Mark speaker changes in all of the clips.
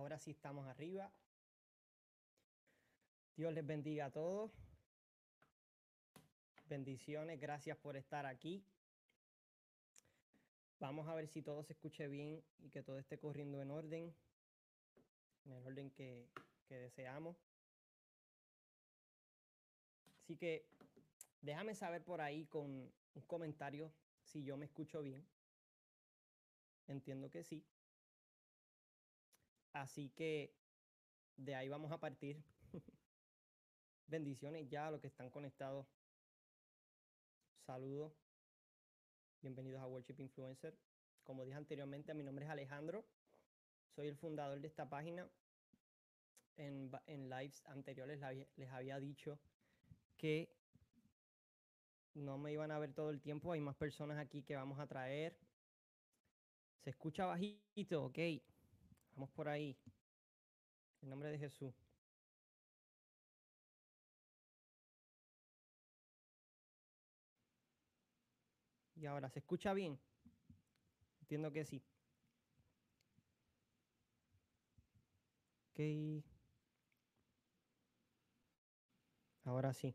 Speaker 1: Ahora sí estamos arriba. Dios les bendiga a todos. Bendiciones, gracias por estar aquí. Vamos a ver si todo se escuche bien y que todo esté corriendo en orden, en el orden que, deseamos. Así que déjame saber por ahí con un comentario si yo me escucho bien. Entiendo que sí. Así que de ahí vamos a partir. Bendiciones ya a los que están conectados. Saludos. Bienvenidos a Worship Influencer. Como dije anteriormente, mi nombre es Alejandro. Soy el fundador de esta página. En, en lives anteriores les había dicho que no me iban a ver todo el tiempo. Hay más personas aquí que vamos a traer. Se escucha bajito, ok. Vamos por ahí. En nombre de Jesús. Y ahora, ¿se escucha bien? Entiendo que sí. Ok. Ahora sí.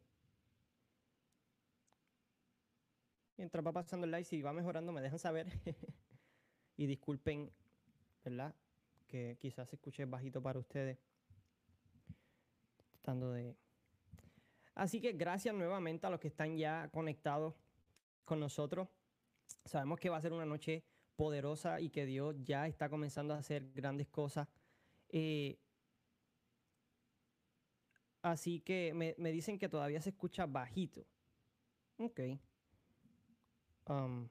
Speaker 1: Mientras va pasando el live, si va mejorando, me dejan saber. y disculpen, ¿verdad? Que quizás se escuche bajito para ustedes. Tratando de. Así que gracias nuevamente a los que están ya conectados con nosotros. Sabemos que va a ser una noche poderosa y que Dios ya está comenzando a hacer grandes cosas. Eh, así que me, me, dicen que todavía se escucha bajito. Ok. Um,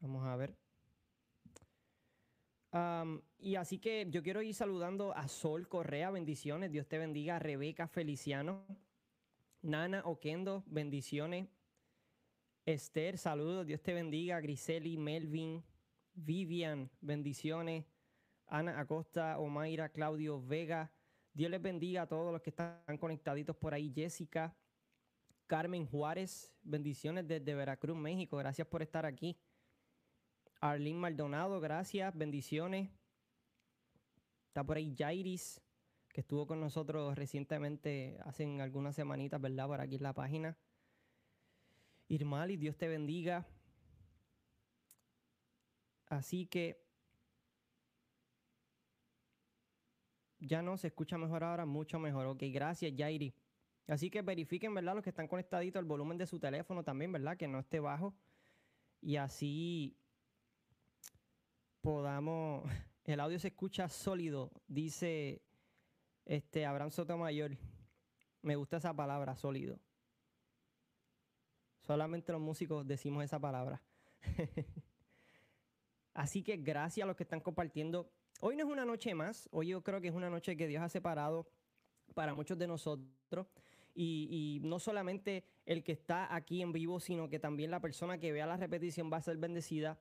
Speaker 1: vamos a ver. Y así que yo quiero ir saludando a Sol Correa, bendiciones. Dios te bendiga. Rebeca Feliciano. Nana Oquendo, bendiciones. Esther, saludos. Dios te bendiga. Griseli, Melvin, Vivian, bendiciones. Ana Acosta, Omaira, Claudio Vega. Dios les bendiga a todos los que están conectaditos por ahí. Jessica, Carmen Juárez, bendiciones desde Veracruz, México. Gracias por estar aquí. Arlene Maldonado, gracias, bendiciones. Está por ahí Jairis, que estuvo con nosotros recientemente, hace algunas semanitas, ¿verdad? Por aquí en la página. Irmali, Dios te bendiga. Así que ya no se escucha mejor ahora, mucho mejor. Ok, gracias, Jairi. Así que verifiquen, ¿verdad? Los que están conectaditos, el volumen de su teléfono también, ¿verdad? Que no esté bajo. Y así podamos... El audio se escucha sólido, dice este Abraham Sotomayor. Me gusta esa palabra, sólido. Solamente los músicos decimos esa palabra. Así que gracias a los que están compartiendo. Hoy no es una noche más, hoy yo creo que es una noche que Dios ha separado para muchos de nosotros. Y, no solamente el que está aquí en vivo, sino que también la persona que vea la repetición va a ser bendecida.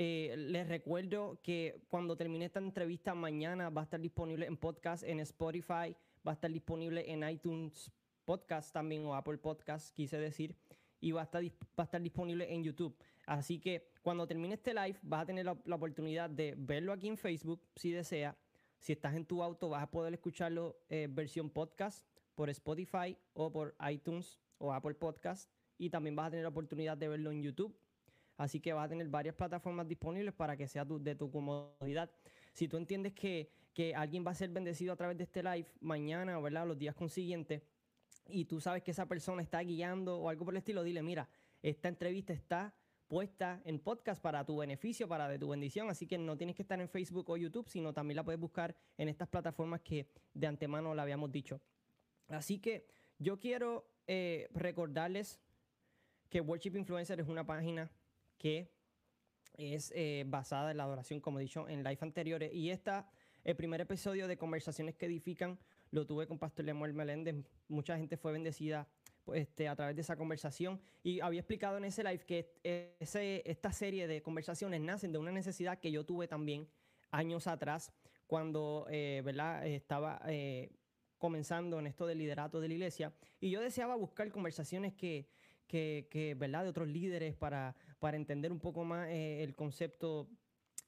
Speaker 1: Eh, les recuerdo que cuando termine esta entrevista mañana va a estar disponible en podcast, en Spotify, va a estar disponible en iTunes Podcast también o Apple Podcast, quise decir, y va a estar, disponible en YouTube. Así que cuando termine este live vas a tener la, la oportunidad de verlo aquí en Facebook si desea si estás en tu auto, vas a poder escucharlo eh, versión podcast por Spotify o por iTunes o Apple Podcast. Y también vas a tener la oportunidad de verlo en YouTube. Así que vas a tener varias plataformas disponibles para que sea de tu comodidad. Si tú entiendes que, que, alguien va a ser bendecido a través de este live mañana, ¿verdad? Los días consiguientes, y tú sabes que esa persona está guiando o algo por el estilo, dile, mira, esta entrevista está puesta en podcast para tu beneficio, para de tu bendición. Así que no tienes que estar en Facebook o YouTube, sino también la puedes buscar en estas plataformas que de antemano le habíamos dicho. Así que yo quiero eh, recordarles que Worship Influencer es una página que es eh, basada en la adoración, como he dicho en live anteriores. Y esta, el primer episodio de Conversaciones que Edifican, lo tuve con Pastor Lemuel Meléndez. Mucha gente fue bendecida este, a través de esa conversación. Y había explicado en ese live que ese, esta serie de conversaciones nacen de una necesidad que yo tuve también años atrás, cuando eh, ¿verdad? estaba eh, comenzando en esto del liderato de la iglesia. Y yo deseaba buscar conversaciones que, que, ¿verdad? de otros líderes para, para entender un poco más eh, el concepto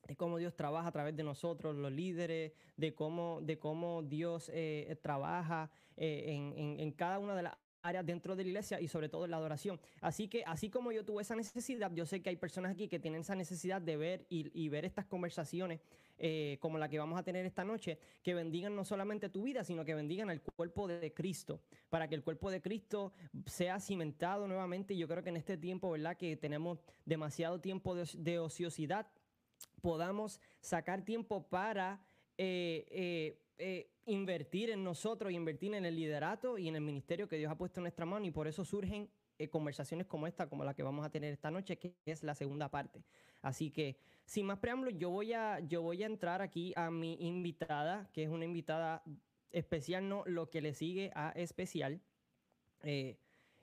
Speaker 1: de cómo Dios trabaja a través de nosotros, los líderes, de cómo, de cómo Dios eh, trabaja en, en, en cada una de las áreas dentro de la iglesia y sobre todo en la adoración. Así que así como yo tuve esa necesidad, yo sé que hay personas aquí que tienen esa necesidad de ver y, ver estas conversaciones eh, como la que vamos a tener esta noche, que bendigan no solamente tu vida, sino que bendigan el cuerpo de Cristo, para que el cuerpo de Cristo sea cimentado nuevamente. Yo creo que en este tiempo, ¿verdad? Que tenemos demasiado tiempo de, ociosidad, podamos sacar tiempo para... Eh, eh, eh, invertir en nosotros, invertir en el liderato y en el ministerio que Dios ha puesto en nuestra mano y por eso surgen eh, conversaciones como esta, como la que vamos a tener esta noche, que es la segunda parte. Así que, sin más preámbulos, yo voy a, yo voy a entrar aquí a mi invitada, que es una invitada especial, no lo que le sigue a especial. Eh,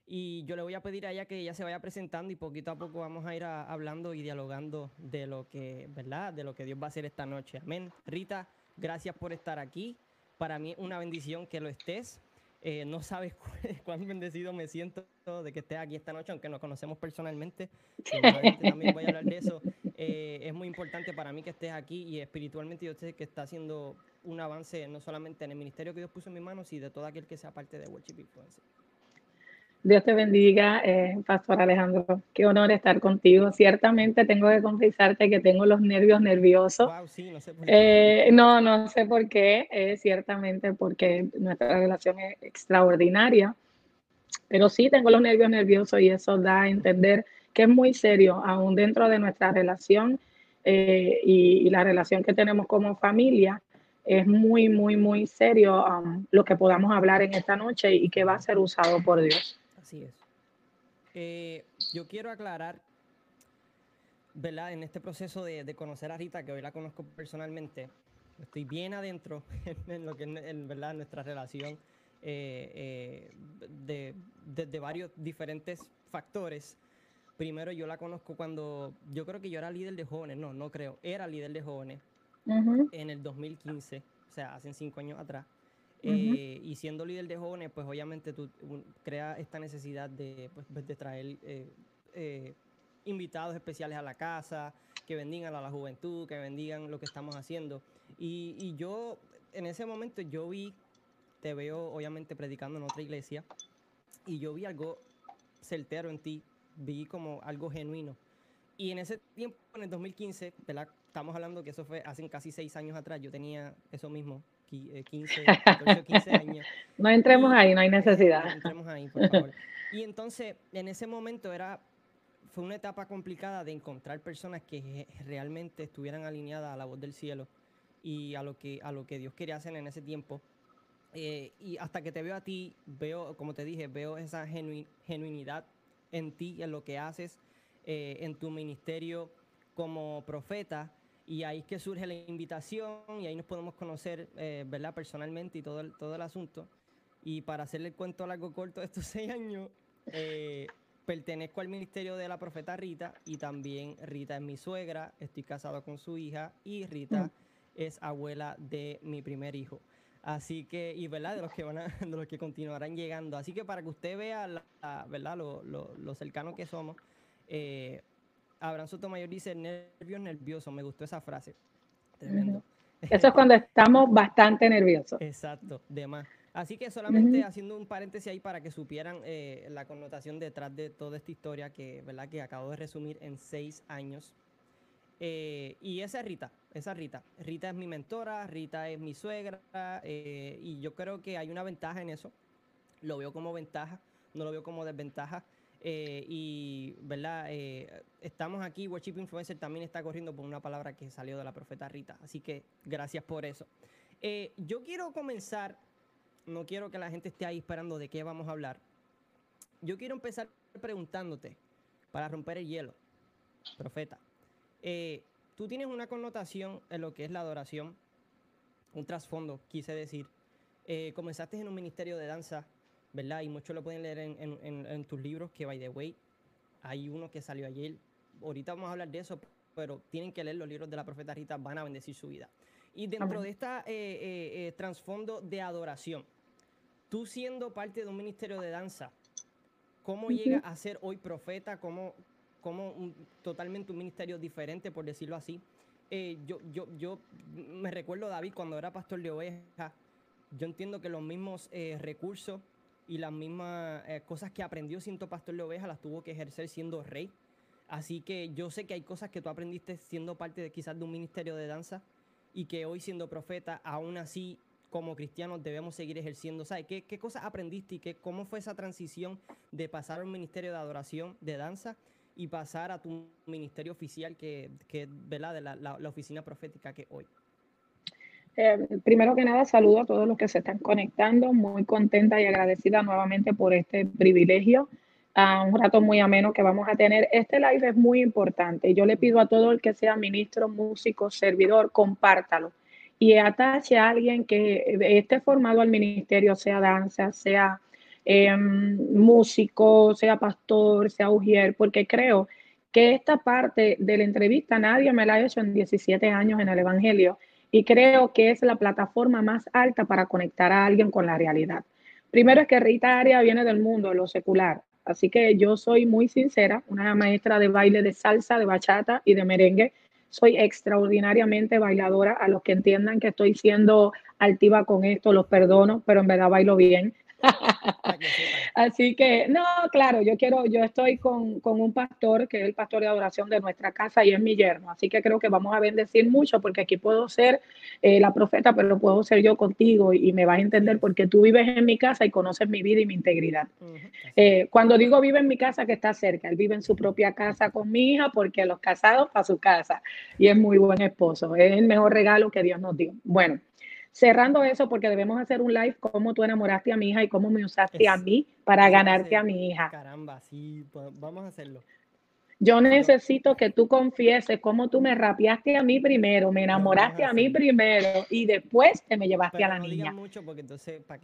Speaker 1: y yo le voy a pedir a ella que ella se vaya presentando y poquito a poco vamos a ir hablando y dialogando de lo que, ¿verdad? De lo que Dios va a hacer esta noche. Amén. Rita, Gracias por estar aquí. Para mí es una bendición que lo estés. Eh, no sabes cuán bendecido me siento de que estés aquí esta noche, aunque nos conocemos personalmente. También voy a hablar de eso. Eh, es muy importante para mí que estés aquí y espiritualmente yo sé que está haciendo un avance no solamente en el ministerio que Dios puso en mis manos, sino de todo aquel que sea parte de Worship Influencer.
Speaker 2: Dios te bendiga, eh, Pastor Alejandro. Qué honor estar contigo. Ciertamente tengo que confesarte que tengo los nervios nerviosos. no, sé por qué. Eh, no, no sé por qué, eh, ciertamente porque nuestra relación es extraordinaria. Pero sí tengo los nervios nerviosos y eso da a entender que es muy serio, aún dentro de nuestra relación y, la relación que tenemos como familia. Es muy, muy, muy serio um, lo que podamos hablar en esta noche y que va a ser usado por Dios.
Speaker 1: Así es. Eh, yo quiero aclarar, ¿verdad? En este proceso de, conocer a Rita, que hoy la conozco personalmente, estoy bien adentro en lo que es ¿verdad? nuestra relación eh, eh, de, varios diferentes factores. Primero, yo la conozco cuando yo creo que yo era líder de jóvenes, no, no creo, era líder de jóvenes en el 2015, o sea, hace cinco años atrás. Eh, y siendo líder de jóvenes, pues obviamente tú creas esta necesidad de, pues, de traer eh, eh, invitados especiales a la casa, que bendigan a la juventud, que bendigan lo que estamos haciendo. Y, y yo, en ese momento, yo vi, te veo obviamente predicando en otra iglesia, y yo vi algo certero en ti, vi como algo genuino. Y en ese tiempo, en el 2015, ¿verdad? Estamos hablando que eso fue hace casi seis años atrás, yo tenía eso mismo, 15, 14, 15 años.
Speaker 2: No entremos ahí, no hay necesidad. No
Speaker 1: entremos ahí, por favor. Y entonces, en ese momento era, fue una etapa complicada de encontrar personas que realmente estuvieran alineadas a la voz del cielo y a lo que, a lo que Dios quería hacer en ese tiempo. Eh, y hasta que te veo a ti, veo, como te dije, veo esa genuinidad en ti, en lo que haces, eh, en tu ministerio como profeta y ahí es que surge la invitación y ahí nos podemos conocer, eh, ¿verdad? Personalmente y todo el, todo el asunto. Y para hacerle el cuento largo corto de estos seis años, eh, pertenezco al ministerio de la profeta Rita y también Rita es mi suegra, estoy casado con su hija y Rita mm. es abuela de mi primer hijo. Así que, y verdad, de los que van a, de los que continuarán llegando. Así que para que usted vea, la, verdad, lo, lo, lo cercano que somos, eh, Abraham Sotomayor dice nervios nervioso. Me gustó esa frase.
Speaker 2: Tremendo. Eso es cuando estamos bastante nerviosos.
Speaker 1: Exacto, de más. Así que solamente haciendo un paréntesis ahí para que supieran eh, la connotación detrás de toda esta historia que, ¿verdad? que acabo de resumir en seis años. Eh, y esa es Rita, esa es Rita. Rita es mi mentora, Rita es mi suegra, eh, y yo creo que hay una ventaja en eso. Lo veo como ventaja, no lo veo como desventaja. Eh, y, ¿verdad? Eh, estamos aquí, Worship Influencer también está corriendo por una palabra que salió de la profeta Rita. Así que gracias por eso. Eh, yo quiero comenzar, no quiero que la gente esté ahí esperando de qué vamos a hablar. Yo quiero empezar preguntándote, para romper el hielo, profeta. tú tienes una connotación en lo que es la adoración, un trasfondo, quise decir. comenzaste en un ministerio de danza ¿verdad? Y muchos lo pueden leer en, tus libros, que by the way, hay uno que salió ayer. Ahorita vamos a hablar de eso, pero tienen que leer los libros de la profeta Rita, van a bendecir su vida. Y dentro de este trasfondo de adoración, tú siendo parte de un ministerio de danza, ¿cómo llega a ser hoy profeta? ¿Cómo, cómo totalmente un ministerio diferente, por decirlo así? eh, yo, yo, yo me recuerdo, David, cuando era pastor de ovejas, yo entiendo que los mismos eh, recursos y las mismas eh, cosas que aprendió siendo pastor de ovejas las tuvo que ejercer siendo rey. Así que yo sé que hay cosas que tú aprendiste siendo parte de quizás de un ministerio de danza y que hoy siendo profeta, aún así como cristianos debemos seguir ejerciendo. ¿Sabes qué, qué cosas aprendiste y qué, cómo fue esa transición de pasar a un ministerio de adoración, de danza, y pasar a tu ministerio oficial, que, que de la, la, oficina profética que hoy?
Speaker 2: Eh, primero que nada, saludo a todos los que se están conectando. Muy contenta y agradecida nuevamente por este privilegio. a un rato muy ameno que vamos a tener. Este live es muy importante. Yo le pido a todo el que sea ministro, músico, servidor, compártalo y atache a alguien que esté formado al ministerio, sea danza, sea em, músico, sea pastor, sea ujier, porque creo que esta parte de la entrevista nadie me la ha hecho en 17 años en el Evangelio y creo que es la plataforma más alta para conectar a alguien con la realidad. Primero es que Rita Aria viene del mundo, lo secular, así que yo soy muy sincera, una maestra de baile de salsa, de bachata y de merengue, soy extraordinariamente bailadora. A los que entiendan que estoy siendo altiva con esto, los perdono, pero en verdad bailo bien. Así que, no, claro, yo quiero, yo estoy con, un pastor que es el pastor de adoración de nuestra casa y es mi yerno. Así que creo que vamos a bendecir mucho porque aquí puedo ser eh, la profeta, pero puedo ser yo contigo y, me vas a entender porque tú vives en mi casa y conoces mi vida y mi integridad. Eh, cuando digo vive en mi casa, que está cerca, él vive en su propia casa con mi hija porque los casados para su casa y es muy buen esposo. Es el mejor regalo que Dios nos dio. Bueno cerrando eso, porque debemos hacer un live, cómo tú enamoraste a mi hija y cómo me usaste a mí para ganarte a mi hija.
Speaker 1: Caramba, sí, vamos a hacerlo.
Speaker 2: Yo necesito que tú confieses cómo tú me rapeaste a mí primero, me enamoraste a mí primero y después te me llevaste a la niña.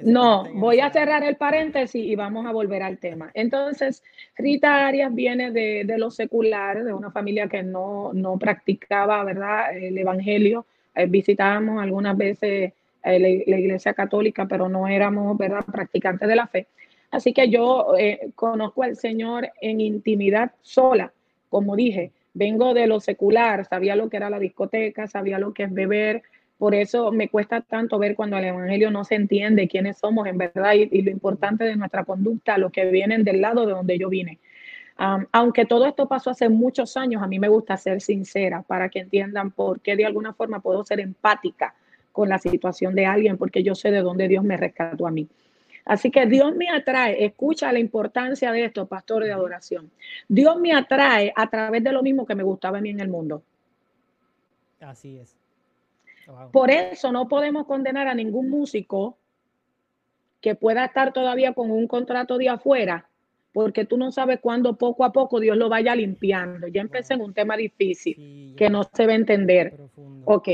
Speaker 2: no, voy a cerrar el paréntesis y vamos a volver al tema. Entonces, Rita Arias viene de, de lo secular, de una familia que no, no practicaba, ¿verdad?, el evangelio. Eh, visitábamos algunas veces eh, la, iglesia católica, pero no éramos ¿verdad? practicantes de la fe. Así que yo eh, conozco al Señor en intimidad sola, como dije, vengo de lo secular, sabía lo que era la discoteca, sabía lo que es beber, por eso me cuesta tanto ver cuando el Evangelio no se entiende quiénes somos en verdad y, lo importante de nuestra conducta, los que vienen del lado de donde yo vine. aunque todo esto pasó hace muchos años, a mí me gusta ser sincera para que entiendan por qué de alguna forma puedo ser empática con la situación de alguien porque yo sé de dónde Dios me rescató a mí. Así que Dios me atrae, escucha la importancia de esto, pastor de adoración. Dios me atrae a través de lo mismo que me gustaba a mí en el mundo.
Speaker 1: Así es.
Speaker 2: Por eso no podemos condenar a ningún músico que pueda estar todavía con un contrato de afuera, porque tú no sabes cuándo poco a poco Dios lo vaya limpiando. Ya empecé en un tema difícil que no se va a entender. Ok,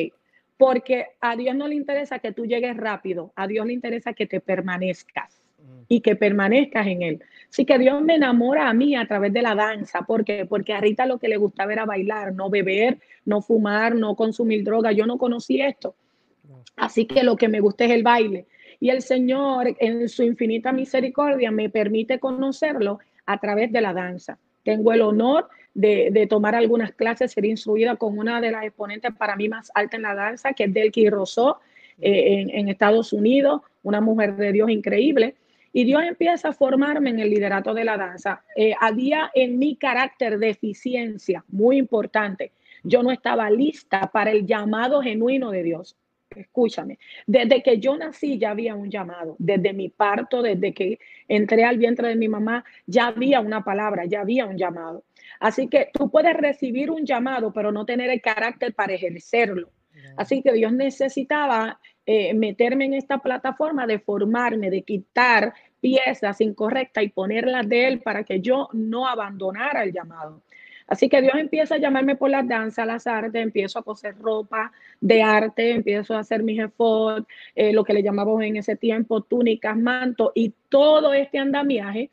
Speaker 2: porque a Dios no le interesa que tú llegues rápido, a Dios le interesa que te permanezcas mm. y que permanezcas en Él. Así que Dios me enamora a mí a través de la danza. ¿Por qué? Porque a Rita lo que le gustaba era bailar, no beber, no fumar, no consumir droga. Yo no conocí esto. Así que lo que me gusta es el baile. Y el Señor, en su infinita misericordia, me permite conocerlo a través de la danza. Tengo el honor de, tomar algunas clases, ser instruida con una de las exponentes para mí más alta en la danza, que es Delki Rousseau, eh, en, Estados Unidos, una mujer de Dios increíble. Y Dios empieza a formarme en el liderato de la danza. Eh, había en mi carácter de eficiencia, muy importante. Yo no estaba lista para el llamado genuino de Dios. Escúchame, desde que yo nací ya había un llamado, desde mi parto, desde que entré al vientre de mi mamá, ya había una palabra, ya había un llamado. Así que tú puedes recibir un llamado, pero no tener el carácter para ejercerlo. Así que Dios necesitaba eh, meterme en esta plataforma de formarme, de quitar piezas incorrectas y ponerlas de Él para que yo no abandonara el llamado. Así que Dios empieza a llamarme por la danza, las artes, empiezo a coser ropa de arte, empiezo a hacer mis efforts, eh, lo que le llamamos en ese tiempo túnicas, manto y todo este andamiaje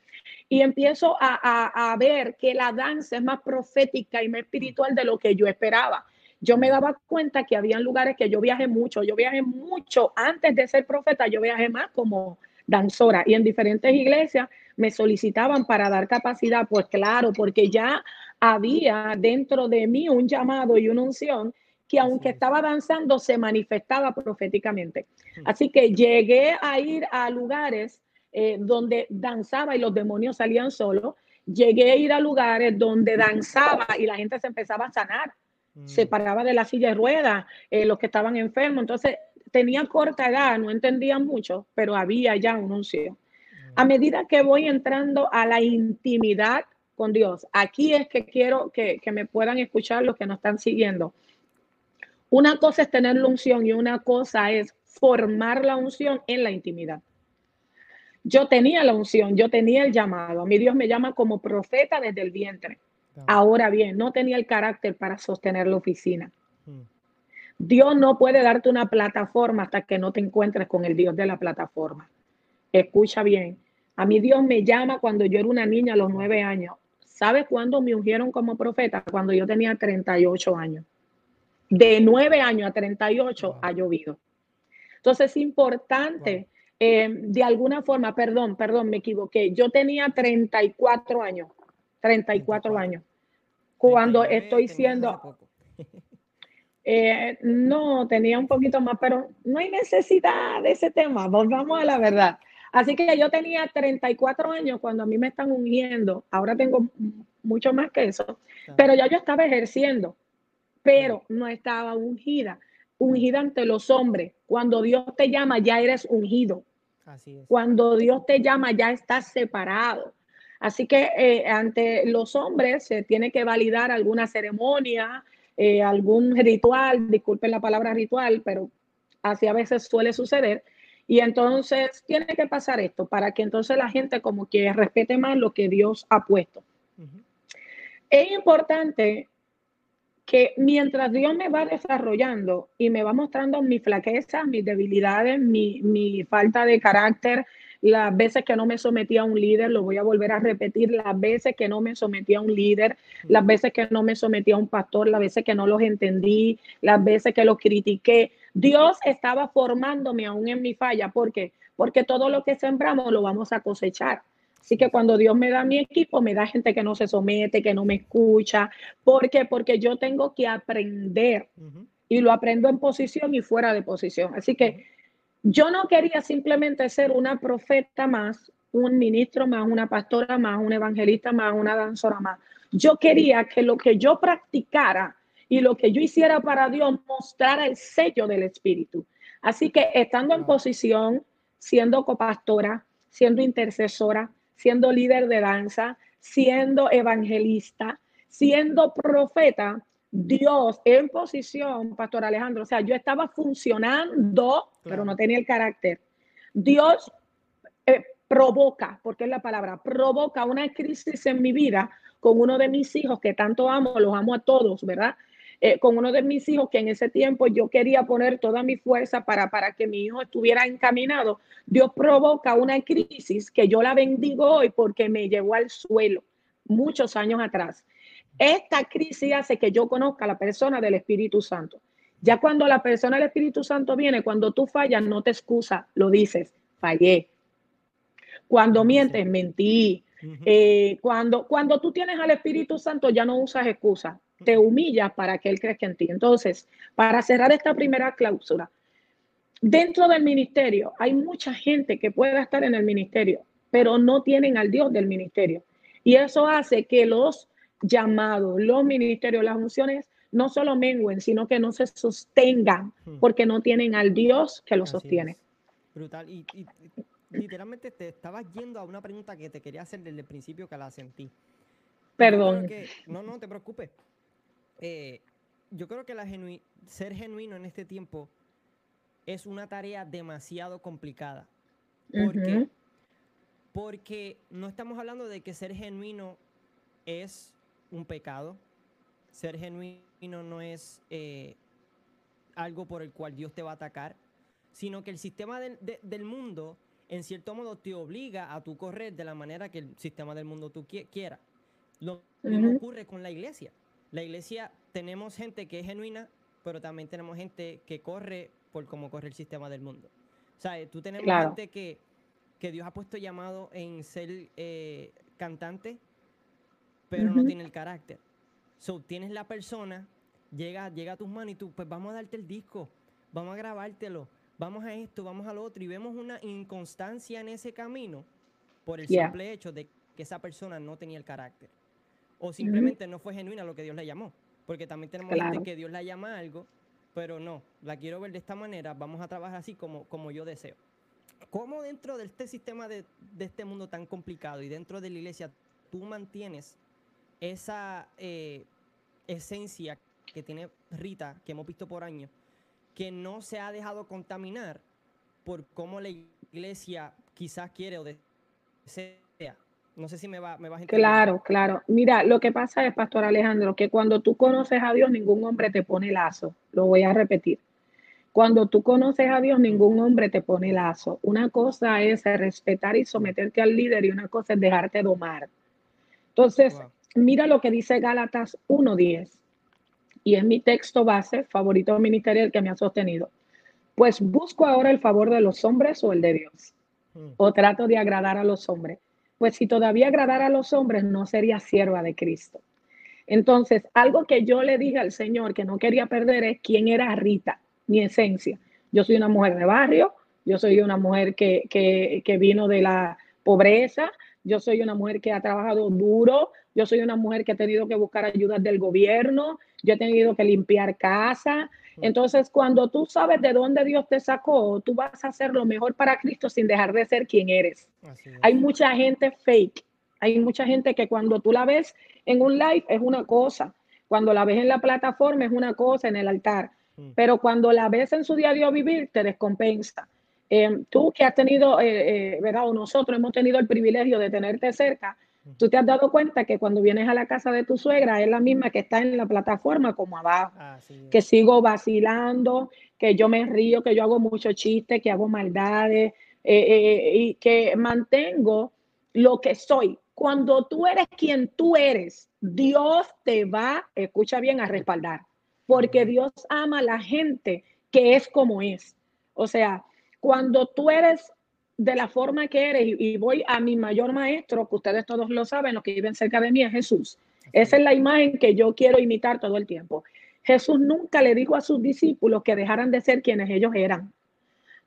Speaker 2: y empiezo a, ver que la danza es más profética y más espiritual de lo que yo esperaba. Yo me daba cuenta que había lugares que yo viajé mucho, yo viajé mucho antes de ser profeta, yo viajé más como danzora y en diferentes iglesias me solicitaban para dar capacidad, pues claro, porque ya había dentro de mí un llamado y una unción que aunque estaba danzando, se manifestaba proféticamente. Así que llegué a ir a lugares eh, donde danzaba y los demonios salían solos. Llegué a ir a lugares donde danzaba y la gente se empezaba a sanar. Se mm. paraba de la silla de ruedas, eh, los que estaban enfermos. Entonces, tenía corta edad, no entendía mucho, pero había ya un unción. A mm. medida que voy entrando a la intimidad con Dios, aquí es que quiero que, que me puedan escuchar los que nos están siguiendo. Una cosa es tener la unción y una cosa es formar la unción en la intimidad. Yo tenía la unción, yo tenía el llamado. A mí Dios me llama como profeta desde el vientre. Ahora bien, no tenía el carácter para sostener la oficina. Hmm. Dios no puede darte una plataforma hasta que no te encuentres con el Dios de la plataforma. Escucha bien. A mí Dios me llama cuando yo era una niña a los nueve años. ¿Sabes cuándo me ungieron como profeta? Cuando yo tenía 38 años de 9 años a 38 ha llovido. Entonces es importante, eh, de alguna forma, perdón, perdón, me equivoqué, yo tenía 34 años, 34 años, cuando estoy siendo... Eh, no, tenía un poquito más, pero no hay necesidad de ese tema, volvamos a la verdad. Así que yo tenía 34 años cuando a mí me están ungiendo, ahora tengo mucho más que eso, pero ya yo estaba ejerciendo pero no estaba ungida, ungida ante los hombres. Cuando Dios te llama, ya eres ungido. Cuando Dios te llama, ya estás separado. Así que eh, ante los hombres se tiene que validar alguna ceremonia, eh, algún ritual, disculpen la palabra ritual, pero así a veces suele suceder. Y entonces tiene que pasar esto para que entonces la gente como que respete más lo que Dios ha puesto. Es importante que mientras Dios me va desarrollando y me va mostrando mis flaquezas, mis debilidades, mi, mi, falta de carácter, las veces que no me sometí a un líder, lo voy a volver a repetir, las veces que no me sometí a un líder, las veces que no me sometí a un pastor, las veces que no los entendí, las veces que los critiqué. Dios estaba formándome aún en mi falla. ¿Por qué? Porque todo lo que sembramos lo vamos a cosechar. Así que cuando Dios me da mi equipo, me da gente que no se somete, que no me escucha. ¿Por qué? Porque yo tengo que aprender y lo aprendo en posición y fuera de posición. Así que yo no quería simplemente ser una profeta más, un ministro más, una pastora más, un evangelista más, una danzora más. Yo quería que lo que yo practicara y lo que yo hiciera para Dios mostrara el sello del Espíritu. Así que estando en posición, siendo copastora, siendo intercesora, siendo líder de danza, siendo evangelista, siendo profeta, Dios en posición, Pastor Alejandro, o sea, yo estaba funcionando, pero no tenía el carácter. Dios eh, provoca, porque es la palabra, provoca una crisis en mi vida con uno de mis hijos que tanto amo, los amo a todos, ¿verdad? Eh, con uno de mis hijos que en ese tiempo yo quería poner toda mi fuerza para, para que mi hijo estuviera encaminado, Dios provoca una crisis que yo la bendigo hoy porque me llevó al suelo muchos años atrás. Esta crisis hace que yo conozca a la persona del Espíritu Santo. Ya cuando la persona del Espíritu Santo viene, cuando tú fallas, no te excusa, lo dices, fallé. Cuando mientes, mentí. Eh, cuando, cuando tú tienes al Espíritu Santo, ya no usas excusas te humilla para que Él crezca en ti. Entonces, para cerrar esta primera cláusula, dentro del ministerio hay mucha gente que pueda estar en el ministerio, pero no tienen al Dios del ministerio. Y eso hace que los llamados, los ministerios, las funciones no solo menguen, sino que no se sostengan hmm. porque no tienen al Dios que los sostiene.
Speaker 1: Brutal. Y, literalmente te estabas yendo a una pregunta que te quería hacer desde el principio que la sentí.
Speaker 2: Perdón.
Speaker 1: no, no te preocupes. Eh, yo creo que la ser genuino en este tiempo es una tarea demasiado complicada. ¿Por Porque no estamos hablando de que ser genuino es un pecado. Ser genuino no es eh, algo por el cual Dios te va a atacar, sino que el sistema del mundo, en cierto modo, te obliga a tu correr de la manera que el sistema del mundo tú quiera. Lo mismo ocurre con la iglesia. La iglesia tenemos gente que es genuina, pero también tenemos gente que corre por cómo corre el sistema del mundo. O sea, tú tenemos gente que, Dios ha puesto llamado en ser eh, cantante, pero no tiene el carácter. So, tienes la persona llega, llega a tus manos y tú, pues vamos a darte el disco, vamos a grabártelo, vamos a esto, vamos al otro, y vemos una inconstancia en ese camino por el simple hecho de que esa persona no tenía el carácter. O simplemente no fue genuina lo que Dios le llamó. Porque también tenemos gente que Dios la llama a algo, pero no, la quiero ver de esta manera, vamos a trabajar así como, como yo deseo. ¿Cómo dentro de este sistema de, de este mundo tan complicado y dentro de la iglesia tú mantienes esa eh, esencia que tiene Rita, que hemos visto por años, que no se ha dejado contaminar por cómo la iglesia quizás quiere o desea? No sé si me, va, me vas a
Speaker 2: entender. Claro, claro. Mira, lo que pasa es, Pastor Alejandro, que cuando tú conoces a Dios, ningún hombre te pone lazo. Lo voy a repetir. Cuando tú conoces a Dios, ningún hombre te pone lazo. Una cosa es respetar y someterte al líder y una cosa es dejarte domar. Entonces, mira lo que dice Gálatas 1.10. Y es mi texto base, favorito ministerial que me ha sostenido. Pues busco ahora el favor de los hombres o el de Dios. Hmm. O trato de agradar a los hombres pues si todavía agradara a los hombres, no sería sierva de Cristo. Entonces, algo que yo le dije al Señor que no quería perder es quién era Rita, mi esencia. Yo soy una mujer de barrio, yo soy una mujer que, que vino de la pobreza, yo soy una mujer que ha trabajado duro, yo soy una mujer que ha tenido que buscar ayudas del gobierno, yo he tenido que limpiar casa, entonces, cuando tú sabes de dónde Dios te sacó, tú vas a hacer lo mejor para Cristo sin dejar de ser quien eres. Hay mucha gente fake. Hay mucha gente que cuando tú la ves en un live es una cosa, cuando la ves en la plataforma es una cosa en el altar, pero cuando la ves en su diario vivir te descompensa. Em, tú que has tenido, eh, eh, ¿verdad? O nosotros hemos tenido el privilegio de tenerte cerca, Tú te has dado cuenta que cuando vienes a la casa de tu suegra es la misma que está en la plataforma como abajo, que sigo vacilando, que yo me río, que yo hago muchos chistes, que hago maldades eh, eh, y que mantengo lo que soy. Cuando tú eres quien tú eres, Dios te va, escucha bien, a respaldar, porque Dios ama a la gente que es como es. O sea, cuando tú eres de la forma que eres y, voy a mi mayor maestro, que ustedes todos lo saben, los que viven cerca de mí, es Jesús. Esa es la imagen que yo quiero imitar todo el tiempo. Jesús nunca le dijo a sus discípulos que dejaran de ser quienes ellos eran.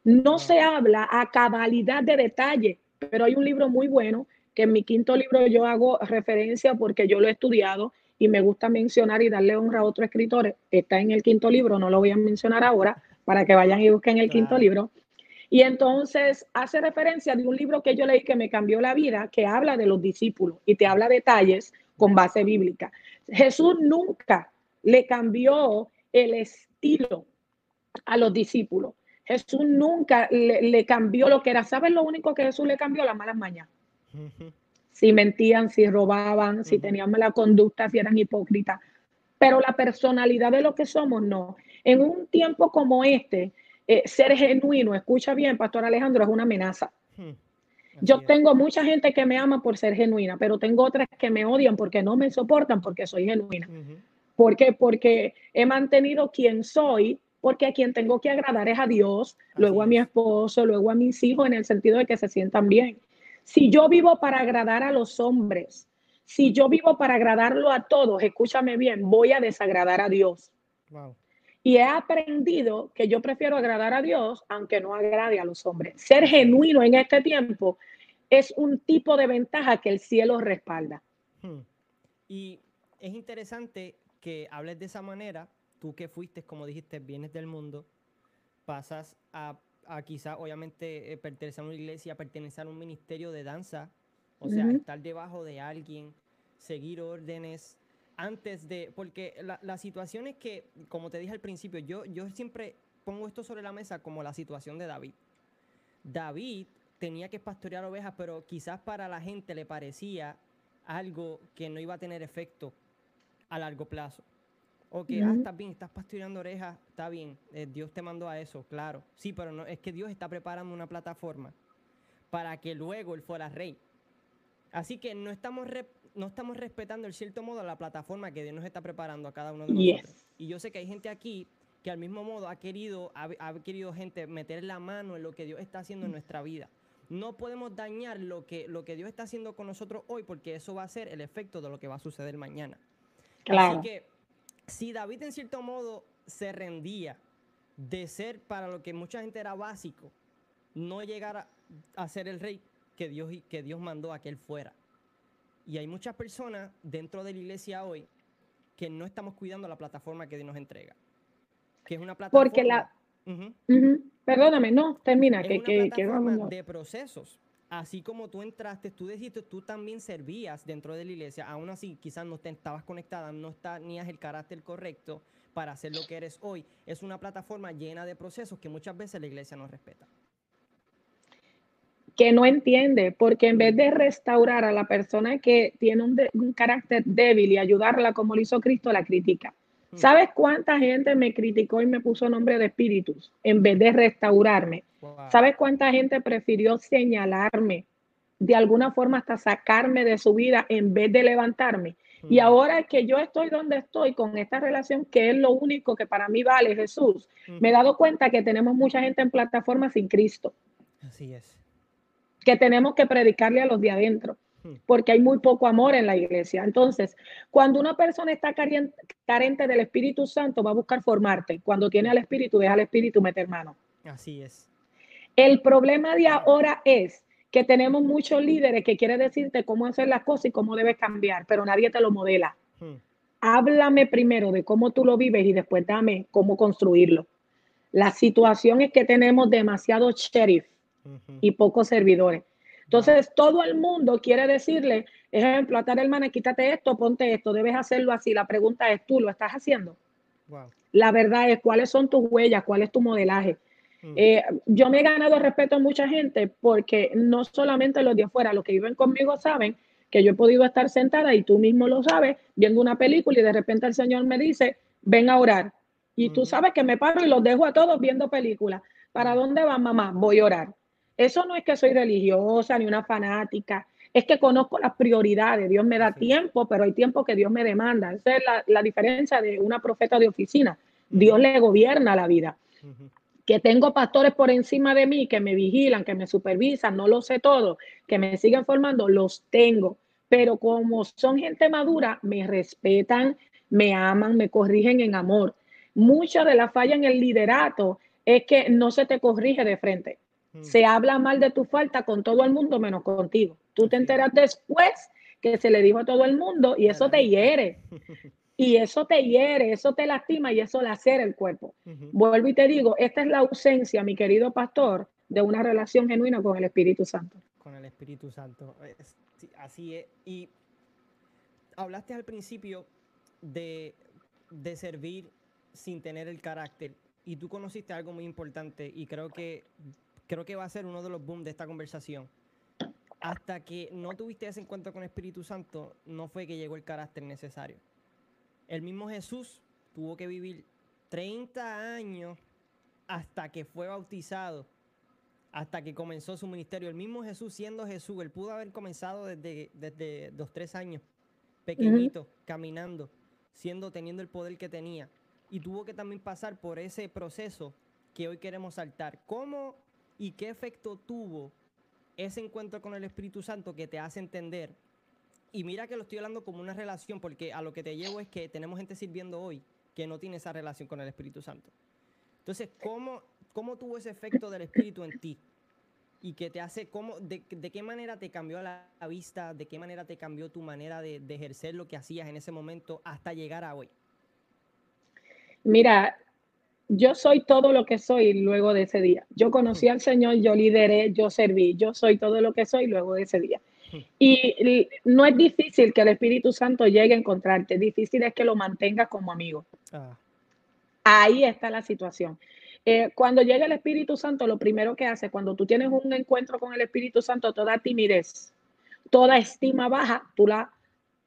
Speaker 2: No se habla a cabalidad de detalle, pero hay un libro muy bueno que en mi quinto libro yo hago referencia porque yo lo he estudiado y me gusta mencionar y darle honra a otros escritores. Está en el quinto libro, no lo voy a mencionar ahora para que vayan y busquen el quinto libro. Y entonces hace referencia de un libro que yo leí que me cambió la vida, que habla de los discípulos y te habla detalles con base bíblica. Jesús nunca le cambió el estilo a los discípulos. Jesús nunca le, cambió lo que era. ¿Sabes lo único que Jesús le cambió? Las malas mañas. Si mentían, si robaban, si tenían mala conducta, si eran hipócritas. Pero la personalidad de lo que somos, no. En un tiempo como este, eh, ser genuino, escucha bien, Pastor Alejandro, es una amenaza. Hmm. Yo tengo mucha gente que me ama por ser genuina, pero tengo otras que me odian porque no me soportan porque soy genuina. ¿Por qué? Porque he mantenido quien soy, porque a quien tengo que agradar es a Dios, luego a mi esposo, luego a mis hijos, en el sentido de que se sientan bien. Si yo vivo para agradar a los hombres, si yo vivo para agradarlo a todos, escúchame bien, voy a desagradar a Dios. Wow. Y he aprendido que yo prefiero agradar a Dios aunque no agrade a los hombres. Ser genuino en este tiempo es un tipo de ventaja que el cielo respalda. Hmm.
Speaker 1: Y es interesante que hables de esa manera, tú que fuiste, como dijiste, vienes del mundo, pasas a, a quizá, obviamente, eh, pertenecer a una iglesia, pertenecer a un ministerio de danza, o sea, estar debajo de alguien, seguir órdenes, antes de, porque la, situación es que, como te dije al principio, yo, yo siempre pongo esto sobre la mesa como la situación de David. David tenía que pastorear ovejas, pero quizás para la gente le parecía algo que no iba a tener efecto a largo plazo. O que, ah, estás bien, estás pastoreando ovejas, está bien, eh, Dios te mandó a eso, claro. Sí, pero no, es que Dios está preparando una plataforma para que luego él fuera rey. Así que no estamos no estamos respetando, en cierto modo, la plataforma que Dios nos está preparando a cada uno de nosotros. Y yo sé que hay gente aquí que al mismo modo ha querido, ha, querido gente meter la mano en lo que Dios está haciendo en nuestra vida. No podemos dañar lo que, lo que Dios está haciendo con nosotros hoy porque eso va a ser el efecto de lo que va a suceder mañana. Así que si David en cierto modo se rendía de ser para lo que mucha gente era básico, no llegar a, ser el rey que Dios, que Dios mandó a que él fuera. Y hay muchas personas dentro de la iglesia hoy que no estamos cuidando la plataforma que Dios nos entrega. Que es una plataforma.
Speaker 2: Porque la. Perdóname, no, termina.
Speaker 1: que, que, de procesos. Así como tú entraste, tú dijiste, tú también servías dentro de la iglesia. Aún así, quizás no te estabas conectada, no tenías el carácter correcto para hacer lo que eres hoy. Es una plataforma llena de procesos que muchas veces la iglesia no respeta
Speaker 2: que no entiende, porque en vez de restaurar a la persona que tiene un, carácter débil y ayudarla como lo hizo Cristo, la critica. Hmm. ¿Sabes cuánta gente me criticó y me puso nombre de espíritus en vez de restaurarme? ¿Sabes cuánta gente prefirió señalarme, de alguna forma hasta sacarme de su vida en vez de levantarme? Y hmm. ahora que yo estoy donde estoy con esta relación, que es lo único que para mí vale Jesús, me he dado cuenta que tenemos mucha gente en plataforma sin Cristo.
Speaker 1: Así es
Speaker 2: que tenemos que predicarle a los de adentro, hmm. porque hay muy poco amor en la iglesia. Entonces, cuando una persona está carente del Espíritu Santo, va a buscar formarte. Cuando tiene al Espíritu, deja al Espíritu meter mano.
Speaker 1: Así es.
Speaker 2: El problema de ahora es que tenemos muchos líderes que quieren decirte cómo hacer las cosas y cómo debes cambiar, pero nadie te lo modela. Hmm. Háblame primero de cómo tú lo vives y después dame cómo construirlo. La situación es que tenemos demasiado sheriff y pocos servidores. Entonces, todo el mundo quiere decirle, ejemplo, a tal hermana, quítate esto, ponte esto, debes hacerlo así. La pregunta es, ¿tú lo estás haciendo? La verdad es, ¿cuáles son tus huellas? ¿Cuál es tu modelaje? Mm. Eh, yo me he ganado respeto a mucha gente porque no solamente los de afuera, los que viven conmigo saben que yo he podido estar sentada y tú mismo lo sabes, viendo una película y de repente el Señor me dice, ven a orar. Y tú sabes que me paro y los dejo a todos viendo películas. ¿Para dónde van, mamá? Voy a orar. Eso no es que soy religiosa ni una fanática, es que conozco las prioridades. Dios me da tiempo, pero hay tiempo que Dios me demanda. Esa es la, diferencia de una profeta de oficina. Dios le gobierna la vida. Que tengo pastores por encima de mí que me vigilan, que me supervisan, no lo sé todo, que me siguen formando, los tengo. Pero como son gente madura, me respetan, me aman, me corrigen en amor. Mucha de la falla en el liderato es que no se te corrige de frente. Mm. Se habla mal de tu falta con todo el mundo menos contigo. Tú te enteras después que se le dijo a todo el mundo y eso te hiere. Y eso te hiere, eso te lastima y eso lacera el cuerpo. Vuelvo y te digo, esta es la ausencia, mi querido pastor, de una relación genuina con el Espíritu Santo.
Speaker 1: Con el Espíritu Santo. Así es. Y hablaste al principio de, de servir sin tener el carácter. Y tú conociste algo muy importante y creo que creo que va a ser uno de los booms de esta conversación. Hasta que no tuviste ese encuentro con el Espíritu Santo, no fue que llegó el carácter necesario. El mismo Jesús tuvo que vivir 30 años hasta que fue bautizado, hasta que comenzó su ministerio. El mismo Jesús siendo Jesús, él pudo haber comenzado desde, desde dos, tres años, pequeñito, caminando, siendo, teniendo el poder que tenía. Y tuvo que también pasar por ese proceso que hoy queremos saltar. ¿Cómo y qué efecto tuvo ese encuentro con el Espíritu Santo que te hace entender. Y mira que lo estoy hablando como una relación, porque a lo que te llevo es que tenemos gente sirviendo hoy que no tiene esa relación con el Espíritu Santo. Entonces, ¿cómo, cómo tuvo ese efecto del Espíritu en ti? Y que te hace, cómo, de, qué manera te cambió la, vista, de qué manera te cambió tu manera de, de ejercer lo que hacías en ese momento hasta llegar a hoy.
Speaker 2: Mira, yo soy todo lo que soy luego de ese día. Yo conocí al Señor, yo lideré, yo serví, yo soy todo lo que soy luego de ese día. Y no es difícil que el Espíritu Santo llegue a encontrarte, difícil es que lo mantengas como amigo. Ah. Ahí está la situación. Eh, cuando llega el Espíritu Santo, lo primero que hace, cuando tú tienes un encuentro con el Espíritu Santo, toda timidez, toda estima baja, tú la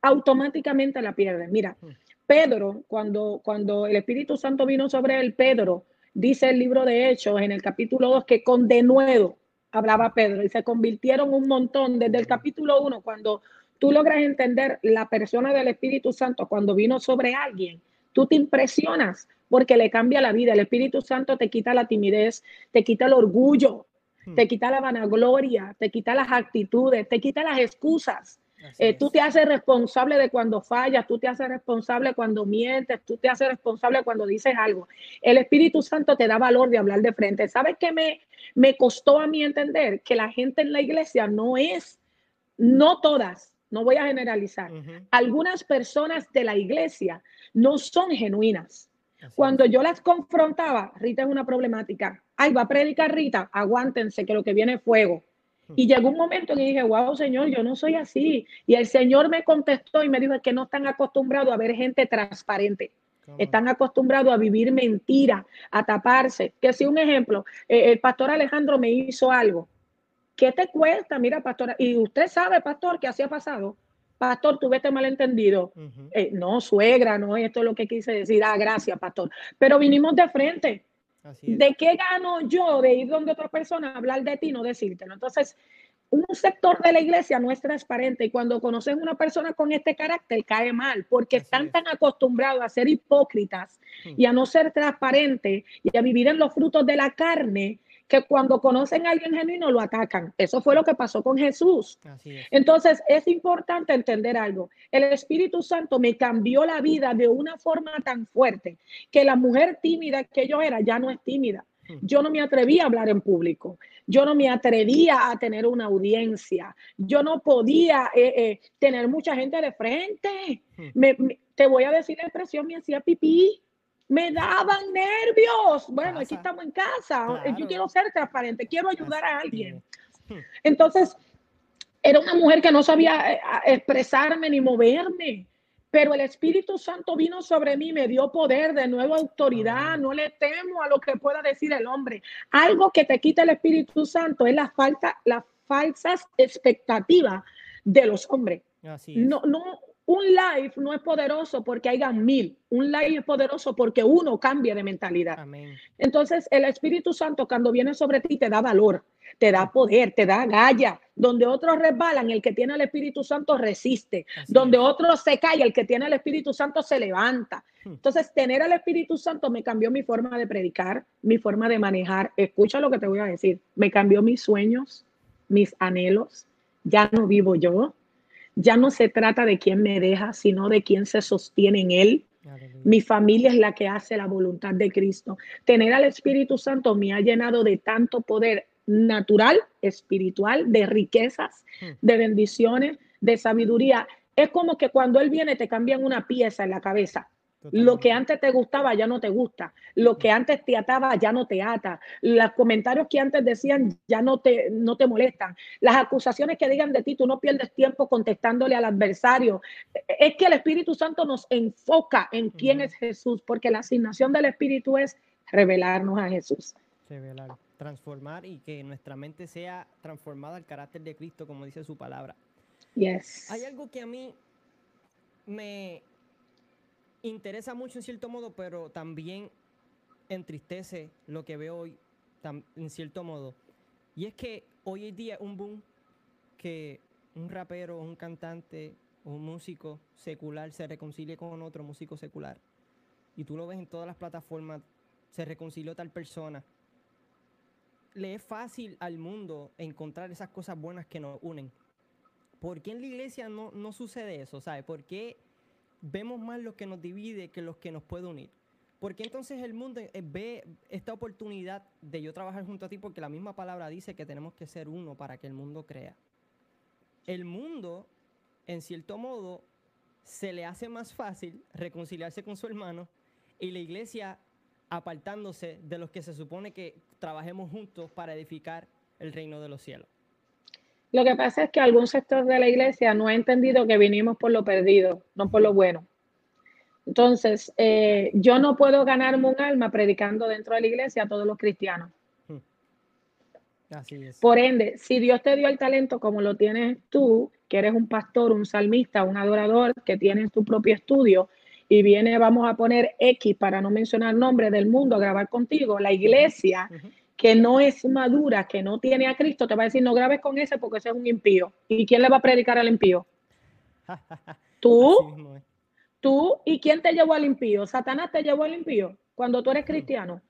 Speaker 2: automáticamente la pierdes. Mira, Pedro, cuando, cuando el Espíritu Santo vino sobre él, Pedro, dice el libro de Hechos en el capítulo 2 que con denuedo hablaba Pedro y se convirtieron un montón desde el capítulo 1, cuando tú logras entender la persona del Espíritu Santo cuando vino sobre alguien, tú te impresionas porque le cambia la vida. El Espíritu Santo te quita la timidez, te quita el orgullo, hmm. te quita la vanagloria, te quita las actitudes, te quita las excusas. Eh, tú te haces responsable de cuando fallas, tú te haces responsable cuando mientes, tú te haces responsable cuando dices algo. El Espíritu Santo te da valor de hablar de frente. ¿Sabes qué me, me costó a mí entender? Que la gente en la iglesia no es, no todas, no voy a generalizar. Algunas personas de la iglesia no son genuinas. Cuando yo las confrontaba, Rita es una problemática. Ay, va a predicar Rita, aguántense que lo que viene es fuego. Y llegó un momento que dije, wow, Señor, yo no soy así. Y el Señor me contestó y me dijo que no están acostumbrados a ver gente transparente. Están acostumbrados a vivir mentira, a taparse. Que si un ejemplo, eh, el pastor Alejandro me hizo algo. ¿Qué te cuesta? Mira, pastor, y usted sabe, pastor, que así ha pasado. Pastor, tú vete malentendido. Eh, no, suegra, no, esto es lo que quise decir. Ah, gracias, pastor. Pero vinimos de frente. ¿De qué gano yo de ir donde otra persona a hablar de ti y no decírtelo? Entonces, un sector de la iglesia no es transparente y cuando conoces una persona con este carácter cae mal porque están tan acostumbrados a ser hipócritas hmm. y a no ser transparentes y a vivir en los frutos de la carne que cuando conocen a alguien genuino lo atacan. Eso fue lo que pasó con Jesús. Entonces es importante entender algo. El Espíritu Santo me cambió la vida de una forma tan fuerte que la mujer tímida que yo era ya no es tímida. Hmm. Yo no me atrevía a hablar en público. Yo no me atrevía a tener una audiencia. Yo no podía eh, eh, tener mucha gente de frente. Hmm. te voy a decir la expresión, me hacía pipí me daban nervios. Bueno, aquí estamos en casa. Yo quiero ser transparente, quiero ayudar a alguien. Entonces, era una mujer que no sabía eh, expresarme ni moverme, pero el Espíritu Santo vino sobre mí, me dio poder, de nuevo autoridad. No le temo a lo que pueda decir el hombre. Algo que te quita el Espíritu Santo es la falta, las falsas expectativas de los hombres. No, no, un live no es poderoso porque hayan mil. Un live es poderoso porque uno cambia de mentalidad. Entonces, el Espíritu Santo cuando viene sobre ti te da valor, te da poder, te da galla. Donde otros resbalan, el que tiene el Espíritu Santo resiste. Donde otros se cae, el que tiene el Espíritu Santo se levanta. Hmm. Entonces, tener al Espíritu Santo me cambió mi forma de predicar, mi forma de manejar. Escucha lo que te voy a decir. Me cambió mis sueños, mis anhelos. Ya no vivo yo, ya no se trata de quién me deja, sino de quién se sostiene en él. Mi familia es la que hace la voluntad de Cristo. Tener al Espíritu Santo me ha llenado de tanto poder natural, espiritual, de riquezas, hmm. de bendiciones, de sabiduría. Es como que cuando Él viene te cambian una pieza en la cabeza. Lo que antes te gustaba ya no te gusta. Lo que antes te ataba ya no te ata. Los comentarios que antes decían ya no te, no te molestan. Las acusaciones que digan de ti, tú no pierdes tiempo contestándole al adversario. Es que el Espíritu Santo nos enfoca en quién es Jesús, porque la asignación del Espíritu es revelarnos a Jesús.
Speaker 1: Revelar, transformar y que nuestra mente sea transformada al carácter de Cristo, como dice su palabra.
Speaker 2: Yes.
Speaker 1: Hay algo que a mí me, interesa mucho en cierto modo, pero también entristece lo que veo hoy en cierto modo. Y es que hoy en día un boom que un rapero, un cantante, un músico secular se reconcilie con otro músico secular. Y tú lo ves en todas las plataformas, se reconcilió tal persona. Le es fácil al mundo encontrar esas cosas buenas que nos unen. ¿Por qué en la iglesia no, no sucede eso? ¿Sabes? ¿Por qué vemos más lo que nos divide que los que nos puede unir. Porque entonces el mundo eh, ve esta oportunidad de yo trabajar junto a ti porque la misma palabra dice que tenemos que ser uno para que el mundo crea. El mundo, en cierto modo, se le hace más fácil reconciliarse con su hermano y la iglesia apartándose de los que se supone que trabajemos juntos para edificar el reino de los cielos.
Speaker 2: Lo que pasa es que algún sector de la iglesia no ha entendido que vinimos por lo perdido, no por lo bueno. Entonces, eh, yo no puedo ganarme un alma predicando dentro de la iglesia a todos los cristianos. Hmm. Así es. Por ende, si Dios te dio el talento como lo tienes tú, que eres un pastor, un salmista, un adorador, que tienes tu propio estudio, y viene, vamos a poner X para no mencionar nombre del mundo a grabar contigo, la iglesia que no es madura, que no tiene a Cristo, te va a decir, no grabes con ese porque ese es un impío. ¿Y quién le va a predicar al impío? Tú. Tú. ¿Y quién te llevó al impío? Satanás te llevó al impío cuando tú eres cristiano.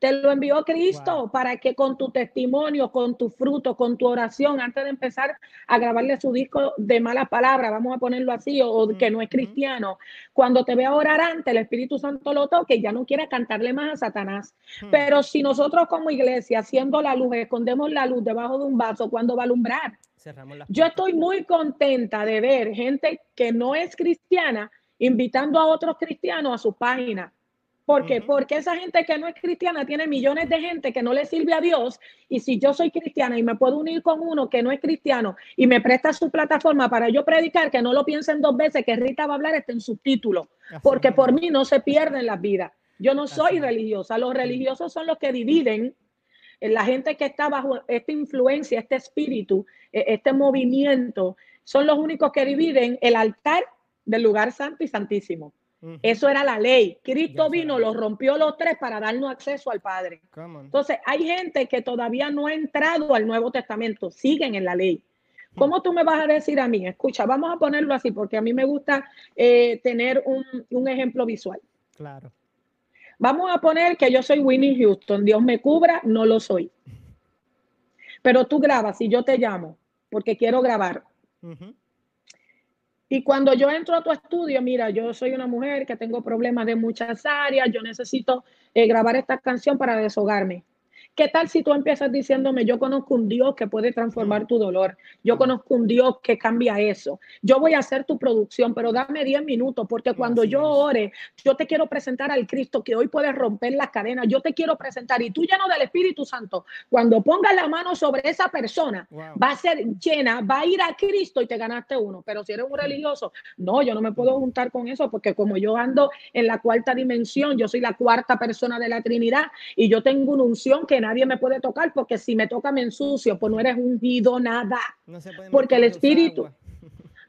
Speaker 2: Te lo envió Cristo para que con tu testimonio, con tu fruto, con tu oración, antes de empezar a grabarle su disco de malas palabras, vamos a ponerlo así, o, que no es cristiano, cuando te vea orar antes, el Espíritu Santo lo toque y ya no quiera cantarle más a Satanás. Hmm. Pero si nosotros como iglesia, haciendo la luz, escondemos la luz debajo de un vaso, ¿cuándo va a alumbrar? Yo estoy muy contenta de ver gente que no es cristiana invitando a otros cristianos a su página ¿Por qué? Porque esa gente que no es cristiana tiene millones de gente que no le sirve a Dios y si yo soy cristiana y me puedo unir con uno que no es cristiano y me presta su plataforma para yo predicar, que no lo piensen dos veces, que Rita va a hablar este en subtítulo, porque por mí no se pierden las vidas. Yo no soy religiosa, los religiosos son los que dividen la gente que está bajo esta influencia, este espíritu, eh, este movimiento, son los únicos que dividen el altar del lugar santo y santísimo. Eso era la ley. Cristo vino, lo rompió los tres para darnos acceso al Padre. Entonces, hay gente que todavía no ha entrado al Nuevo Testamento, siguen en la ley. ¿Cómo tú me vas a decir a mí? Escucha, vamos a ponerlo así, porque a mí me gusta eh, tener un, un ejemplo visual.
Speaker 1: Claro.
Speaker 2: Vamos a poner que yo soy Winnie Houston, Dios me cubra, no lo soy. Pero tú grabas y yo te llamo, porque quiero grabar. Y cuando yo entro a tu estudio, mira, yo soy una mujer que tengo problemas de muchas áreas, yo necesito eh, grabar esta canción para deshogarme. ¿Qué tal si tú empiezas diciéndome, yo conozco un Dios que puede transformar tu dolor? Yo conozco un Dios que cambia eso. Yo voy a hacer tu producción, pero dame 10 minutos, porque cuando yo ore, yo te quiero presentar al Cristo que hoy puede romper las cadenas. Yo te quiero presentar y tú lleno del Espíritu Santo, cuando pongas la mano sobre esa persona, va a ser llena, va a ir a Cristo y te ganaste uno. Pero si eres un religioso, no, yo no me puedo juntar con eso, porque como yo ando en la cuarta dimensión, yo soy la cuarta persona de la Trinidad y yo tengo una unción que nadie me puede tocar porque si me toca me ensucio, pues no eres ungido nada. porque el Espíritu,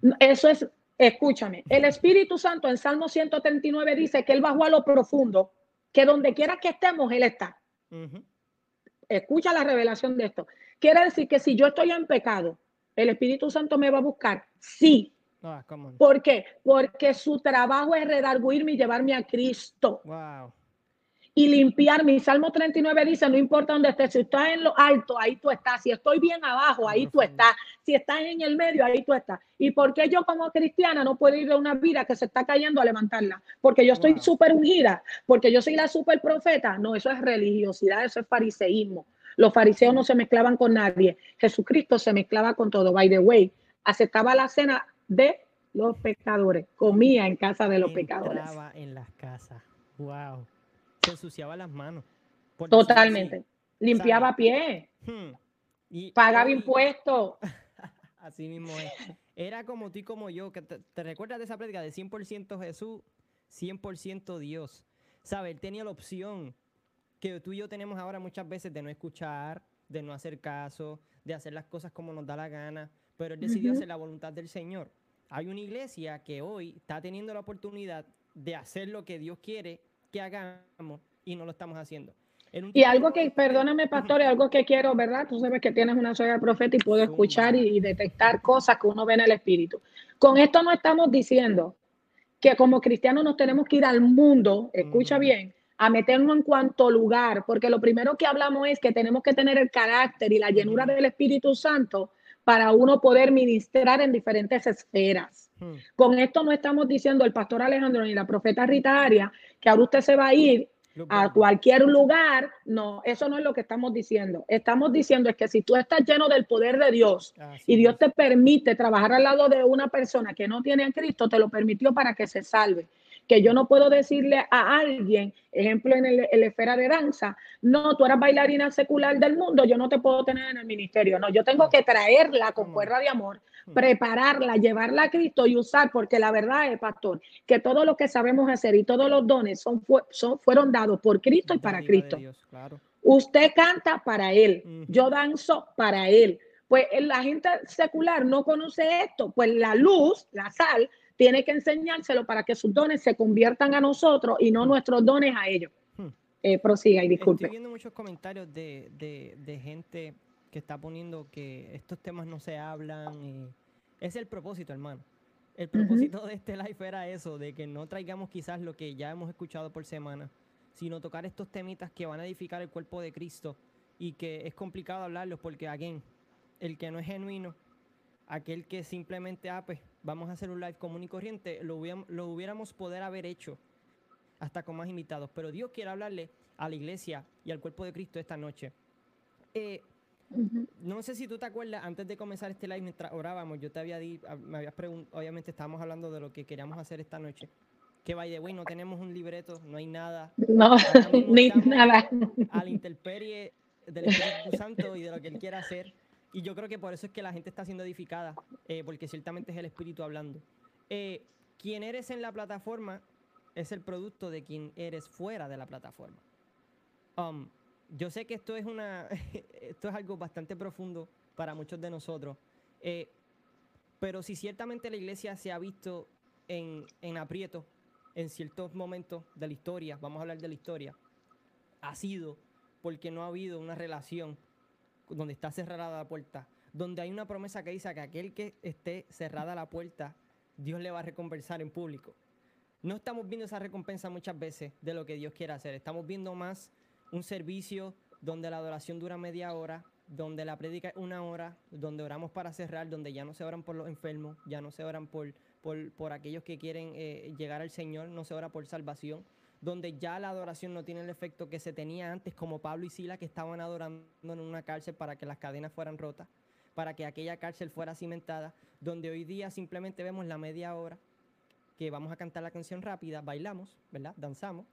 Speaker 2: eso es, escúchame, el Espíritu Santo en Salmo 139 dice que Él bajó a lo profundo, que donde quiera que estemos, Él está. Escucha la revelación de esto. Quiere decir que si yo estoy en pecado, el Espíritu Santo me va a buscar. Sí. Ah, ¿Por qué? Porque su trabajo es redarguirme y llevarme a Cristo. Wow y limpiar. Mi Salmo 39 dice, no importa dónde estés, si estás en lo alto, ahí tú estás. Si estoy bien abajo, ahí tú estás. Si estás en el medio, ahí tú estás. ¿Y por qué yo como cristiana no puedo ir de una vida que se está cayendo a levantarla? Porque yo estoy súper ungida, porque yo soy la súper profeta. No, eso es religiosidad, eso es fariseísmo. Los fariseos no se mezclaban con nadie. Jesucristo se mezclaba con todo. By the way, aceptaba la cena de los pecadores, comía en casa de los pecadores.
Speaker 1: en las casas. Wow se ensuciaba las manos.
Speaker 2: Totalmente. Limpiaba a pie. Hmm. Y Pagaba impuestos.
Speaker 1: Así mismo es. Era como tú y como yo. Que te, recuerdas de esa prédica de 100% Jesús, 100% Dios? ¿Sabes? Él tenía la opción que tú y yo tenemos ahora muchas veces de no escuchar, de no hacer caso, de hacer las cosas como nos da la gana, pero él decidió hacer la voluntad del Señor. Hay una iglesia que hoy está teniendo la oportunidad de hacer lo que Dios quiere que hagamos y no lo estamos haciendo.
Speaker 2: Y algo que, perdóname, pastor, algo que quiero, ¿verdad? Tú sabes que tienes una soya profeta y puedo escuchar y, detectar cosas que uno ve en el espíritu. Con esto no estamos diciendo que como cristianos nos tenemos que ir al mundo, escucha bien, a meternos en cuanto lugar, porque lo primero que hablamos es que tenemos que tener el carácter y la llenura del Espíritu Santo para uno poder ministrar en diferentes esferas. Hmm. Con esto no estamos diciendo el pastor Alejandro ni la profeta Rita Aria que ahora usted se va a ir a cualquier lugar. No, eso no es lo que estamos diciendo. Estamos diciendo es que si tú estás lleno del poder de Dios y Dios te permite trabajar al lado de una persona que no tiene a Cristo, te lo permitió para que se salve. Que yo no puedo decirle a alguien, ejemplo en, el, la esfera de danza, no, tú eres bailarina secular del mundo, yo no te puedo tener en el ministerio, no, yo tengo que traerla con cuerda de amor, prepararla, llevarla a Cristo y usar, porque la verdad es, pastor, que todo lo que sabemos hacer y todos los dones son, son fueron dados por Cristo y para Cristo. Usted canta para Él, yo danzo para Él. Pues la gente secular no conoce esto, pues la luz, la sal, tiene que enseñárselo para que sus dones se conviertan a nosotros y no nuestros dones a ellos. Hmm. Eh, prosiga y disculpe.
Speaker 1: Estoy viendo muchos comentarios de, gente que está poniendo que estos temas no se hablan. Y es el propósito, hermano. El propósito de este live era eso, de que no traigamos quizás lo que ya hemos escuchado por semana, sino tocar estos temitas que van a edificar el cuerpo de Cristo y que es complicado hablarlos porque, again, el que no es genuino, aquel que simplemente, ah, pues vamos a hacer un live común y corriente, lo, hubiéramos, lo hubiéramos poder haber hecho hasta con más invitados. Pero Dios quiere hablarle a la iglesia y al cuerpo de Cristo esta noche. Eh, no sé si tú te acuerdas, antes de comenzar este live, mientras orábamos, yo te había dicho, ah, me habías preguntado, obviamente estábamos hablando de lo que queríamos hacer esta noche. Que vaya, güey, no tenemos un libreto, no hay nada.
Speaker 2: No, ni nada.
Speaker 1: A la intemperie del Espíritu Santo y de lo que Él quiera hacer. Y yo creo que por eso es que la gente está siendo edificada, eh, porque ciertamente es el Espíritu hablando. Eh, quien eres en la plataforma es el producto de quien eres fuera de la plataforma. Um, yo sé que esto es una esto es algo bastante profundo para muchos de nosotros. Eh, pero si ciertamente la iglesia se ha visto en, en aprieto en ciertos momentos de la historia, vamos a hablar de la historia, ha sido porque no ha habido una relación donde está cerrada la puerta, donde hay una promesa que dice que aquel que esté cerrada la puerta, Dios le va a recompensar en público. No estamos viendo esa recompensa muchas veces de lo que Dios quiere hacer. Estamos viendo más un servicio donde la adoración dura media hora, donde la prédica es una hora, donde oramos para cerrar, donde ya no se oran por los enfermos, ya no se oran por, por, aquellos que quieren eh, llegar al Señor, no se ora por salvación, donde ya la adoración no tiene el efecto que se tenía antes, como Pablo y Sila que estaban adorando en una cárcel para que las cadenas fueran rotas, para que aquella cárcel fuera cimentada, donde hoy día simplemente vemos la media hora que vamos a cantar la canción rápida, bailamos, ¿verdad? Danzamos,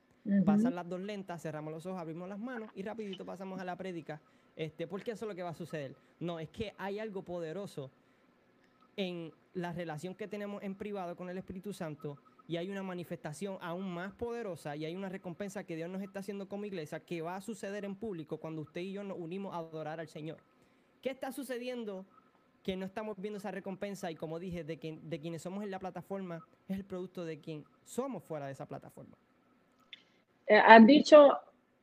Speaker 1: pasan las dos lentas, cerramos los ojos, abrimos las manos y rapidito pasamos a la prédica, este, porque eso es lo que va a suceder. No, es que hay algo poderoso en la relación que tenemos en privado con el Espíritu Santo y hay una manifestación aún más poderosa y hay una recompensa que Dios nos está haciendo como iglesia que va a suceder en público cuando usted y yo nos unimos a adorar al Señor. ¿Qué está sucediendo que no estamos viendo esa recompensa y como dije, de, que, de quienes somos en la plataforma es el producto de quien somos fuera de esa plataforma.
Speaker 2: Eh, has dicho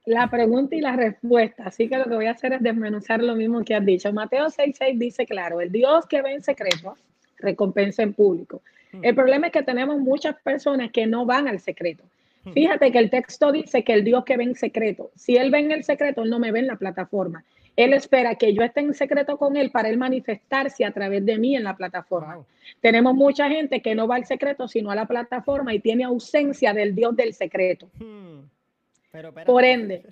Speaker 2: la pregunta y la respuesta, así que lo que voy a hacer es desmenuzar lo mismo que has dicho. Mateo 6.6 dice claro, el Dios que ve en secreto, recompensa en público. Hmm. El problema es que tenemos muchas personas que no van al secreto. Hmm. Fíjate que el texto dice que el Dios que ve en secreto, si Él ve en el secreto, Él no me ve en la plataforma. Él espera que yo esté en secreto con Él para Él manifestarse a través de mí en la plataforma. Tenemos mucha gente que no va al secreto, sino a la plataforma y tiene ausencia del Dios del secreto. Hmm. Por ende,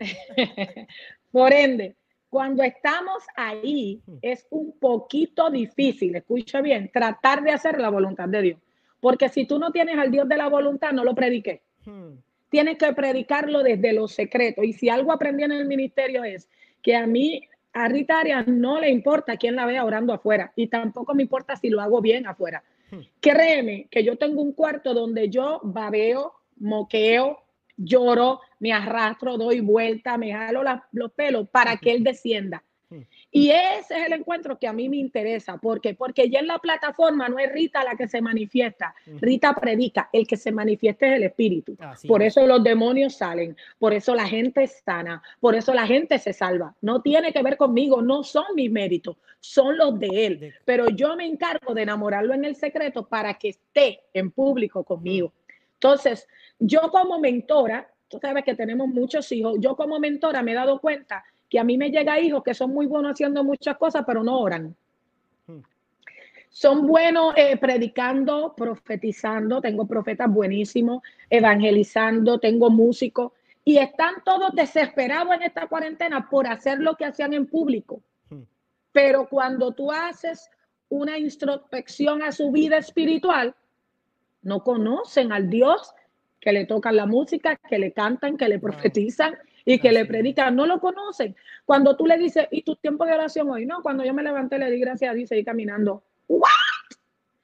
Speaker 2: por ende, cuando estamos ahí hmm. es un poquito difícil, escucha bien, tratar de hacer la voluntad de Dios. Porque si tú no tienes al Dios de la voluntad, no lo prediques. Hmm. Tienes que predicarlo desde los secretos. Y si algo aprendí en el ministerio es que a mí, a Rita Arias, no le importa quién la vea orando afuera y tampoco me importa si lo hago bien afuera. Hmm. Créeme que yo tengo un cuarto donde yo babeo, moqueo, lloro, me arrastro, doy vuelta, me jalo los pelos para que él descienda. Y ese es el encuentro que a mí me interesa. ¿Por qué? Porque ya en la plataforma no es Rita la que se manifiesta. Rita predica. El que se manifiesta es el Espíritu. por eso los demonios salen. Por eso la gente es sana. Por eso la gente se salva. No tiene que ver conmigo. No son mis méritos. Son los de Él. Pero yo me encargo de enamorarlo en el secreto para que esté en público conmigo. Entonces, yo como mentora, tú sabes que tenemos muchos hijos. Yo como mentora me he dado cuenta que a mí me llega hijos que son muy buenos haciendo muchas cosas, pero no oran. Hmm. Son buenos eh, predicando, profetizando, tengo profetas buenísimos, evangelizando, tengo músicos, y están todos desesperados en esta cuarentena por hacer lo que hacían en público. Hmm. Pero cuando tú haces una introspección a su vida espiritual, no conocen al Dios que le tocan la música, que le cantan, que le profetizan, y que le predican, no lo conocen. Cuando tú le dices, ¿y tu tiempo de oración hoy? No, cuando yo me levanté le di gracias a Dios y seguí caminando. ¿What?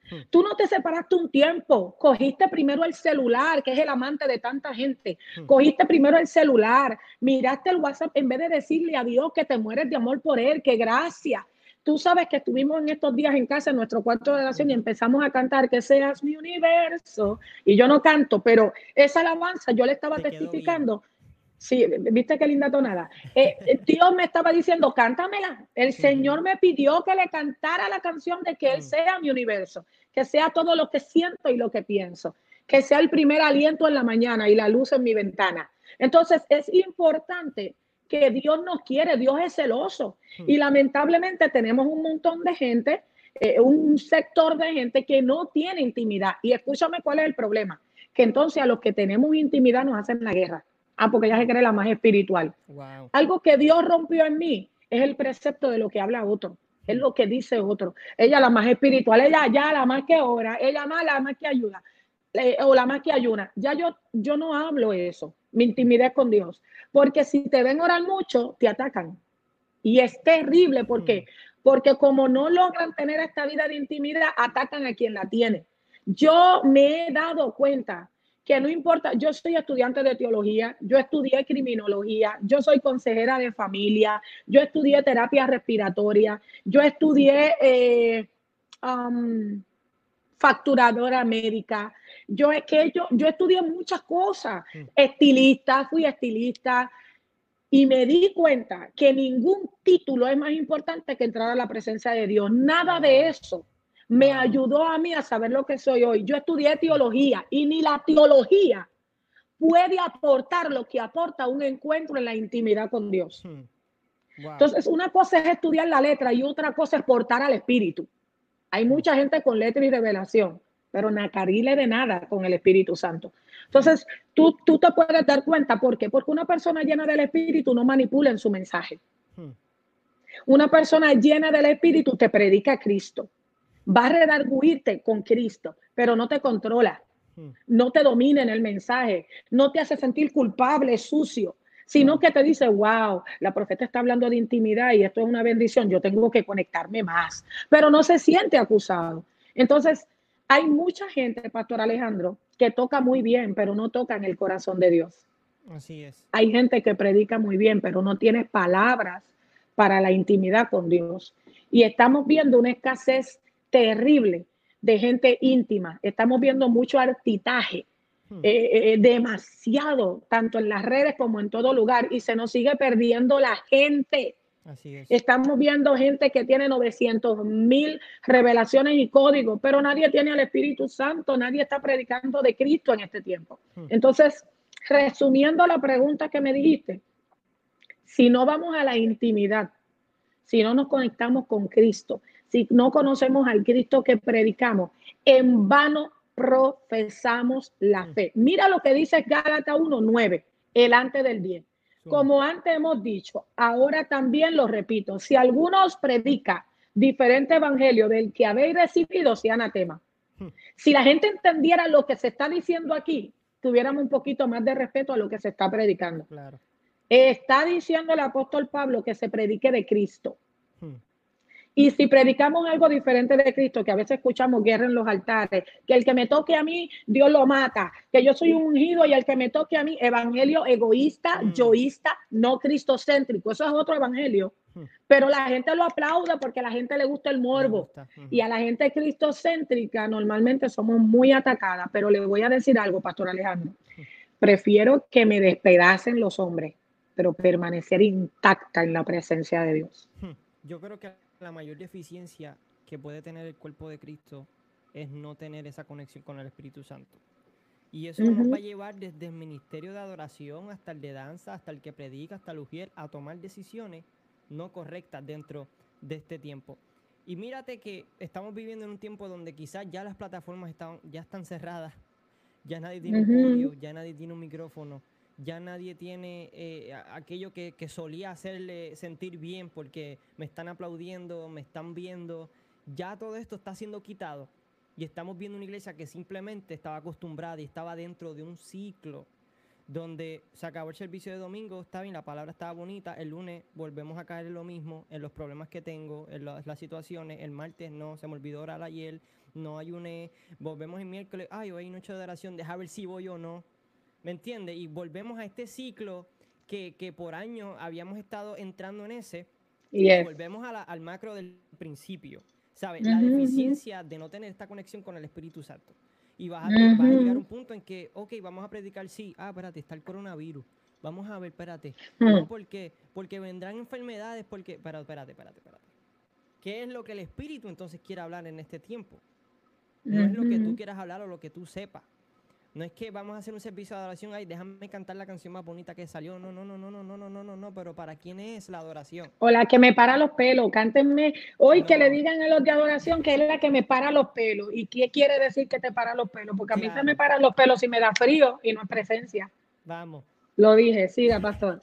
Speaker 2: Hmm. Tú no te separaste un tiempo, cogiste primero el celular, que es el amante de tanta gente, hmm. cogiste primero el celular, miraste el WhatsApp en vez de decirle a Dios que te mueres de amor por Él, que gracias. Tú sabes que estuvimos en estos días en casa, en nuestro cuarto de oración, y empezamos a cantar que seas mi universo. Y yo no canto, pero esa alabanza yo le estaba testificando Sí, viste qué linda tonada. Eh, eh, Dios me estaba diciendo, cántamela. El Señor me pidió que le cantara la canción de que Él mm. sea mi universo, que sea todo lo que siento y lo que pienso, que sea el primer aliento en la mañana y la luz en mi ventana. Entonces es importante que Dios nos quiere, Dios es celoso. Hmm. Y lamentablemente tenemos un montón de gente, eh, un sector de gente que no tiene intimidad. Y escúchame cuál es el problema, que entonces a los que tenemos intimidad nos hacen la guerra. Ah, porque ella se cree la más espiritual. Algo que Dios rompió en mí es el precepto de lo que habla otro. Es lo que dice otro. Ella la más espiritual, ella ya la más que ora, ella más la más que ayuda, eh, o la más que ayuna. Ya yo, yo no hablo eso, mi intimidad con Dios. Porque si te ven orar mucho, te atacan. Y es terrible, ¿por qué? Mm. Porque como no logran tener esta vida de intimidad, atacan a quien la tiene. Yo me he dado cuenta que no importa, yo soy estudiante de teología, yo estudié criminología, yo soy consejera de familia, yo estudié terapia respiratoria, yo estudié eh, facturadora médica, yo es que yo, yo estudié muchas cosas, mm. estilista, fui estilista, y me di cuenta que ningún título es más importante que entrar a la presencia de Dios. Nada de eso me ayudó a mí a saber lo que soy hoy. Yo estudié teología y ni la teología puede aportar lo que aporta un encuentro en la intimidad con Dios. Hmm. Entonces, una cosa es estudiar la letra y otra cosa es portar al espíritu. Hay hmm. mucha gente con letra y revelación, pero nacarile de nada con el Espíritu Santo. Entonces, tú, tú te puedes dar cuenta, ¿por qué? Porque una persona llena del Espíritu no manipula en su mensaje. Hmm. Una persona llena del Espíritu te predica a Cristo va a redarguirte con Cristo, pero no te controla, hmm. no te domina en el mensaje, no te hace sentir culpable, sucio, sino hmm. que te dice, wow, la profeta está hablando de intimidad y esto es una bendición, yo tengo que conectarme más, pero no se siente acusado. Entonces, hay mucha gente, Pastor Alejandro, que toca muy bien, pero no toca en el corazón de Dios.
Speaker 1: Así es.
Speaker 2: Hay gente que predica muy bien, pero no tiene palabras para la intimidad con Dios. Y estamos viendo una escasez terrible de gente íntima. Estamos viendo mucho artitaje, hmm. eh, eh, demasiado, tanto en las redes como en todo lugar, y se nos sigue perdiendo la gente. Estamos viendo gente que tiene 900 mil revelaciones y códigos, pero nadie tiene al Espíritu Santo, nadie está predicando de Cristo en este tiempo. Hmm. Entonces, resumiendo la pregunta que me dijiste, si no vamos a la intimidad, si no nos conectamos con Cristo, si no conocemos al Cristo que predicamos, en vano profesamos la mm. fe. Mira lo que dice Gálatas 1:9, el antes del 10. Como antes hemos dicho, ahora también lo repito, si alguno os predica diferente evangelio del que habéis recibido, sea anatema. Hmm. Si la gente entendiera lo que se está diciendo aquí, tuviéramos un poquito más de respeto a lo que se está predicando. Claro. Está diciendo el apóstol Pablo que se predique de Cristo. Hmm. Y si predicamos algo diferente de Cristo, que a veces escuchamos guerra en los altares, que el que me toque a mí, Dios lo mata, que yo soy un ungido y el que me toque a mí, evangelio egoísta, mm. yoísta, no cristocéntrico, eso es otro evangelio. Mm. Pero la gente lo aplaude porque a la gente le gusta el morbo. Mm. Y a la gente cristocéntrica normalmente somos muy atacadas. Pero le voy a decir algo, Pastor Alejandro. Prefiero que me despedacen los hombres, pero permanecer intacta en la presencia de Dios.
Speaker 1: Yo creo que la mayor deficiencia que puede tener el cuerpo de Cristo es no tener esa conexión con el Espíritu Santo. Y eso nos va a llevar desde el ministerio de adoración hasta el de danza, hasta el que predica, hasta el ujier, a tomar decisiones no correctas dentro de este tiempo. Y mírate que estamos viviendo en un tiempo donde quizás ya las plataformas están, ya están cerradas, ya nadie tiene un podio, ya nadie tiene un micrófono, ya nadie tiene eh, aquello que, solía hacerle sentir bien porque me están aplaudiendo, me están viendo. Ya todo esto está siendo quitado y estamos viendo una iglesia que simplemente estaba acostumbrada y estaba dentro de un ciclo donde se acabó el servicio de domingo, está bien, la palabra estaba bonita, el lunes volvemos a caer en lo mismo, en los problemas que tengo, en las, situaciones, el martes no, se me olvidó orar ayer, no ayuné, volvemos el miércoles, ay, hoy hay noche de oración, deja ver si voy o no, ¿Me entiendes? Y volvemos a este ciclo que, por años habíamos estado entrando en ese. Y volvemos al macro del principio. ¿Sabes? la deficiencia de no tener esta conexión con el Espíritu Santo. Y vas a, llegar a un punto en que, ok, vamos a predicar, sí, ah, espérate, está el coronavirus. Vamos a ver, espérate. No, ¿Por qué? Porque vendrán enfermedades, porque, espérate, espérate, espérate, espérate. ¿Qué es lo que el Espíritu entonces quiere hablar en este tiempo? No es lo que tú quieras hablar o lo que tú sepas. No es que vamos a hacer un servicio de adoración, ay, déjame cantar la canción más bonita que salió. No, no, no, no, no, no, no, no, no, no, pero ¿para quién es la adoración?
Speaker 2: O la que me para los pelos, cántenme hoy que le digan a los de adoración que es la que me para los pelos. ¿Y qué quiere decir que te para los pelos? Porque a mí se me paran los pelos si me da frío y no es presencia.
Speaker 1: Vamos.
Speaker 2: Lo dije, siga, pastor.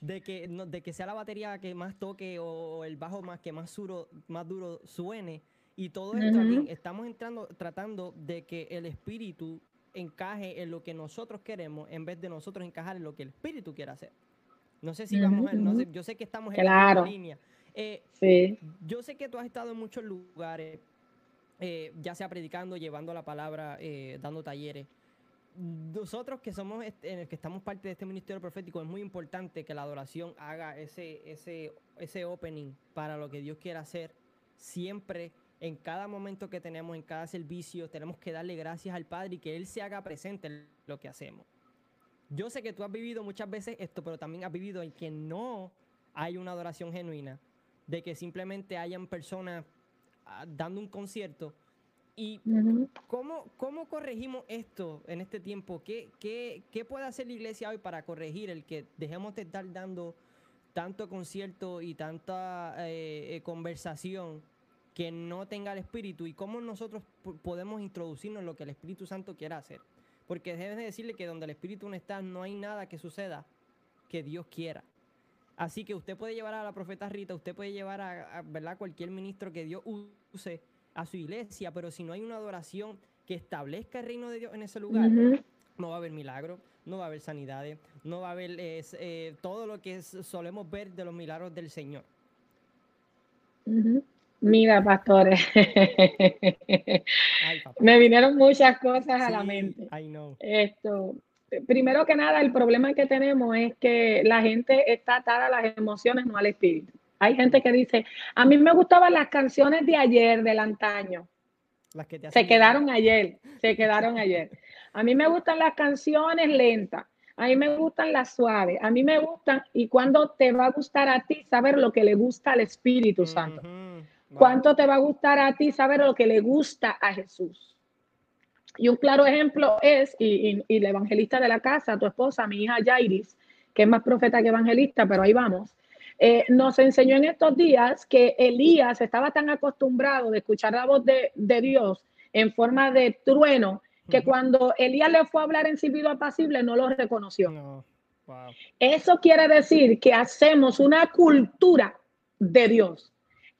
Speaker 1: De que, de que sea la batería que más toque o el bajo más que más duro, más duro suene. Y todo esto aquí estamos entrando, tratando de que el espíritu encaje en lo que nosotros queremos en vez de nosotros encajar en lo que el espíritu quiere hacer. No sé si vamos a, no sé, yo sé que estamos en la línea. Eh, sí. Yo sé que tú has estado en muchos lugares, eh, ya sea predicando, llevando la palabra, eh, dando talleres. Nosotros que somos en el que estamos parte de este ministerio profético es muy importante que la adoración haga ese ese ese opening para lo que Dios quiera hacer siempre en cada momento que tenemos, en cada servicio, tenemos que darle gracias al Padre y que Él se haga presente en lo que hacemos. Yo sé que tú has vivido muchas veces esto, pero también has vivido en que no hay una adoración genuina, de que simplemente hayan personas ah, dando un concierto. ¿Y ¿cómo, ¿cómo, corregimos esto en este tiempo? ¿Qué, ¿Qué, qué, puede hacer la iglesia hoy para corregir el que dejemos de estar dando tanto concierto y tanta eh, eh, conversación que no tenga el Espíritu y cómo nosotros podemos introducirnos en lo que el Espíritu Santo quiera hacer. Porque debes de decirle que donde el Espíritu no está, no hay nada que suceda que Dios quiera. Así que usted puede llevar a la profeta Rita, usted puede llevar a, ¿verdad? cualquier ministro que Dios use a su iglesia, pero si no hay una adoración que establezca el reino de Dios en ese lugar, no va a haber milagro, no va a haber sanidades, no va a haber eh, todo lo que solemos ver de los milagros del Señor.
Speaker 2: Mira, pastores, me vinieron muchas cosas a la mente. Esto, primero que nada, el problema que tenemos es que la gente está atada a las emociones, no al espíritu. Hay gente que dice, a mí me gustaban las canciones de ayer, del antaño. se quedaron ayer, se quedaron ayer. A mí me gustan las canciones lentas, a mí me gustan las suaves, a mí me gustan, y cuando te va a gustar a ti saber lo que le gusta al Espíritu Santo. ¿Cuánto te va a gustar a ti saber lo que le gusta a Jesús? Y un claro ejemplo es, y, y, la evangelista de la casa, tu esposa, mi hija Jairis, que es más profeta que evangelista, pero ahí vamos, eh, nos enseñó en estos días que Elías estaba tan acostumbrado de escuchar la voz de, Dios en forma de trueno, que cuando Elías le fue a hablar en silbido apacible no lo reconoció. Eso quiere decir que hacemos una cultura de Dios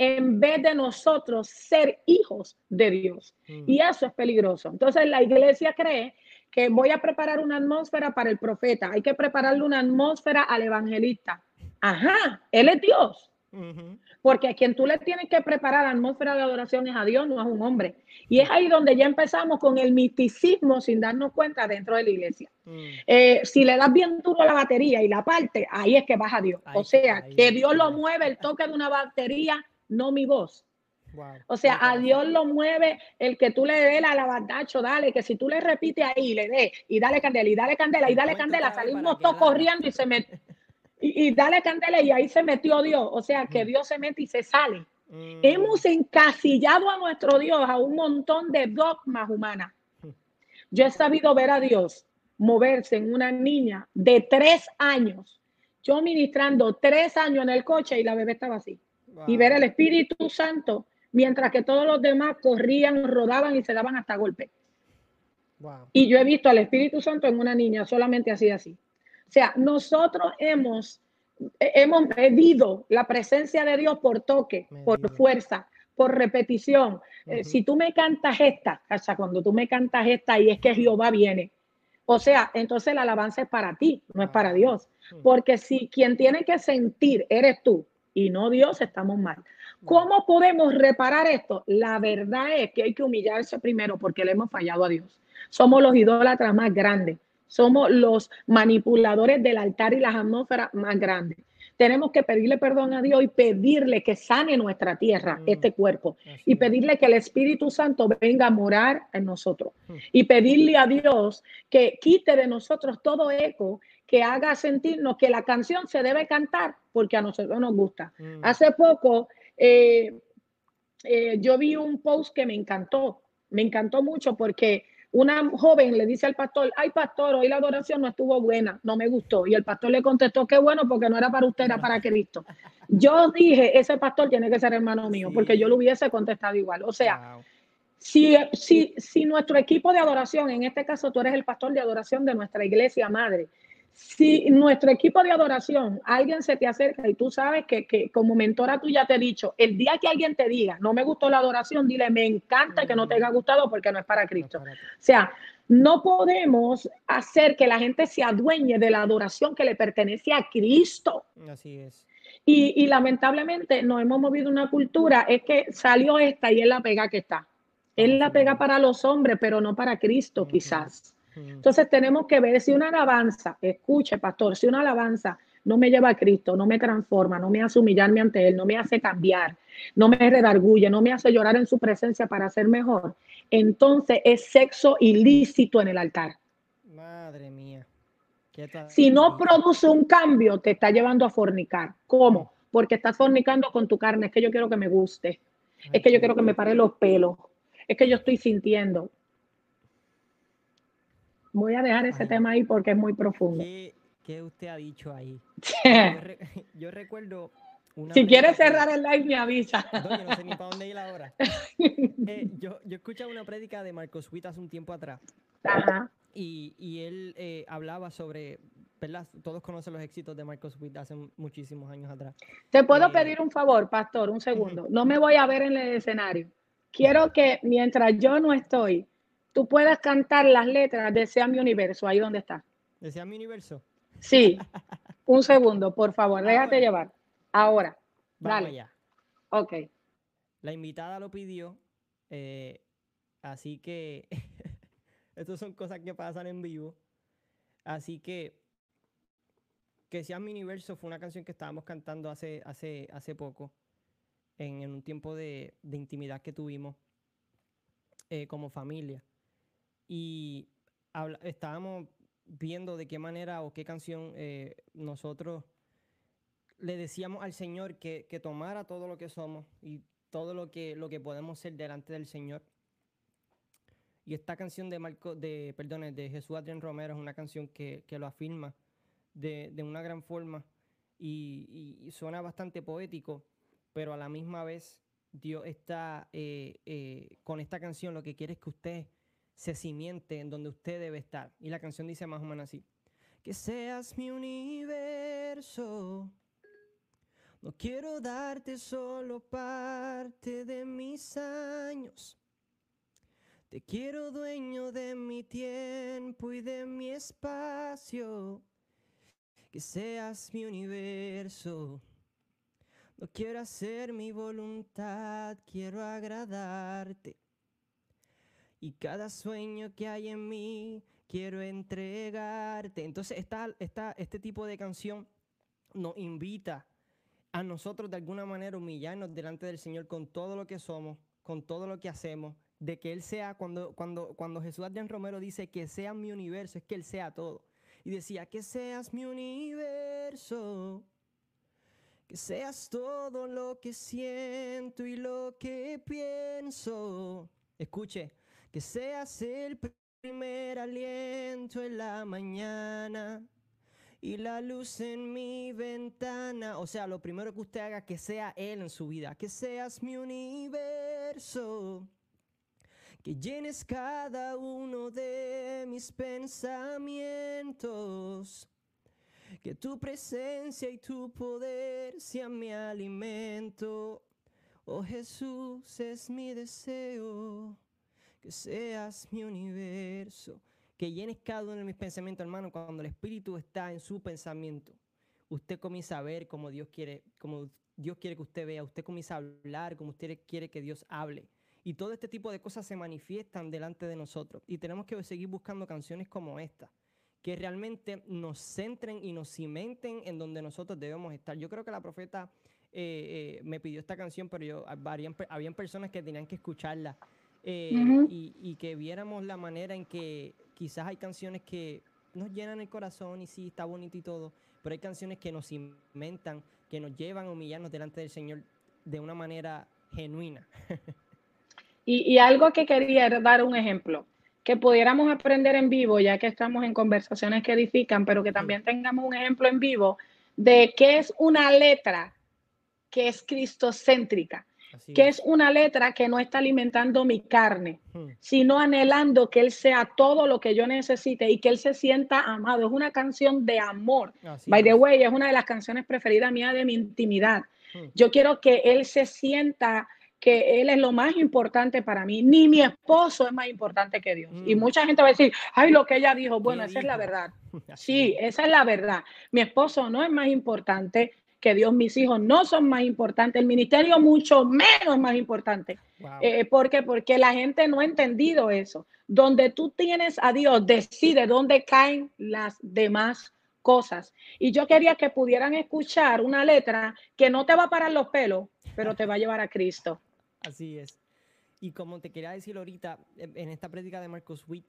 Speaker 2: en vez de nosotros ser hijos de Dios. Mm. Y eso es peligroso. Entonces la iglesia cree que voy a preparar una atmósfera para el profeta, hay que prepararle una atmósfera al evangelista. Ajá, él es Dios. Porque a quien tú le tienes que preparar la atmósfera de adoración es a Dios, no es un hombre. Y es ahí donde ya empezamos con el misticismo sin darnos cuenta dentro de la iglesia. Mm. Eh, si le das bien duro la batería y la parte, ahí es que vas a Dios. o sea, que Dios lo mueve el toque de una batería no mi voz. O sea, a Dios lo mueve el que tú le des la lavandacho, dale, que si tú le repites ahí, le des, y dale candela, y dale candela, y dale candela, salimos todos corriendo y se mete, y, dale candela, y ahí se metió Dios. O sea, que mm. Dios se mete y se sale. Mm. Hemos encasillado a nuestro Dios a un montón de dogmas humanas. Yo he sabido ver a Dios moverse en una niña de tres años. Yo ministrando tres años en el coche y la bebé estaba así y ver el Espíritu Santo, mientras que todos los demás corrían, rodaban y se daban hasta golpe. Y yo he visto al Espíritu Santo en una niña solamente así, así. O sea, nosotros hemos, hemos medido la presencia de Dios por toque, por fuerza, por repetición. Eh, si tú me cantas esta, o sea, cuando tú me cantas esta y es que Jehová viene, o sea, entonces la alabanza es para ti, no es para Dios. Porque si quien tiene que sentir eres tú, y no Dios, estamos mal. ¿Cómo podemos reparar esto? La verdad es que hay que humillarse primero porque le hemos fallado a Dios. Somos los idólatras más grandes. Somos los manipuladores del altar y las atmósferas más grandes. Tenemos que pedirle perdón a Dios y pedirle que sane nuestra tierra, mm. este cuerpo, y pedirle que el Espíritu Santo venga a morar en nosotros. Mm. Y pedirle a Dios que quite de nosotros todo eco que haga sentirnos que la canción se debe cantar porque a nosotros nos gusta. Mm. Hace poco eh, eh, yo vi un post que me encantó, me encantó mucho porque una joven le dice al pastor, ay pastor, hoy la adoración no estuvo buena, no me gustó. Y el pastor le contestó, qué bueno, porque no era para usted, era para Cristo. Yo dije, ese pastor tiene que ser hermano mío, porque yo lo hubiese contestado igual. O sea, si, si, si nuestro equipo de adoración, en este caso tú eres el pastor de adoración de nuestra iglesia madre, si nuestro equipo de adoración, alguien se te acerca y tú sabes que, que, como mentora tú ya te he dicho, el día que alguien te diga, no me gustó la adoración, dile, me encanta que no te haya gustado porque no es para Cristo. O sea, no podemos hacer que la gente se adueñe de la adoración que le pertenece a Cristo.
Speaker 1: Así es.
Speaker 2: Y, y lamentablemente nos hemos movido una cultura, es que salió esta y es la pega que está. Es la pega para los hombres, pero no para Cristo, quizás. Entonces tenemos que ver si una alabanza, escuche pastor, si una alabanza no me lleva a Cristo, no me transforma, no me hace humillarme ante Él, no me hace cambiar, no me redarguye, no me hace llorar en su presencia para ser mejor, entonces es sexo ilícito en el altar.
Speaker 1: Madre mía.
Speaker 2: Si no produce un cambio, te está llevando a fornicar. ¿Cómo? Porque estás fornicando con tu carne. Es que yo quiero que me guste. Es que yo quiero que me pare los pelos. Es que yo estoy sintiendo. Voy a dejar ese tema ahí porque es muy profundo.
Speaker 1: ¿Qué, usted ha dicho ahí? yo, recuerdo.
Speaker 2: si quieres cerrar el live, me avisa.
Speaker 1: No, yo no sé ni para dónde ir ahora. Eh, yo, yo escuché una prédica de Marcos Witt hace un tiempo atrás. Ajá. Y, y él eh, hablaba sobre ¿verdad? Todos conocen los éxitos de Marcos Witt hace muchísimos años atrás.
Speaker 2: Te puedo eh, pedir un favor, pastor, un segundo. No me voy a ver en el escenario. Quiero que mientras yo no estoy, tú puedas cantar las letras de Sea mi universo, ahí donde está.
Speaker 1: ¿De Sea mi universo?
Speaker 2: Sí. Un segundo, por favor, déjate llevar. Ahora. Vamos dale. Ok.
Speaker 1: La invitada lo pidió, eh, así que estas son cosas que pasan en vivo. Así que que sea mi universo fue una canción que estábamos cantando hace, hace, hace poco, en, un tiempo de, intimidad que tuvimos eh, como familia y estábamos viendo de qué manera o qué canción eh, nosotros le decíamos al Señor que, tomara todo lo que somos y todo lo que, lo que podemos ser delante del Señor. Y esta canción de Marco, de, perdón, de Jesús Adrián Romero es una canción que, lo afirma de, una gran forma y, suena bastante poético, pero a la misma vez Dios está eh, eh, con esta canción, lo que quiere es que usted se simiente en donde usted debe estar. Y la canción dice más o menos así. Que seas mi universo. No quiero darte solo parte de mis años. Te quiero dueño de mi tiempo y de mi espacio. Que seas mi universo. No quiero hacer mi voluntad, quiero agradarte. Y cada sueño que hay en mí, quiero entregarte. Entonces, esta, esta, este tipo de canción nos invita a nosotros de alguna manera humillarnos delante del Señor con todo lo que somos, con todo lo que hacemos, de que Él sea, cuando, cuando, cuando Jesús Adrián Romero dice que sea mi universo, es que Él sea todo. Y decía, que seas mi universo, que seas todo lo que siento y lo que pienso. Escuche, que seas el primer aliento en la mañana y la luz en mi ventana. O sea, lo primero que usted haga, que sea Él en su vida, que seas mi universo, que llenes cada uno de mis pensamientos. Que tu presencia y tu poder sean mi alimento. Oh Jesús, es mi deseo que seas mi universo, que llenes cada uno de mis pensamientos, hermano, cuando el Espíritu está en su pensamiento. Usted comienza a ver como Dios quiere, como Dios quiere que usted vea, usted comienza a hablar como usted quiere que Dios hable. Y todo este tipo de cosas se manifiestan delante de nosotros. Y tenemos que seguir buscando canciones como esta, que realmente nos centren y nos cimenten en donde nosotros debemos estar. Yo creo que la profeta eh, eh, me pidió esta canción, pero yo, habían, habían personas que tenían que escucharla eh, y, que viéramos la manera en que quizás hay canciones que nos llenan el corazón y sí, está bonito y todo, pero hay canciones que nos inventan, que nos llevan a humillarnos delante del Señor de una manera genuina.
Speaker 2: y, algo que quería dar un ejemplo. que pudiéramos aprender en vivo, ya que estamos en conversaciones que edifican, pero que también tengamos un ejemplo en vivo de qué es una letra que es cristocéntrica, que es. una letra que no está alimentando mi carne, hmm. sino anhelando que Él sea todo lo que yo necesite y que Él se sienta amado. Es una canción de amor. By the way, es una de las canciones preferidas mía de mi intimidad. Hmm. Yo quiero que Él se sienta que Él es lo más importante para mí, ni mi esposo es más importante que Dios. Y mm. mucha gente va a decir, ay, lo que ella dijo, bueno, esa es la verdad. Sí, esa es la verdad. Mi esposo no es más importante que Dios, mis hijos no son más importantes, el ministerio mucho menos más importante. Eh, ¿Por qué? Porque la gente no ha entendido eso. Donde tú tienes a Dios, decide dónde caen las demás cosas. Y yo quería que pudieran escuchar una letra que no te va a parar los pelos, pero te va a llevar a Cristo.
Speaker 1: Así es. Y como te quería decir ahorita, en esta prédica de Marcos Witt,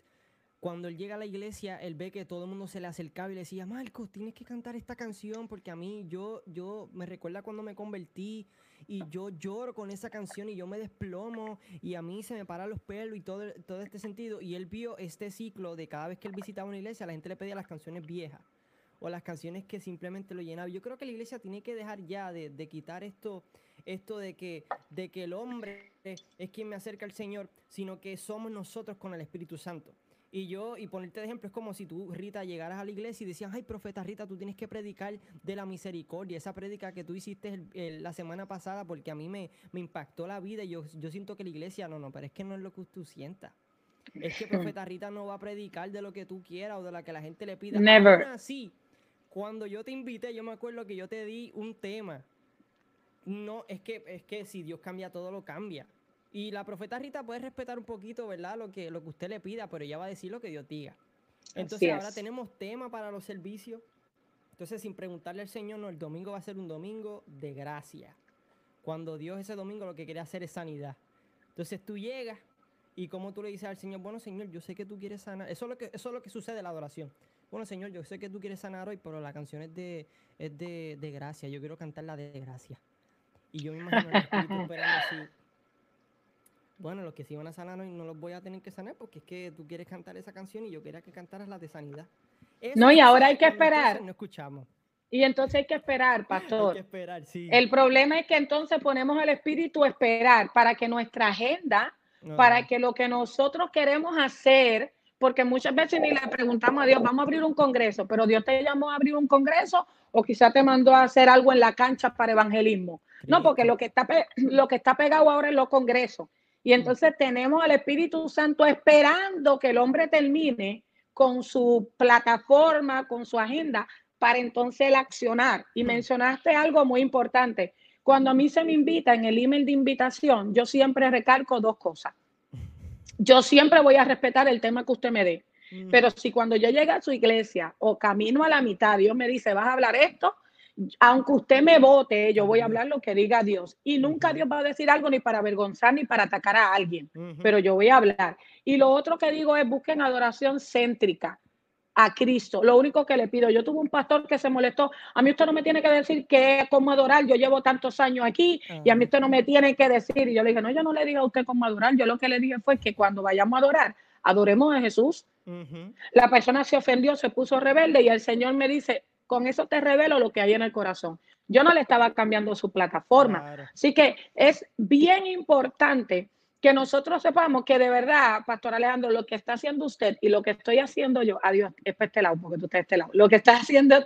Speaker 1: cuando él llega a la iglesia, él ve que todo el mundo se le acercaba y le decía, Marcos, tienes que cantar esta canción porque a mí yo, yo me recuerda cuando me convertí y yo lloro con esa canción y yo me desplomo y a mí se me paran los pelos y todo, todo este sentido. Y él vio este ciclo de cada vez que él visitaba una iglesia, la gente le pedía las canciones viejas o las canciones que simplemente lo llenaban. Yo creo que la iglesia tiene que dejar ya de, de quitar esto esto de que, de que el hombre es quien me acerca al Señor, sino que somos nosotros con el Espíritu Santo. Y yo, y ponerte de ejemplo, es como si tú, Rita, llegaras a la iglesia y decías, ay, profeta Rita, tú tienes que predicar de la misericordia, esa prédica que tú hiciste la semana pasada, porque a mí me, me impactó la vida y yo, yo siento que la iglesia, no, no, pero es que no es lo que tú sientas. Es que profeta Rita no va a predicar de lo que tú quieras o de la que la gente le pida.
Speaker 2: Never.
Speaker 1: así, cuando yo te invité, yo me acuerdo que yo te di un tema no, es que, es que si Dios cambia todo, lo cambia. Y la profeta Rita puede respetar un poquito, ¿verdad? Lo que, lo que usted le pida, pero ella va a decir lo que Dios diga. Entonces ahora tenemos tema para los servicios. Entonces, sin preguntarle al Señor, no, el domingo va a ser un domingo de gracia. Cuando Dios ese domingo lo que quiere hacer es sanidad. Entonces tú llegas y como tú le dices al Señor, bueno Señor, yo sé que tú quieres sanar. Eso es lo que, eso es lo que sucede en la adoración. Bueno Señor, yo sé que tú quieres sanar hoy, pero la canción es de, es de, de gracia. Yo quiero cantar la de gracia. Y yo me imagino el espíritu esperando así. Bueno, los que se iban a sanar hoy no los voy a tener que sanar porque es que tú quieres cantar esa canción y yo quería que cantaras la de sanidad.
Speaker 2: no, y ahora hay que esperar.
Speaker 1: No escuchamos.
Speaker 2: Y entonces hay que esperar, pastor.
Speaker 1: hay que esperar, sí.
Speaker 2: El problema es que entonces ponemos el espíritu a esperar para que nuestra agenda, para que lo que nosotros queremos hacer, porque muchas veces ni le preguntamos a Dios, vamos a abrir un congreso, pero Dios te llamó a abrir un congreso o quizá te mandó a hacer algo en la cancha para evangelismo. No, porque lo que está, lo que está pegado ahora es los congresos. Y entonces tenemos al Espíritu Santo esperando que el hombre termine con su plataforma, con su agenda, para entonces el accionar. Y mencionaste algo muy importante. Cuando a mí se me invita en el email de invitación, yo siempre recalco dos cosas. Yo siempre voy a respetar el tema que usted me dé. Pero si cuando yo llegue a su iglesia o camino a la mitad, Dios me dice, vas a hablar esto, aunque usted me vote, yo voy a hablar lo que diga Dios. Y nunca Dios va a decir algo ni para avergonzar ni para atacar a alguien, pero yo voy a hablar. Y lo otro que digo es busquen adoración céntrica a Cristo. Lo único que le pido, yo tuve un pastor que se molestó, a mí usted no me tiene que decir qué, cómo adorar, yo llevo tantos años aquí y a mí usted no me tiene que decir. Y yo le dije, no, yo no le dije a usted cómo adorar, yo lo que le dije fue que cuando vayamos a adorar, adoremos a Jesús. La persona se ofendió, se puso rebelde y el Señor me dice, con eso te revelo lo que hay en el corazón. Yo no le estaba cambiando su plataforma. Así que es bien importante que nosotros sepamos que de verdad, Pastor Alejandro, lo que está haciendo usted y lo que estoy haciendo yo, adiós, es para este lado, porque tú estás de este lado, lo que está haciendo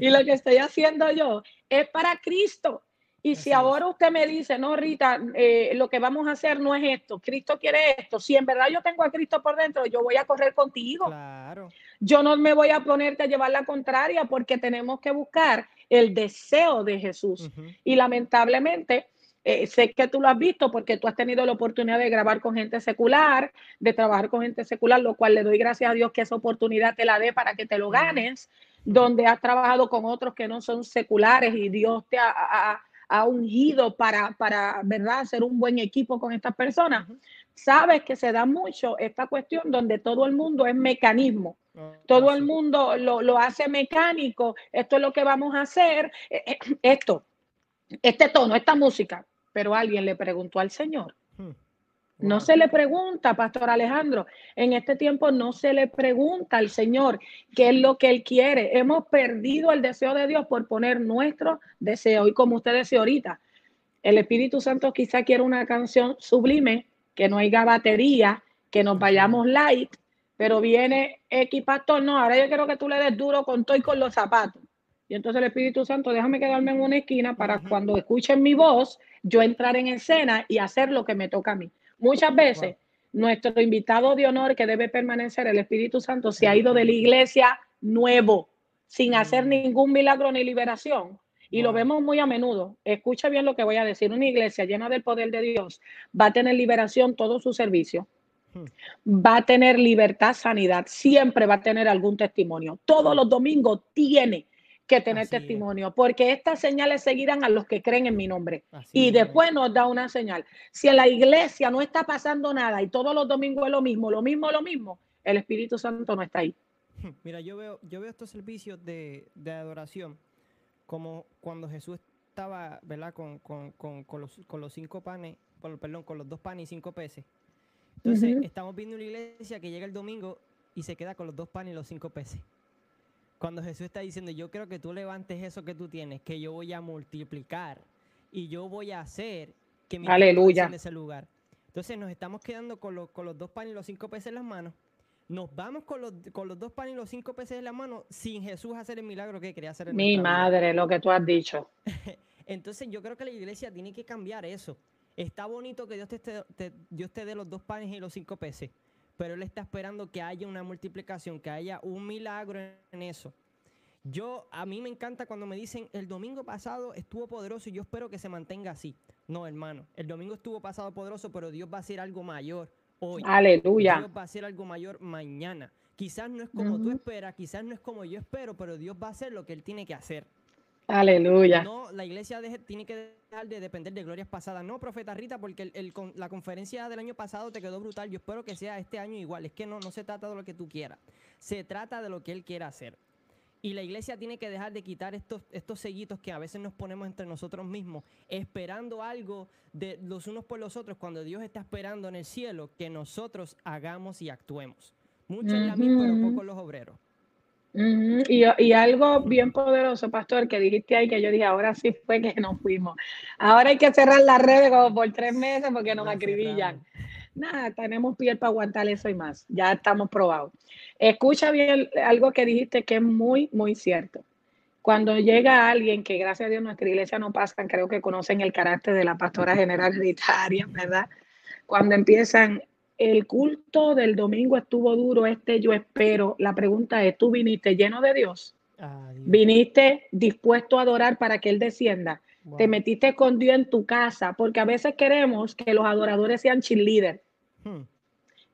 Speaker 2: y lo que estoy haciendo yo es para Cristo. Y si ahora usted me dice, no, Rita, eh, lo que vamos a hacer no es esto, Cristo quiere esto, si en verdad yo tengo a Cristo por dentro, yo voy a correr contigo.
Speaker 1: Claro.
Speaker 2: Yo no me voy a ponerte a llevar la contraria porque tenemos que buscar el deseo de Jesús. Y lamentablemente, eh, sé que tú lo has visto porque tú has tenido la oportunidad de grabar con gente secular, de trabajar con gente secular, lo cual le doy gracias a Dios que esa oportunidad te la dé para que te lo ganes, donde has trabajado con otros que no son seculares y Dios te ha ha ungido para, para, ¿verdad?, hacer un buen equipo con estas personas. Sabes que se da mucho esta cuestión donde todo el mundo es mecanismo. Ah, todo el mundo lo, lo, hace mecánico. Esto es lo que vamos a hacer. Eh, eh, esto, este tono, esta música. Pero alguien le preguntó al Señor. No se le pregunta, Pastor Alejandro, en este tiempo no se le pregunta al Señor qué es lo que Él quiere. Hemos perdido el deseo de Dios por poner nuestro deseo. Y como usted decía ahorita, el Espíritu Santo quizá quiere una canción sublime, que no haya batería, que nos vayamos light, pero viene X pastor, no, ahora yo quiero que tú le des duro con todo y con los zapatos. Y entonces el Espíritu Santo, déjame quedarme en una esquina para cuando escuchen mi voz, yo entrar en escena y hacer lo que me toca a mí. Muchas veces nuestro invitado de honor que debe permanecer, el Espíritu Santo, se ha ido de la iglesia nuevo, sin hacer mm. ningún milagro ni liberación. Y lo vemos muy a menudo. Escucha bien lo que voy a decir. Una iglesia llena del poder de Dios va a tener liberación todo su servicio. Hmm. Va a tener libertad, sanidad. Siempre va a tener algún testimonio. Todos los domingos tiene que tener testimonio, porque estas señales seguirán a los que creen en mi nombre. y después nos da una señal. Si en la iglesia no está pasando nada y todos los domingos es lo mismo, lo mismo, lo mismo, el Espíritu Santo no está ahí.
Speaker 1: Mira, yo veo, yo veo estos servicios de, adoración como cuando Jesús estaba, ¿verdad? Con, los, cinco panes, perdón, con los dos panes y cinco peces. Entonces, estamos viendo una iglesia que llega el domingo y se queda con los dos panes y los cinco peces. Cuando Jesús está diciendo, yo creo que tú levantes eso que tú tienes, que yo voy a multiplicar y yo voy a hacer que mi
Speaker 2: Aleluya.
Speaker 1: en ese lugar. Entonces nos estamos quedando con, los, con los dos panes y los cinco peces en las manos. Nos vamos con los, con los dos panes y los cinco peces en las manos sin Jesús hacer el milagro que quería hacer. En
Speaker 2: mi madre, lo que tú has dicho.
Speaker 1: Entonces yo creo que la iglesia tiene que cambiar eso. Está bonito que Dios te, Dios te dé los dos panes y los cinco peces pero él está esperando que haya una multiplicación, que haya un milagro en eso. Yo, a mí me encanta cuando me dicen, el domingo pasado estuvo poderoso y yo espero que se mantenga así. No, hermano, el domingo estuvo pasado poderoso, pero Dios va a hacer algo mayor hoy.
Speaker 2: Aleluya.
Speaker 1: Dios va a hacer algo mayor mañana. Quizás no es como tú esperas, quizás no es como yo espero, pero Dios va a hacer lo que Él tiene que hacer.
Speaker 2: Aleluya.
Speaker 1: No, la iglesia tiene que dejar de depender de glorias pasadas. No, profeta Rita, porque la conferencia del año pasado te quedó brutal. Yo espero que sea este año igual. Es que no, no se trata de lo que tú quieras. Se trata de lo que Él quiera hacer. Y la iglesia tiene que dejar de quitar estos, estos sellitos que a veces nos ponemos entre nosotros mismos, esperando algo de los unos por los otros, cuando Dios está esperando en el cielo que nosotros hagamos y actuemos. Muchos en la misma, pero pocos los obreros
Speaker 2: y, algo bien poderoso, pastor, que dijiste ahí, que yo dije, ahora sí fue que nos fuimos. Ahora hay que cerrar las redes como por tres meses porque nos acribillan. Nada, tenemos piel para aguantar eso y más. Ya estamos probados. Escucha bien algo que dijiste que es muy, muy cierto. Cuando llega alguien que gracias a Dios nuestra iglesia no pasan, creo que conocen el carácter de la pastora general hereditaria, ¿verdad? Cuando empiezan, el culto del domingo estuvo duro, este yo espero. La pregunta es, ¿tú viniste lleno de Dios? ¿Viniste dispuesto a adorar para que Él descienda? ¿Te metiste con Dios en tu casa? Porque a veces queremos que los adoradores sean cheerleaders. Hmm.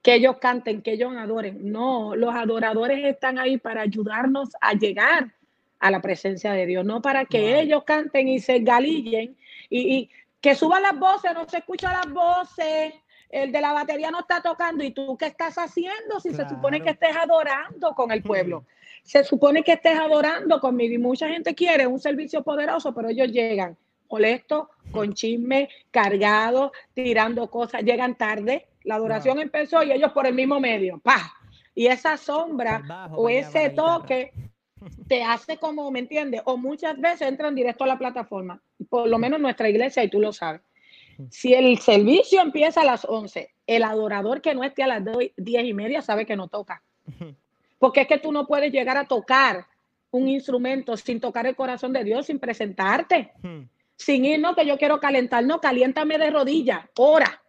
Speaker 2: Que ellos canten, que ellos adoren. No, los adoradores están ahí para ayudarnos a llegar a la presencia de Dios, no para que ellos canten y se galillen y, y que suban las voces, no se escuchan las voces, el de la batería no está tocando y tú qué estás haciendo si se supone que estés adorando con el pueblo. Se supone que estés adorando conmigo y mucha gente quiere un servicio poderoso, pero ellos llegan molestos, con chisme, cargados, tirando cosas, llegan tarde. La adoración empezó y ellos por el mismo medio, ¡pa! Y esa sombra o ese toque te hace como, ¿me entiendes? O muchas veces entran directo a la plataforma, por lo menos nuestra iglesia y tú lo sabes. Si el servicio empieza a las 11, el adorador que no esté a las 10 y media sabe que no toca. Porque es que tú no puedes llegar a tocar un instrumento sin tocar el corazón de Dios, sin presentarte. Sin ir, no, que yo quiero calentar, no, caliéntame de rodillas, ora.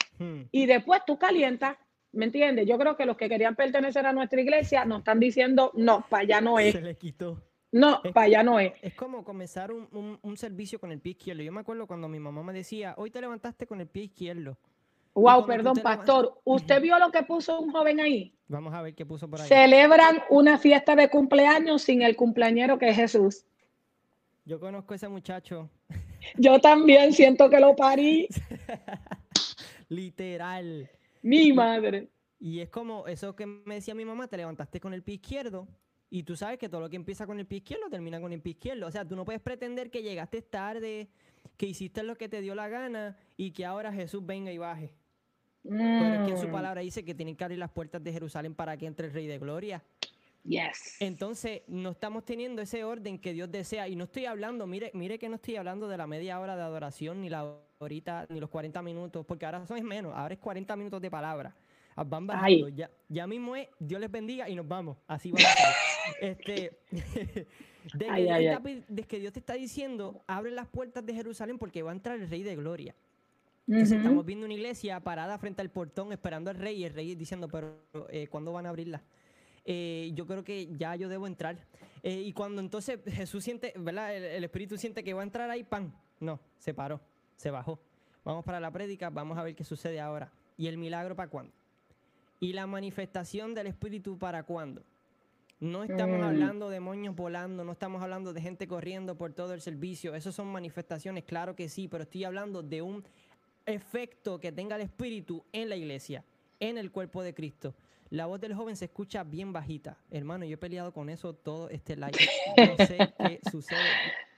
Speaker 2: Y después tú calientas, ¿me entiendes? Yo creo que los que querían pertenecer a nuestra iglesia nos están diciendo, no, para allá no es.
Speaker 1: Se le quitó.
Speaker 2: No, para allá no es.
Speaker 1: Es como comenzar un, servicio con el pie izquierdo. Yo me acuerdo cuando mi mamá me decía, hoy te levantaste con el pie izquierdo.
Speaker 2: Wow, perdón, pastor. ¿Usted vio lo que puso un joven ahí?
Speaker 1: Vamos a ver qué puso por ahí.
Speaker 2: Celebran una fiesta de cumpleaños sin el cumpleañero que es Jesús.
Speaker 1: Yo conozco a ese muchacho.
Speaker 2: Yo también siento que lo parí.
Speaker 1: Literal.
Speaker 2: Mi madre.
Speaker 1: Y es como eso que me decía mi mamá, te levantaste con el pie izquierdo y tú sabes que todo lo que empieza con el pie izquierdo termina con el pie izquierdo. O sea, tú no puedes pretender que llegaste tarde, que hiciste lo que te dio la gana y que ahora Jesús venga y baje. Pero es que en su mm. palabra dice que tienen que abrir las puertas de Jerusalén para que entre el Rey de Gloria.
Speaker 2: Yes.
Speaker 1: Entonces, no estamos teniendo ese orden que Dios desea. Y no estoy hablando, mire, mire que no estoy hablando de la media hora de adoración, ni la horita, ni los 40 minutos, porque ahora son menos, ahora es 40 minutos de palabra. Van bajando. Ya, ya mismo es, Dios les bendiga y nos vamos. Así va a este, de, que, Dios te está diciendo, abre las puertas de Jerusalén porque va a entrar el Rey de Gloria. Entonces estamos viendo una iglesia parada frente al portón esperando al rey y el rey diciendo, pero eh, ¿cuándo van a abrirla? Eh, yo creo que ya yo debo entrar. Eh, y cuando entonces Jesús siente, ¿verdad? El, Espíritu siente que va a entrar ahí, pan. No, se paró, se bajó. Vamos para la prédica, vamos a ver qué sucede ahora. ¿Y el milagro para cuándo? ¿Y la manifestación del Espíritu para cuándo? No estamos mm. hablando de demonios volando, no estamos hablando de gente corriendo por todo el servicio. Esas son manifestaciones, claro que sí, pero estoy hablando de un efecto que tenga el Espíritu en la iglesia, en el cuerpo de Cristo. La voz del joven se escucha bien bajita. Hermano, yo he peleado con eso todo este live. No sé qué sucede.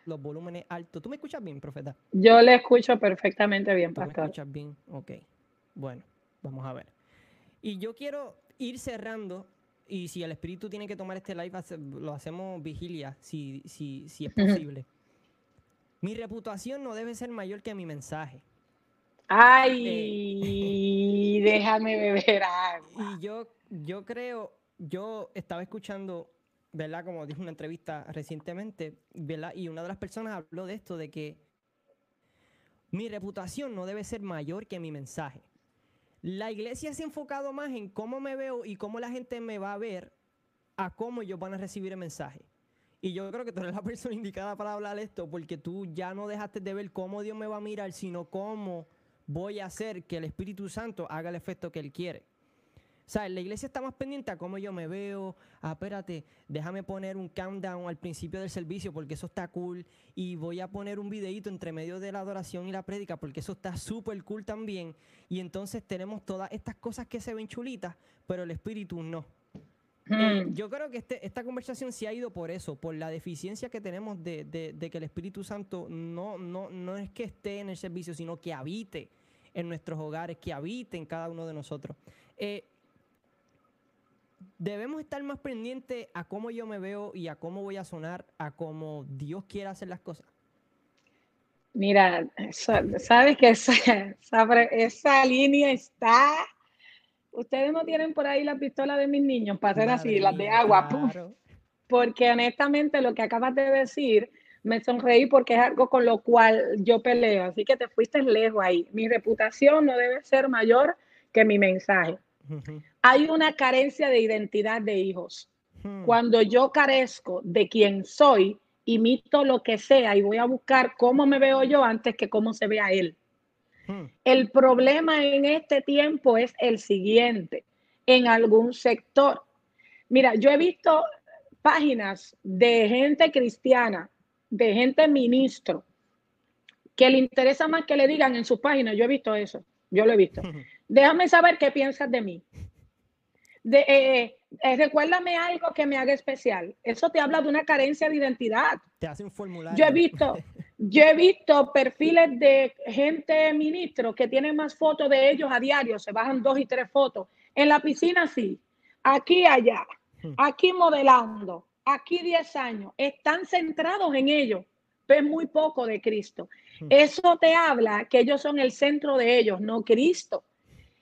Speaker 1: Los volúmenes altos. ¿Tú me escuchas bien, profeta?
Speaker 2: Yo le escucho perfectamente bien,
Speaker 1: pastor. ¿Tú me escuchas bien? Ok. Bueno, vamos a ver. Y yo quiero ir cerrando. Y si el espíritu tiene que tomar este live, lo hacemos vigilia, si, si, si es posible. Mi reputación no debe ser mayor que mi mensaje.
Speaker 2: Ay, déjame beber
Speaker 1: agua. Y yo, yo creo, yo estaba escuchando, ¿verdad? Como dijo una entrevista recientemente, ¿verdad? Y una de las personas habló de esto, de que mi reputación no debe ser mayor que mi mensaje. La iglesia se ha enfocado más en cómo me veo y cómo la gente me va a ver a cómo ellos van a recibir el mensaje. Y yo creo que tú eres la persona indicada para hablar esto, porque tú ya no dejaste de ver cómo Dios me va a mirar, sino cómo voy a hacer que el Espíritu Santo haga el efecto que Él quiere. O sea, la iglesia está más pendiente a cómo yo me veo. Ah, espérate, déjame poner un countdown al principio del servicio porque eso está cool. Y voy a poner un videito entre medio de la adoración y la prédica porque eso está súper cool también. Y entonces tenemos todas estas cosas que se ven chulitas, pero el espíritu no. Eh, mm. yo creo que este, esta conversación se ha ido por eso, por la deficiencia que tenemos de, de, que el Espíritu Santo no, no, no es que esté en el servicio, sino que habite en nuestros hogares, que habite en cada uno de nosotros. Eh, debemos estar más pendientes a cómo yo me veo y a cómo voy a sonar, a cómo Dios quiera hacer las cosas.
Speaker 2: Mira, sabes que esa, esa, línea está. Ustedes no tienen por ahí la pistola de mis niños para hacer así, las de agua. Porque honestamente lo que acabas de decir me sonreí porque es algo con lo cual yo peleo. Así que te fuiste lejos ahí. Mi reputación no debe ser mayor que mi mensaje. Hay una carencia de identidad de hijos. Hmm. Cuando yo carezco de quién soy, imito lo que sea y voy a buscar cómo me veo yo antes que cómo se vea él. Hmm. El problema en este tiempo es el siguiente, en algún sector. Mira, yo he visto páginas de gente cristiana de gente ministro que le interesa más que le digan en sus páginas, yo he visto eso, yo lo he visto. Déjame saber qué piensas de mí. De, eh, eh, recuérdame algo que me haga especial. Eso te habla de una carencia de identidad.
Speaker 1: Te hace un formulario.
Speaker 2: Yo he visto, yo he visto perfiles de gente ministro que tienen más fotos de ellos a diario, se bajan dos y tres fotos. En la piscina sí, aquí allá, hmm. aquí modelando, aquí 10 años, están centrados en ellos, ven muy poco de Cristo. Hmm. Eso te habla que ellos son el centro de ellos, no Cristo.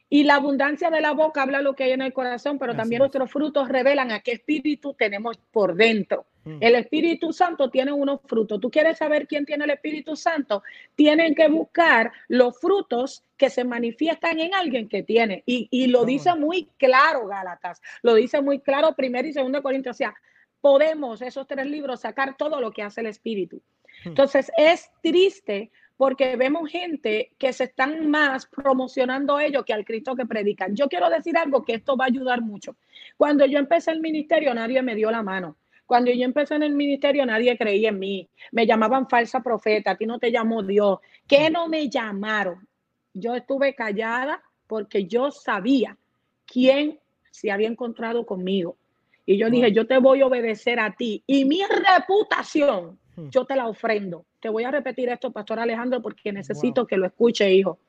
Speaker 2: Y la abundancia de la boca habla lo que hay en el corazón, pero también nuestros frutos revelan a qué espíritu tenemos por dentro. Hmm. El Espíritu Santo tiene unos frutos. ¿Tú quieres saber quién tiene el Espíritu Santo? Tienen que buscar los frutos que se manifiestan en alguien que tiene. Y, y lo dice muy claro Gálatas. Lo dice muy claro primero y segundo Corintios. O sea, podemos esos tres libros sacar todo lo que hace el espíritu. Hmm. Entonces es triste porque vemos gente que se están más promocionando ellos que al Cristo que predican. Yo quiero decir algo que esto va a ayudar mucho. Cuando yo empecé el ministerio, nadie me dio la mano. Cuando yo empecé en el ministerio, nadie creía en mí. Me llamaban falsa profeta, a ti no te llamó Dios. ¿Qué no me llamaron? Yo estuve callada porque yo sabía quién se había encontrado conmigo. Y yo dije, yo te voy a obedecer a ti. Y mi reputación, hmm. yo te la ofrendo. Te voy a repetir esto, Pastor Alejandro, porque necesito que lo escuche, hijo.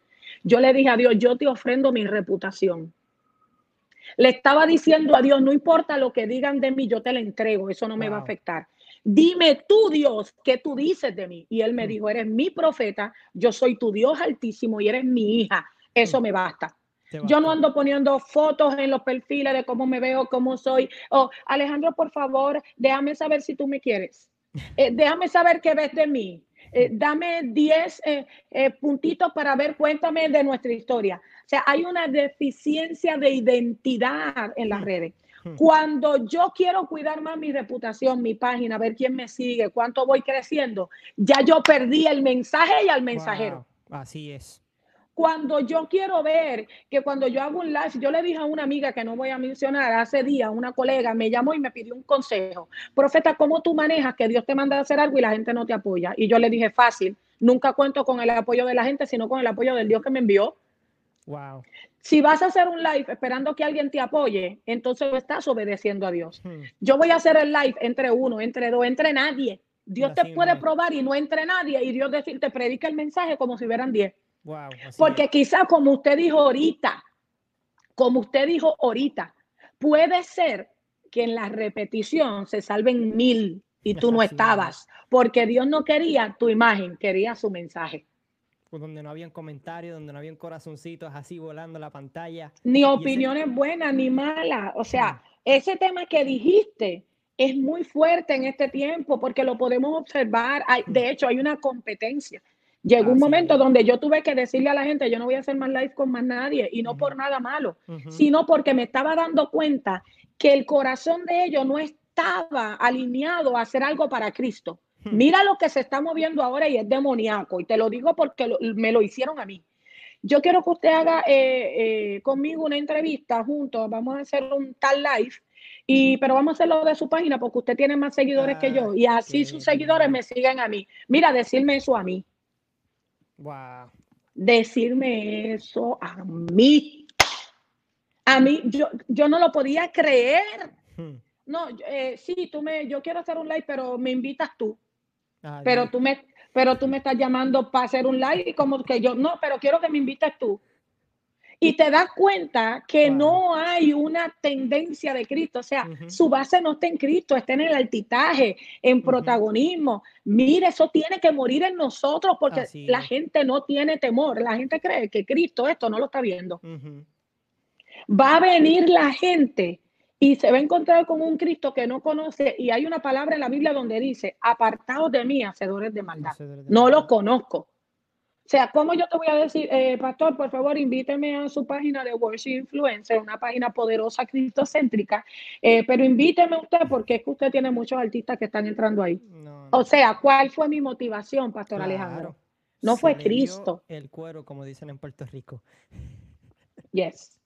Speaker 2: yo le dije a Dios, yo te ofrendo mi reputación. Le estaba diciendo a Dios, no importa lo que digan de mí, yo te la entrego, eso no me va a afectar. Dime tú, Dios, ¿qué tú dices de mí? Y él me mm. dijo, eres mi profeta, yo soy tu Dios altísimo y eres mi hija. Eso mm. me basta. Yo no ando poniendo fotos en los perfiles de cómo me veo, cómo soy. Oh, Alejandro, por favor, déjame saber si tú me quieres. Eh, déjame saber qué ves de mí. Eh, dame 10 eh, puntitos para ver, cuéntame de nuestra historia. O sea, hay una deficiencia de identidad en las mm. redes. Hmm. Cuando yo quiero cuidar más mi reputación, mi página, ver quién me sigue, cuánto voy creciendo, ya yo perdí el mensaje y al mensajero.
Speaker 1: Así es.
Speaker 2: Cuando yo quiero ver que cuando yo hago un live, yo le dije a una amiga que no voy a mencionar, hace días una colega me llamó y me pidió un consejo. Profeta, ¿cómo tú manejas que Dios te manda a hacer algo y la gente no te apoya? Y yo le dije, fácil, nunca cuento con el apoyo de la gente, sino con el apoyo del Dios que me envió.
Speaker 1: Wow.
Speaker 2: Si vas a hacer un live esperando que alguien te apoye, entonces estás obedeciendo a Dios. Hmm. Yo voy a hacer el live entre uno, entre dos, entre nadie. Dios te puede probar y no entre nadie y Dios te predica el mensaje como si hubieran diez. Porque quizás como usted dijo ahorita, como usted dijo ahorita, puede ser que en la repetición se salven mil y tú no estabas, porque Dios no quería tu imagen, quería su mensaje.
Speaker 1: Pues, donde no habían comentarios, donde no habían corazoncitos así volando la pantalla.
Speaker 2: Ni opiniones buenas ni malas. O sea, ese tema que dijiste es muy fuerte en este tiempo porque lo podemos observar. de hecho, hay una competencia. Llegó un momento donde yo tuve que decirle a la gente, yo no voy a hacer más live con más nadie, y no por nada malo, sino porque me estaba dando cuenta que el corazón de ellos no estaba alineado a hacer algo para Cristo. Mira lo que se está moviendo ahora y es demoníaco. Y te lo digo porque me lo hicieron a mí. Yo quiero que usted haga eh, eh, conmigo una entrevista juntos. Vamos a hacer un tal live. Y, pero vamos a hacerlo de su página porque usted tiene más seguidores que yo. Y así sus seguidores me siguen a mí. Mira, decirme eso a mí.
Speaker 1: Wow.
Speaker 2: Decirme eso a mí. A mí, yo, yo no lo podía creer. Hmm. No, eh, sí, tú me, yo quiero hacer un live, pero me invitas tú pero tú me pero tú me estás llamando para hacer un live y como que yo no, pero quiero que me invites tú. Y te das cuenta que no hay una tendencia de Cristo, o sea, su base no está en Cristo, está en el altitaje, en protagonismo. Mire, eso tiene que morir en nosotros porque la gente no tiene temor, la gente cree que Cristo esto no lo está viendo. Va a venir la gente y se va a encontrar con un Cristo que no conoce y hay una palabra en la Biblia donde dice, apartados de mí, hacedores de maldad. no lo conozco. O sea, ¿cómo yo te voy a decir, eh, pastor, por favor, invíteme a su página de Worship Influencer, una página poderosa, cristocéntrica, eh, pero invíteme usted porque es que usted tiene muchos artistas que están entrando ahí. O sea, ¿cuál fue mi motivación, pastor Alejandro? No fue Cristo.
Speaker 1: El cuero, como dicen en Puerto Rico.
Speaker 2: Yes.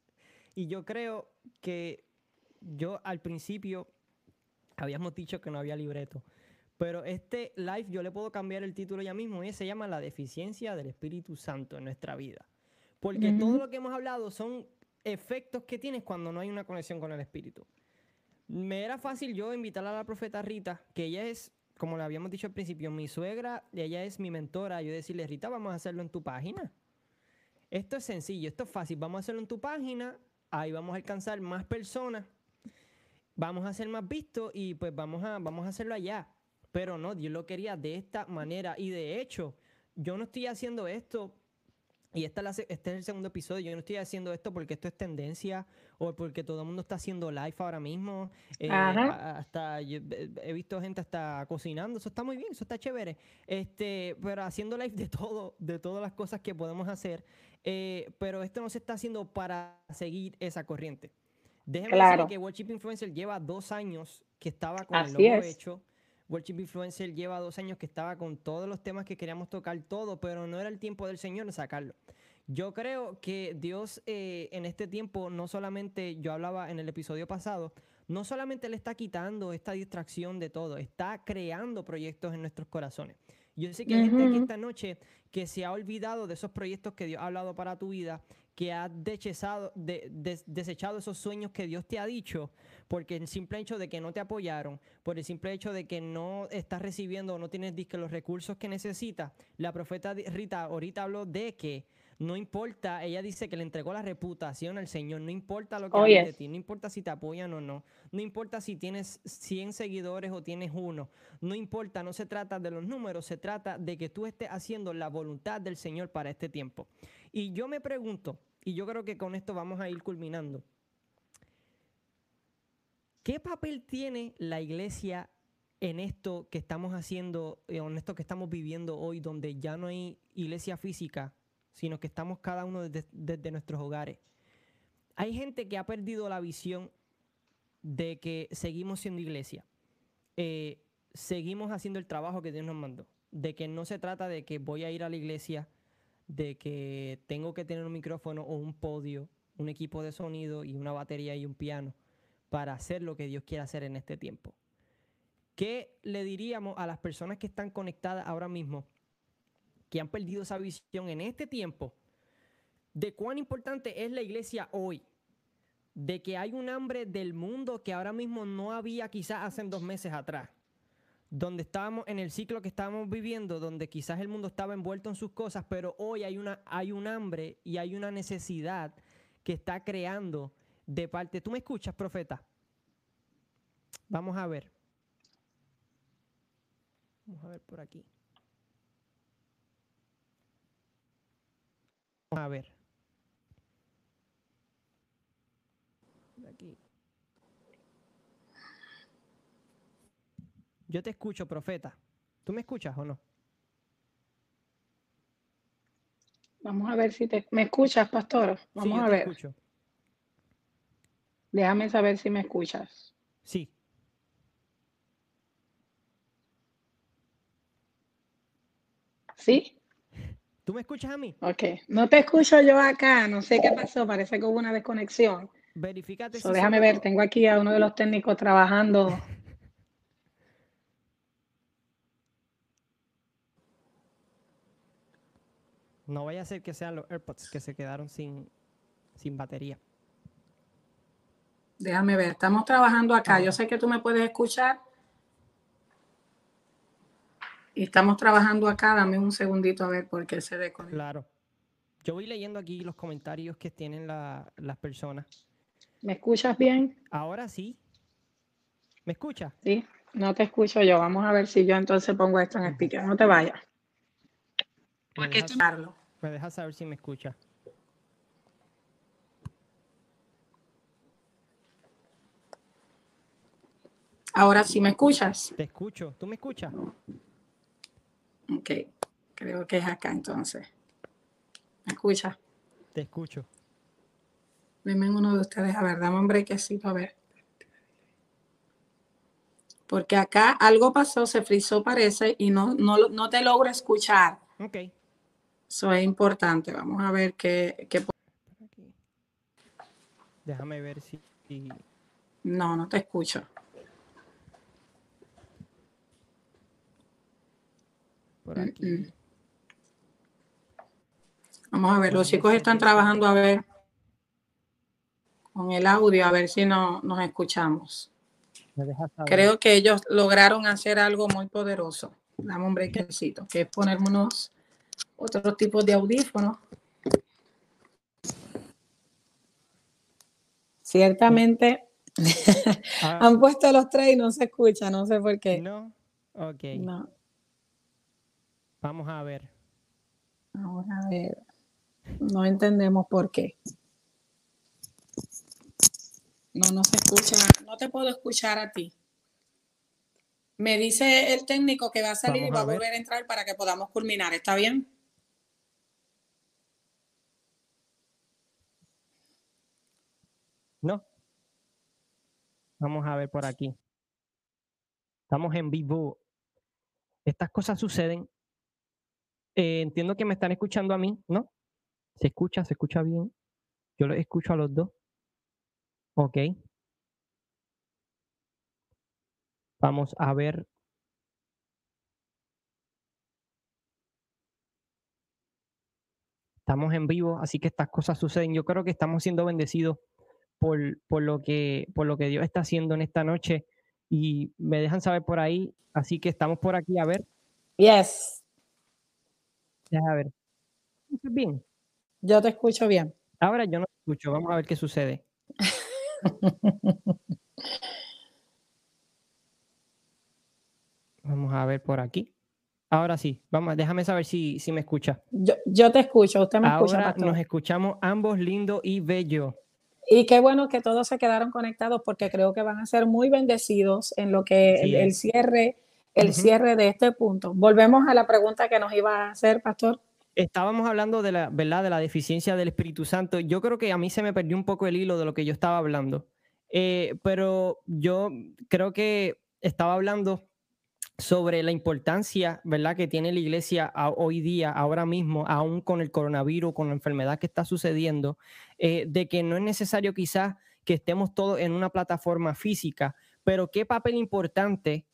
Speaker 1: Y yo creo que yo al principio habíamos dicho que no había libreto. Pero este live yo le puedo cambiar el título ya mismo y se llama La deficiencia del Espíritu Santo en nuestra vida. Porque todo lo que hemos hablado son efectos que tienes cuando no hay una conexión con el Espíritu. Me era fácil yo invitar a la profeta Rita, que ella es, como le habíamos dicho al principio, mi suegra, y ella es mi mentora, yo decirle, Rita, vamos a hacerlo en tu página. Esto es sencillo, esto es fácil, vamos a hacerlo en tu página, ahí vamos a alcanzar más personas vamos a ser más vistos y pues vamos a, vamos a hacerlo allá. Pero no, Dios lo quería de esta manera. Y de hecho, yo no estoy haciendo esto, y esta es este es el segundo episodio, yo no estoy haciendo esto porque esto es tendencia o porque todo el mundo está haciendo live ahora mismo. Eh, hasta he visto gente hasta cocinando, eso está muy bien, eso está chévere. Este, pero haciendo live de todo, de todas las cosas que podemos hacer. Eh, pero esto no se está haciendo para seguir esa corriente. Déjeme decir que Worship Influencer lleva dos años que estaba con el logo hecho. Worship Influencer lleva dos años que estaba con todos los temas que queríamos tocar, todo, pero no era el tiempo del Señor sacarlo. Yo creo que Dios eh, en este tiempo, no solamente, yo hablaba en el episodio pasado, no solamente le está quitando esta distracción de todo, está creando proyectos en nuestros corazones. Yo sé que hay gente aquí esta noche que se ha olvidado de esos proyectos que Dios ha hablado para tu vida que has desechado, desechado esos sueños que Dios te ha dicho, porque el simple hecho de que no te apoyaron, por el simple hecho de que no estás recibiendo o no tienes los recursos que necesitas, la profeta Rita ahorita habló de que No importa, ella dice que le entregó la reputación al Señor, no importa lo que oh, de ti, no importa si te apoyan o no, no importa si tienes 100 seguidores o tienes uno, no importa, no se trata de los números, se trata de que tú estés haciendo la voluntad del Señor para este tiempo. Y yo me pregunto, y yo creo que con esto vamos a ir culminando, ¿qué papel tiene la iglesia en esto que estamos haciendo, eh, en esto que estamos viviendo hoy, donde ya no hay iglesia física, sino que estamos cada uno desde, nuestros hogares. Hay gente que ha perdido la visión de que seguimos siendo iglesia. Eh, seguimos haciendo el trabajo que Dios nos mandó. De que no se trata de que voy a ir a la iglesia, de que tengo que tener un micrófono o un podio, un equipo de sonido y una batería y un piano para hacer lo que Dios quiere hacer en este tiempo. ¿Qué le diríamos a las personas que están conectadas ahora mismo, que han perdido esa visión en este tiempo, de cuán importante es la iglesia hoy? De que hay un hambre del mundo que ahora mismo no había quizás hace dos meses atrás. Donde estábamos en el ciclo que estábamos viviendo, donde quizás el mundo estaba envuelto en sus cosas, pero hoy hay, una, hay un hambre y hay una necesidad que está creando de parte. ¿Tú me escuchas, profeta? Vamos a ver. Vamos a ver por aquí. Vamos a ver. aquí. Yo te escucho, profeta. ¿Tú me escuchas o no?
Speaker 2: Vamos a ver si te... ¿Me escuchas, pastor? Vamos a ver. Escucho. Déjame saber si me escuchas.
Speaker 1: Sí.
Speaker 2: ¿Sí?
Speaker 1: ¿Tú me escuchas a mí?
Speaker 2: Ok. No te escucho yo acá. No sé qué pasó. Parece que hubo una desconexión.
Speaker 1: Verifícate.
Speaker 2: déjame ver. Tengo aquí a uno de los técnicos trabajando.
Speaker 1: No vaya a ser que sean los AirPods que se quedaron sin, sin batería.
Speaker 2: Déjame ver. Estamos trabajando acá. Yo sé que tú me puedes escuchar. Y estamos trabajando acá, dame un segundito a ver por qué se desconecta.
Speaker 1: Claro. Yo voy leyendo aquí los comentarios que tienen las personas.
Speaker 2: ¿Me escuchas bien?
Speaker 1: Ahora sí. ¿Me escuchas?
Speaker 2: Sí, no te escucho yo. Vamos a ver si yo entonces pongo esto en el speaker. No te vayas.
Speaker 1: ¿Por qué Me dejas saber si me escucha.
Speaker 2: Ahora sí me escuchas.
Speaker 1: Te escucho. ¿Tú me escuchas?
Speaker 2: Ok, creo que es acá entonces. ¿Me escucha?
Speaker 1: Te escucho.
Speaker 2: Dime uno de ustedes, a ver, dame un brequecito, a ver. Porque acá algo pasó, se frizó parece y no, no, no te logro escuchar.
Speaker 1: Ok.
Speaker 2: Eso es importante. Vamos a ver qué... qué...
Speaker 1: Déjame ver si...
Speaker 2: No, no te escucho. Vamos a ver, los chicos están trabajando a ver con el audio, a ver si no, nos escuchamos. Creo que ellos lograron hacer algo muy poderoso. Dame un brequecito, que es ponerme unos otros tipos de audífonos. Ciertamente ah. han puesto los tres y no se escucha, no sé por qué.
Speaker 1: No, ok. No. Vamos a ver.
Speaker 2: Ahora a ver. No entendemos por qué. No, no se escucha. No te puedo escuchar a ti. Me dice el técnico que va a salir y va a, volver a entrar para que podamos culminar. ¿Está bien?
Speaker 1: No. Vamos a ver por aquí. Estamos en vivo. Estas cosas suceden eh, entiendo que me están escuchando a mí, ¿no? ¿Se escucha? ¿Se escucha bien? Yo los escucho a los dos. Ok. Vamos a ver. Estamos en vivo, así que estas cosas suceden. Yo creo que estamos siendo bendecidos por, por, lo que, por lo que Dios está haciendo en esta noche y me dejan saber por ahí. Así que estamos por aquí a ver.
Speaker 2: Yes.
Speaker 1: A ver. Bien.
Speaker 2: Yo te escucho bien.
Speaker 1: Ahora yo no te escucho. Vamos a ver qué sucede. Vamos a ver por aquí. Ahora sí, vamos, déjame saber si, si me escucha.
Speaker 2: Yo, te escucho, usted me escucha.
Speaker 1: Ahora nos escuchamos ambos lindo y bello.
Speaker 2: Y qué bueno que todos se quedaron conectados porque creo que van a ser muy bendecidos en lo que el, cierre, el cierre de este punto. Volvemos a la pregunta que nos iba a hacer, pastor.
Speaker 1: Estábamos hablando de la verdad de la deficiencia del Espíritu Santo. Yo creo que a mí se me perdió un poco el hilo de lo que yo estaba hablando. Eh, pero yo creo que estaba hablando sobre la importancia, ¿verdad?, que tiene la iglesia hoy día, ahora mismo, aún con el coronavirus, con la enfermedad que está sucediendo, eh, de que no es necesario quizás que estemos todos en una plataforma física, pero qué papel importante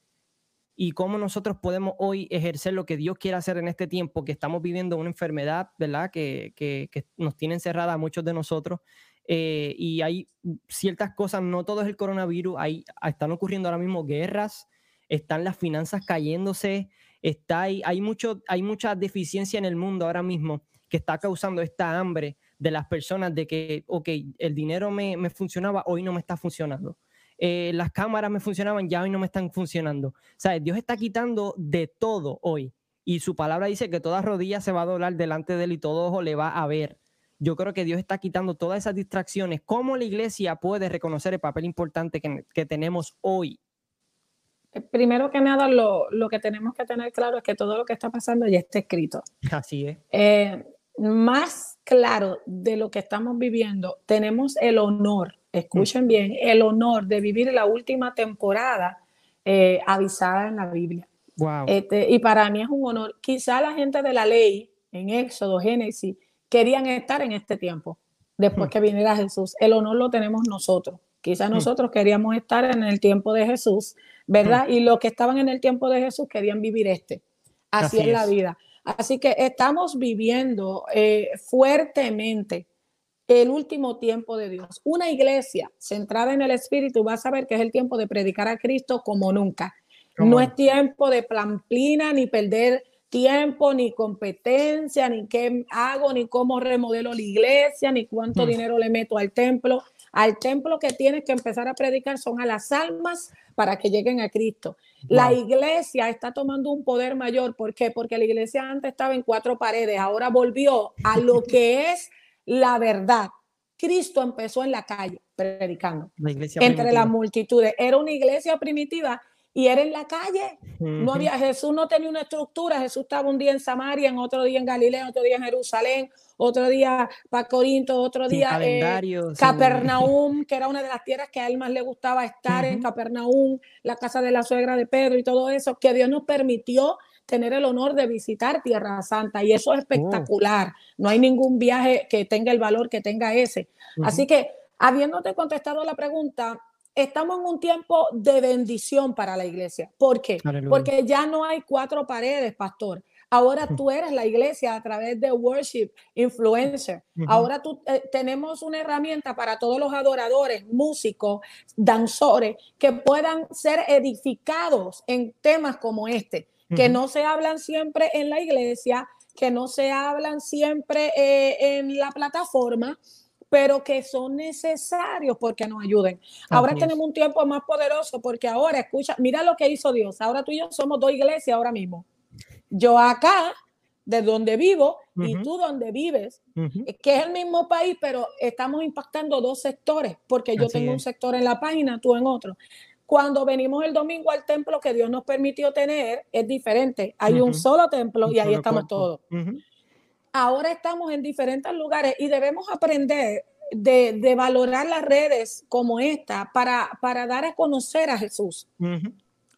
Speaker 1: y cómo nosotros podemos hoy ejercer lo que Dios quiere hacer en este tiempo, que estamos viviendo una enfermedad, ¿verdad?, que, que, nos tiene encerrada a muchos de nosotros. Eh, y hay ciertas cosas, no todo es el coronavirus, hay, están ocurriendo ahora mismo guerras, están las finanzas cayéndose, está hay, mucho, hay mucha deficiencia en el mundo ahora mismo que está causando esta hambre de las personas de que, ok, el dinero me, me funcionaba, hoy no me está funcionando. Eh, las cámaras me funcionaban, ya hoy no me están funcionando. ¿Sabes? Dios está quitando de todo hoy. Y su palabra dice que toda rodilla se va a doblar delante de él y todo ojo le va a ver. Yo creo que Dios está quitando todas esas distracciones. ¿Cómo la iglesia puede reconocer el papel importante que, que tenemos hoy
Speaker 2: primero que nada, lo, que tenemos que tener claro es que todo lo que está pasando ya está escrito.
Speaker 1: Así es.
Speaker 2: Eh, más claro de lo que estamos viviendo, tenemos el honor, escuchen mm. bien, el honor de vivir la última temporada eh, avisada en la Biblia.
Speaker 1: Wow.
Speaker 2: Este, y para mí es un honor. Quizá la gente de la ley, en Éxodo, Génesis, querían estar en este tiempo, después mm. que viniera Jesús. El honor lo tenemos nosotros. Quizá mm. nosotros queríamos estar en el tiempo de Jesús, ¿verdad? Y los que estaban en el tiempo de Jesús querían vivir este. Así, es, la vida. Así que estamos viviendo eh, fuertemente el último tiempo de Dios. Una iglesia centrada en el Espíritu va a saber que es el tiempo de predicar a Cristo como nunca. No es tiempo de plamplina ni perder tiempo, ni competencia, ni qué hago, ni cómo remodelo la iglesia, ni cuánto mm. dinero le meto al templo. Al templo que tienes que empezar a predicar son a las almas para que lleguen a Cristo. La iglesia está tomando un poder mayor. ¿Por qué? Porque la iglesia antes estaba en cuatro paredes, ahora volvió a lo que es la verdad. Cristo empezó en la calle predicando entre las multitudes. Era una iglesia primitiva y era en la calle. No había, Jesús no tenía una estructura. Jesús estaba un día en Samaria, en otro día en Galilea, otro día en Jerusalén, otro día para Corinto, otro día en Capernaum, que era una de las tierras que a él más le gustaba estar en Capernaum, la casa de la suegra de Pedro y todo eso, que Dios nos permitió tener el honor de visitar Tierra Santa y eso es oh. espectacular. No hay ningún viaje que tenga el valor que tenga ese. Así que, habiéndote contestado la pregunta, estamos en un tiempo de bendición para la iglesia. ¿Por qué? Porque ya no hay cuatro paredes, pastor. Ahora tú eres la iglesia a través de worship influencer. Ahora tú eh, tenemos una herramienta para todos los adoradores, músicos, danzores que puedan ser edificados en temas como este, que no se hablan siempre en la iglesia, que no se hablan siempre eh, en la plataforma, pero que son necesarios porque nos ayuden. Ahora tenemos un tiempo más poderoso porque ahora, escucha, mira lo que hizo Dios. Ahora tú y yo somos dos iglesias ahora mismo. Yo acá, de donde vivo, y tú donde vives, que es el mismo país, pero estamos impactando dos sectores, porque yo tengo un sector en la página, tú en otro. Cuando venimos el domingo al templo que Dios nos permitió tener, es diferente. Hay un solo templo y ahí estamos todos ahora estamos en diferentes lugares y debemos aprender de, valorar las redes como esta para, para dar a conocer a Jesús,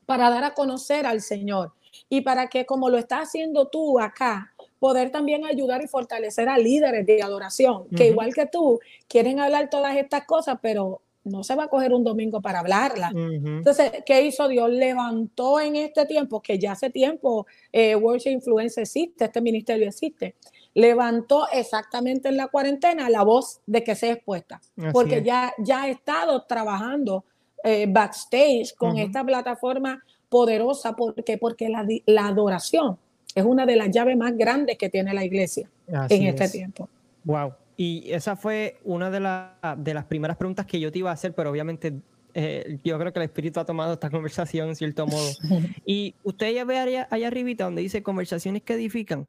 Speaker 2: para dar a conocer al Señor y para que como lo estás haciendo tú acá, poder también ayudar y fortalecer a líderes de adoración, que igual que tú, quieren hablar todas estas cosas, pero no se va a coger un domingo para hablarla. Entonces, ¿qué hizo Dios? Levantó en este tiempo, que ya hace tiempo eh, Worship Influence existe, este ministerio existe, levantó exactamente en la cuarentena la voz de que se expuesta, porque ya, ya ha estado trabajando eh, backstage con esta plataforma poderosa, porque, porque la, adoración es una de las llaves más grandes que tiene la iglesia en este tiempo.
Speaker 1: Wow. Y esa fue una de, de las primeras preguntas que yo te iba a hacer, pero obviamente eh, yo creo que el espíritu ha tomado esta conversación en cierto modo. y usted ya ve allá, allá arribita donde dice conversaciones que edifican.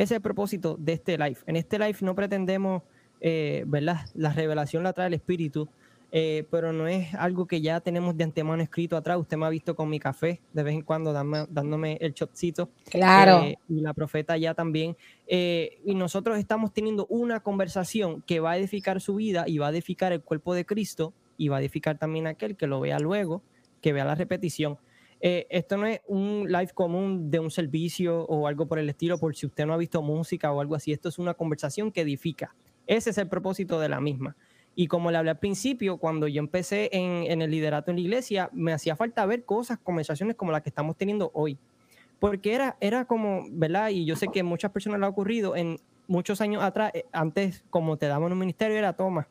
Speaker 1: Ese es el propósito de este live. En este live no pretendemos, eh, ¿verdad? La revelación la trae el espíritu, eh, pero no es algo que ya tenemos de antemano escrito atrás. Usted me ha visto con mi café de vez en cuando dándome el shotcito.
Speaker 2: Claro.
Speaker 1: Eh, y la profeta ya también. Eh, y nosotros estamos teniendo una conversación que va a edificar su vida y va a edificar el cuerpo de Cristo y va a edificar también aquel que lo vea luego, que vea la repetición. Esto no es un live común de un servicio o algo por el estilo, por si usted no ha visto música o algo así. Esto es una conversación que edifica. Ese es el propósito de la misma. Y como le hablé al principio, cuando yo empecé en, el liderato en la iglesia, me hacía falta ver cosas, conversaciones como las que estamos teniendo hoy. Porque era, era como, ¿verdad? Y yo sé que muchas personas lo ha ocurrido en muchos años atrás, eh, antes como te daban un ministerio, era toma,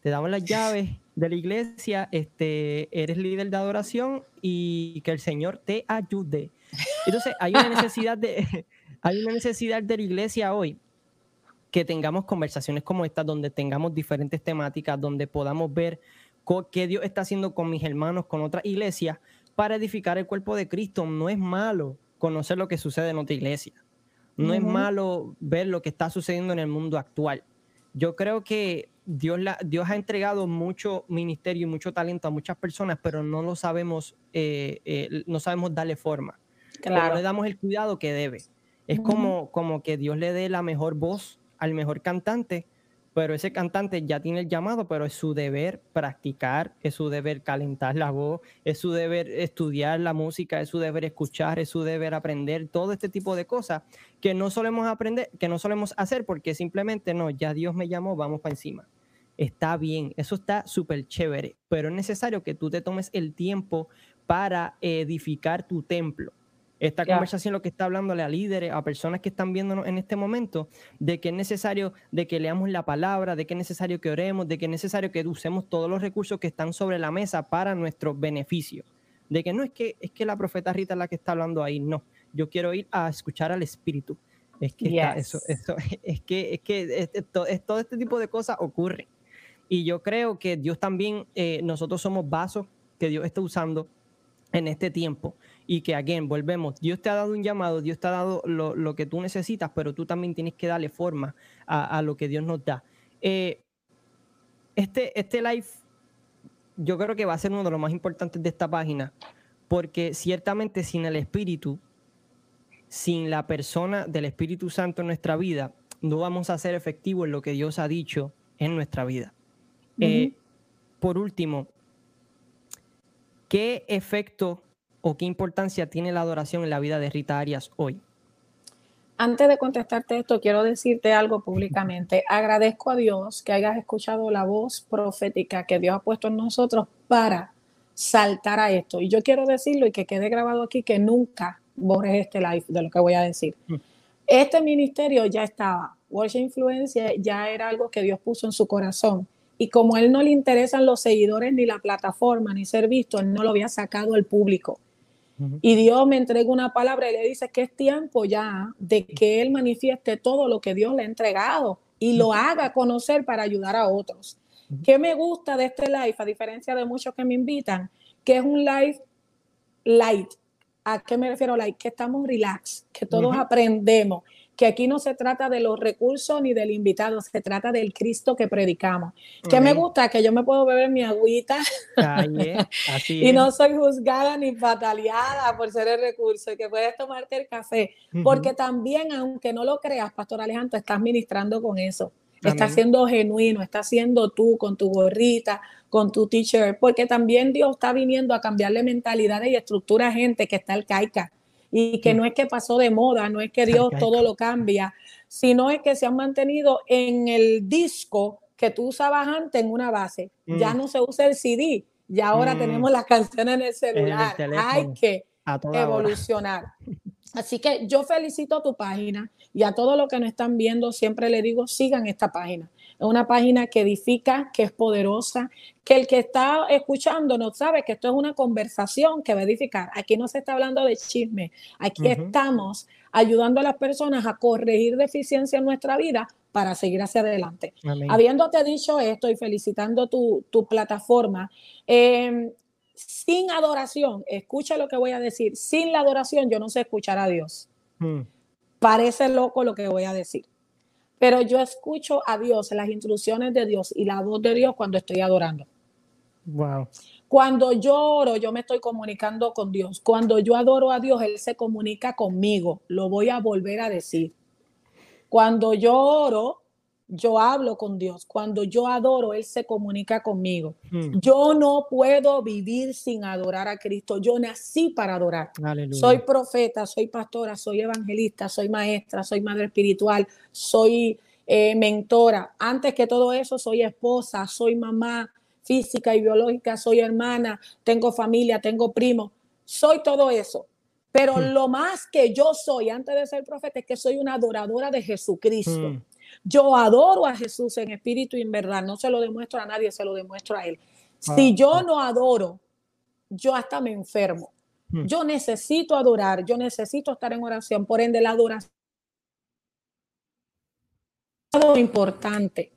Speaker 1: te daban las llaves de la iglesia, este, eres líder de adoración y que el Señor te ayude. Entonces hay una necesidad de, hay una necesidad de la iglesia hoy que tengamos conversaciones como esta, donde tengamos diferentes temáticas, donde podamos ver qué Dios está haciendo con mis hermanos, con otras iglesias, para edificar el cuerpo de Cristo. No es malo conocer lo que sucede en otra iglesia. No es malo ver lo que está sucediendo en el mundo actual. Yo creo que Dios, la, Dios ha entregado mucho ministerio y mucho talento a muchas personas, pero no lo sabemos, eh, eh, no sabemos darle forma. Claro. No le damos el cuidado que debe. Es como, como que Dios le dé la mejor voz al mejor cantante, pero ese cantante ya tiene el llamado, pero es su deber practicar, es su deber calentar la voz, es su deber estudiar la música, es su deber escuchar, es su deber aprender, todo este tipo de cosas que no solemos aprender, que no solemos hacer porque simplemente no, ya Dios me llamó, vamos para encima. Está bien, eso está súper chévere, pero es necesario que tú te tomes el tiempo para edificar tu templo esta conversación lo que está hablándole a líderes, a personas que están viéndonos en este momento, de que es necesario de que leamos la palabra, de que es necesario que oremos, de que es necesario que usemos todos los recursos que están sobre la mesa para nuestro beneficio. De que no es que es que la profeta Rita es la que está hablando ahí, no. Yo quiero ir a escuchar al Espíritu. Es que eso, eso, es que, es que todo este tipo de cosas ocurre. Y yo creo que Dios también, eh, nosotros somos vasos que Dios está usando en este tiempo y que, again, volvemos, Dios te ha dado un llamado, Dios te ha dado lo, que tú necesitas, pero tú también tienes que darle forma a, lo que Dios nos da. Eh, este, este live yo creo que va a ser uno de los más importantes de esta página, porque ciertamente sin el Espíritu, sin la persona del Espíritu Santo en nuestra vida, no vamos a ser efectivos en lo que Dios ha dicho en nuestra vida. Eh, por último, ¿qué efecto o qué importancia tiene la adoración en la vida de Rita Arias hoy?
Speaker 2: Antes de contestarte esto, quiero decirte algo públicamente. Agradezco a Dios que hayas escuchado la voz profética que Dios ha puesto en nosotros para saltar a esto. Y yo quiero decirlo y que quede grabado aquí que nunca borres este live de lo que voy a decir. Mm. Este ministerio ya estaba. Worship Influencia ya era algo que Dios puso en su corazón. Y como a él no le interesan los seguidores ni la plataforma ni ser visto, él no lo había sacado al público. Y Dios me entrega una palabra y le dice que es tiempo ya de que Él manifieste todo lo que Dios le ha entregado y lo haga conocer para ayudar a otros. ¿Qué me gusta de este live, a diferencia de muchos que me invitan? Que es un live light. ¿A qué me refiero light? Que estamos relax, que todos aprendemos, que aquí no se trata de los recursos ni del invitado, se trata del Cristo que predicamos. Que me gusta que yo me puedo beber mi agüita. Y no soy juzgada ni pataleada por ser el recurso y que puedes tomarte el café, porque también, aunque no lo creas, Pastor Alejandro, estás ministrando con eso. Estás siendo genuino, estás siendo tú con tu gorrita, con tu t-shirt, porque también Dios está viniendo a cambiarle mentalidades y estructura a gente que está arcaica y que no es que pasó de moda, no es que Dios todo lo cambia, sino es que se han mantenido en el disco que tú usabas antes en una base. Ya mm. no se usa el CD, ya ahora mm. tenemos las canciones en el celular. Hay que evolucionar. Así que yo felicito a tu página y a todos los que nos están viendo, siempre le digo, sigan esta página, una página que edifica, que es poderosa, que el que está escuchando no sabe que esto es una conversación que va a edificar. Aquí no se está hablando de chisme, aquí estamos ayudando a las personas a corregir deficiencia en nuestra vida para seguir hacia adelante. Habiéndote dicho esto y felicitando tu, plataforma, em, sin adoración, escucha lo que voy a decir, sin la adoración yo no sé escuchar a Dios. Hmm. Parece loco lo que voy a decir, pero yo escucho a Dios, las instrucciones de Dios y la voz de Dios cuando estoy adorando.
Speaker 1: Wow.
Speaker 2: Cuando yo oro, yo me estoy comunicando con Dios. Cuando yo adoro a Dios, Él se comunica conmigo. Lo voy a volver a decir. Cuando yo oro, yo hablo con Dios. Cuando yo adoro, Él se comunica conmigo. Hmm. Yo no puedo vivir sin adorar a Cristo. Yo nací para adorar. Soy profeta, soy pastora, soy evangelista, soy maestra, soy madre espiritual, soy eh, mentora. Antes que todo eso, soy esposa, soy mamá física y biológica, soy hermana, tengo familia, tengo primo. Soy todo eso. Pero hmm. lo más que yo soy antes de ser profeta es que soy una adoradora de Jesucristo. Hmm. Yo adoro a Jesús en espíritu y en verdad. No se lo demuestro a nadie, se lo demuestro a Él. Ah, si yo ah. no adoro, yo hasta me enfermo. Hmm. Yo necesito adorar, yo necesito estar en oración. Por ende, la adoración es importante.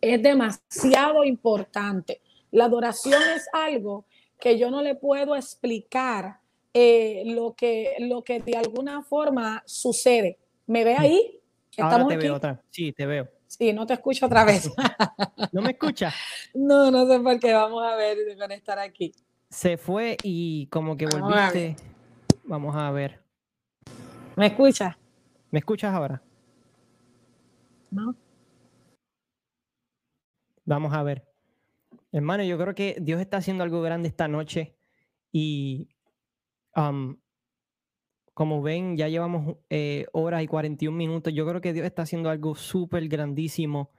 Speaker 2: Es demasiado importante. La adoración es algo que yo no le puedo explicar eh, lo, que, lo que de alguna forma sucede. ¿Me ve ahí?
Speaker 1: Ahora te veo otra. Sí, te veo.
Speaker 2: Sí, no te escucho otra vez.
Speaker 1: ¿No me escucha?
Speaker 2: No, no sé por qué. Vamos a ver de estar aquí.
Speaker 1: Se fue y como que volviste. Vamos a ver.
Speaker 2: ¿Me escuchas?
Speaker 1: ¿Me escuchas ahora?
Speaker 2: No.
Speaker 1: Vamos a ver. Hermano, yo creo que Dios está haciendo algo grande esta noche y como ven, ya llevamos eh, horas y 41 minutos. Yo creo que Dios está haciendo algo súper grandísimo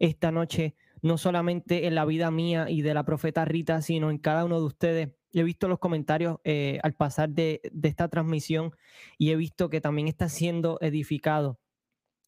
Speaker 1: esta noche, no solamente en la vida mía y de la profeta Rita, sino en cada uno de ustedes. He visto los comentarios eh, al pasar de, esta transmisión y he visto que también está siendo edificado.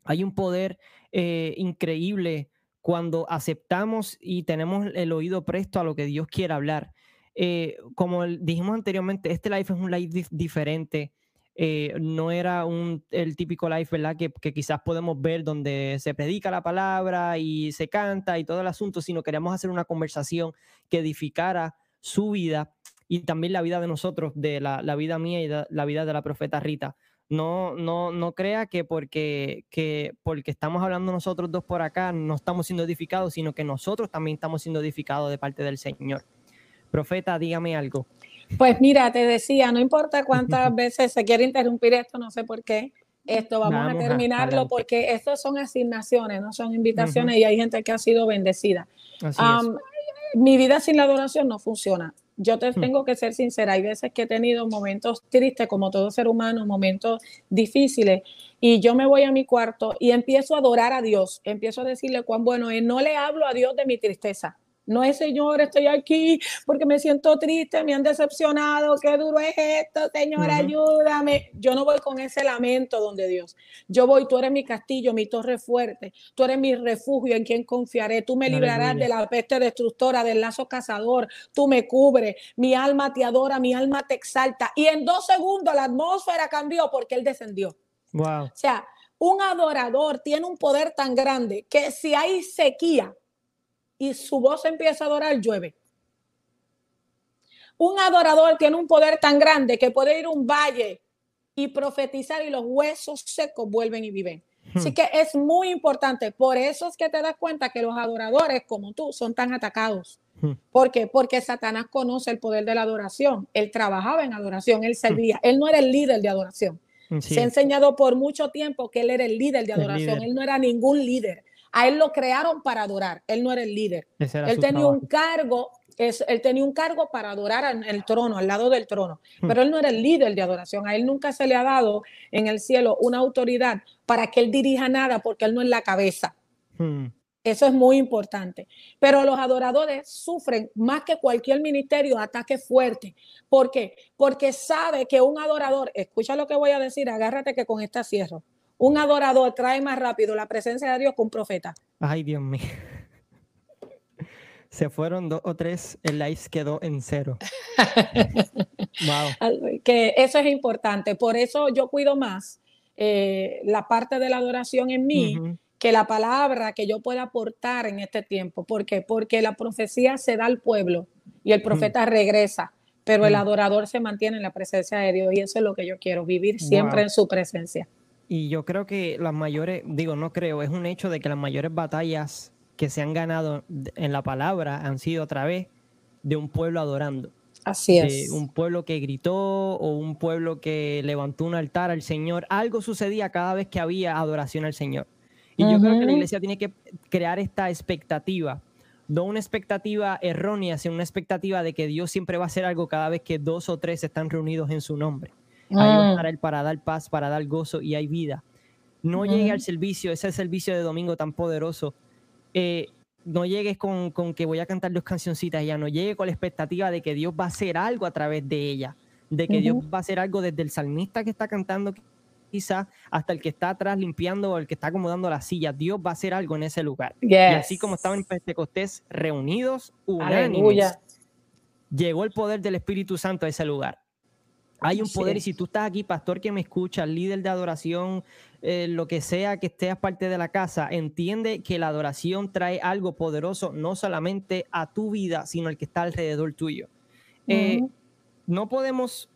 Speaker 1: Hay un poder eh, increíble cuando aceptamos y tenemos el oído presto a lo que Dios quiere hablar. Eh, como dijimos anteriormente, este live es un live diferente. Eh, no era un, el típico live, ¿verdad? Que, quizás podemos ver donde se predica la palabra y se canta y todo el asunto, sino queríamos hacer una conversación que edificara su vida y también la vida de nosotros, de la, vida mía y la vida de la profeta Rita. No, no, no crea que porque, que porque estamos hablando nosotros dos por acá no estamos siendo edificados, sino que nosotros también estamos siendo edificados de parte del Señor. Profeta, dígame algo.
Speaker 2: Pues mira, te decía, no importa cuántas veces se quiere interrumpir esto, no sé por qué. Esto vamos, a terminarlo porque estas son asignaciones, no son invitaciones y hay gente que ha sido bendecida. mi vida sin la adoración no funciona. Yo te hmm. tengo que ser sincera, hay veces que he tenido momentos tristes, como todo ser humano, momentos difíciles, y yo me voy a mi cuarto y empiezo a adorar a Dios, empiezo a decirle cuán bueno es, no le hablo a Dios de mi tristeza, no es, Señor, estoy aquí porque me siento triste, me han decepcionado, qué duro es esto, Señor, ayúdame. Yo no voy con ese lamento donde Dios. Yo voy, tú eres mi castillo, mi torre fuerte, tú eres mi refugio en quien confiaré, tú me librarás de la peste destructora, del lazo cazador, tú me cubres, mi alma te adora, mi alma te exalta. Y en dos segundos la atmósfera cambió porque Él descendió.
Speaker 1: Wow. O
Speaker 2: sea, un adorador tiene un poder tan grande que si hay sequía, y su voz empieza a adorar, llueve. Un adorador tiene un poder tan grande que puede ir a un valle y profetizar y los huesos secos vuelven y viven. Así hmm. que es muy importante. Por eso es que te das cuenta que los adoradores como tú son tan atacados. Hmm. ¿Por qué? Porque Satanás conoce el poder de la adoración. Él trabajaba en adoración, él servía. Él no era el líder de adoración. Se ha enseñado por mucho tiempo que él era el líder de adoración. Él no era ningún líder. A él lo crearon para adorar, él no era el líder. Él tenía un cargo, él tenía un cargo para adorar en el trono, al lado del trono, hmm. pero él no era el líder de adoración. A él nunca se le ha dado en el cielo una autoridad para que él dirija nada porque él no es la cabeza. Hmm. Eso es muy importante. Pero los adoradores sufren más que cualquier ministerio ataque fuerte. ¿Por qué? Porque sabe que un adorador, escucha lo que voy a decir, agárrate que con esta cierro
Speaker 3: un adorador trae más rápido la presencia de Dios que un profeta.
Speaker 1: Ay, Dios mío. Se fueron dos o tres, el live quedó en cero.
Speaker 3: wow. Que eso es importante. Por eso yo cuido más eh, la parte de la adoración en mí que la palabra que yo pueda aportar en este tiempo. ¿Por qué? Porque la profecía se da al pueblo y el profeta regresa, pero el adorador se mantiene en la presencia de Dios y eso es lo que yo quiero, vivir siempre en su presencia.
Speaker 1: Y yo creo que las mayores, digo, no creo, es un hecho de que las mayores batallas que se han ganado en la palabra han sido a través de un pueblo adorando.
Speaker 3: Así es.
Speaker 1: un pueblo que gritó o un pueblo que levantó un altar al Señor. Algo sucedía cada vez que había adoración al Señor. Y yo creo que la iglesia tiene que crear esta expectativa, no una expectativa errónea, sino una expectativa de que Dios siempre va a hacer algo cada vez que dos o tres están reunidos en su nombre. Hay para él para dar paz, para dar gozo y hay vida. No llegue al servicio, ese servicio de domingo tan poderoso. Eh, no llegues con, que voy a cantar dos cancioncitas ya, no llegue con la expectativa de que Dios va a hacer algo a través de ella, de que Dios va a hacer algo desde el salmista que está cantando quizá hasta el que está atrás limpiando o el que está acomodando la silla. Dios va a hacer algo en ese lugar. Y así como estaban en Pentecostés reunidos, unánimes, llegó el poder del Espíritu Santo a ese lugar. Hay un poder y si tú estás aquí, pastor que me escucha, líder de adoración, eh, lo que sea que estés parte de la casa, entiende que la adoración trae algo poderoso no solamente a tu vida, sino al que está alrededor tuyo. Eh, no podemos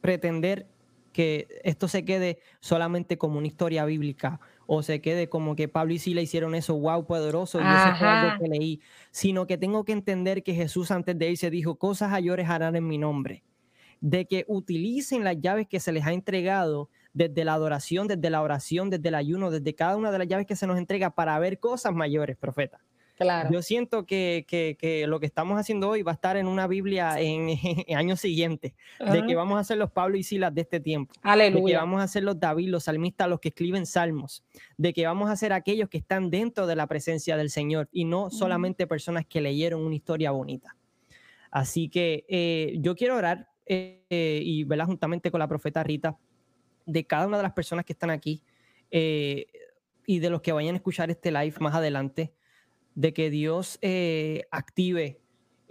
Speaker 1: pretender que esto se quede solamente como una historia bíblica o se quede como que Pablo y Sila hicieron eso, wow, poderoso, y eso fue algo que leí, sino que tengo que entender que Jesús antes de irse dijo, cosas mayores harán en mi nombre de que utilicen las llaves que se les ha entregado desde la adoración, desde la oración, desde el ayuno, desde cada una de las llaves que se nos entrega para ver cosas mayores, profeta. Claro. Yo siento que, que, lo que estamos haciendo hoy va a estar en una Biblia en, años siguientes, de que vamos a ser los Pablo y Silas de este tiempo,
Speaker 3: Aleluya.
Speaker 1: de que vamos a ser los David, los salmistas, los que escriben salmos, de que vamos a ser aquellos que están dentro de la presencia del Señor y no solamente personas que leyeron una historia bonita. Así que eh, yo quiero orar eh, y ¿verdad? juntamente con la profeta Rita, de cada una de las personas que están aquí eh, y de los que vayan a escuchar este live más adelante, de que Dios eh, active,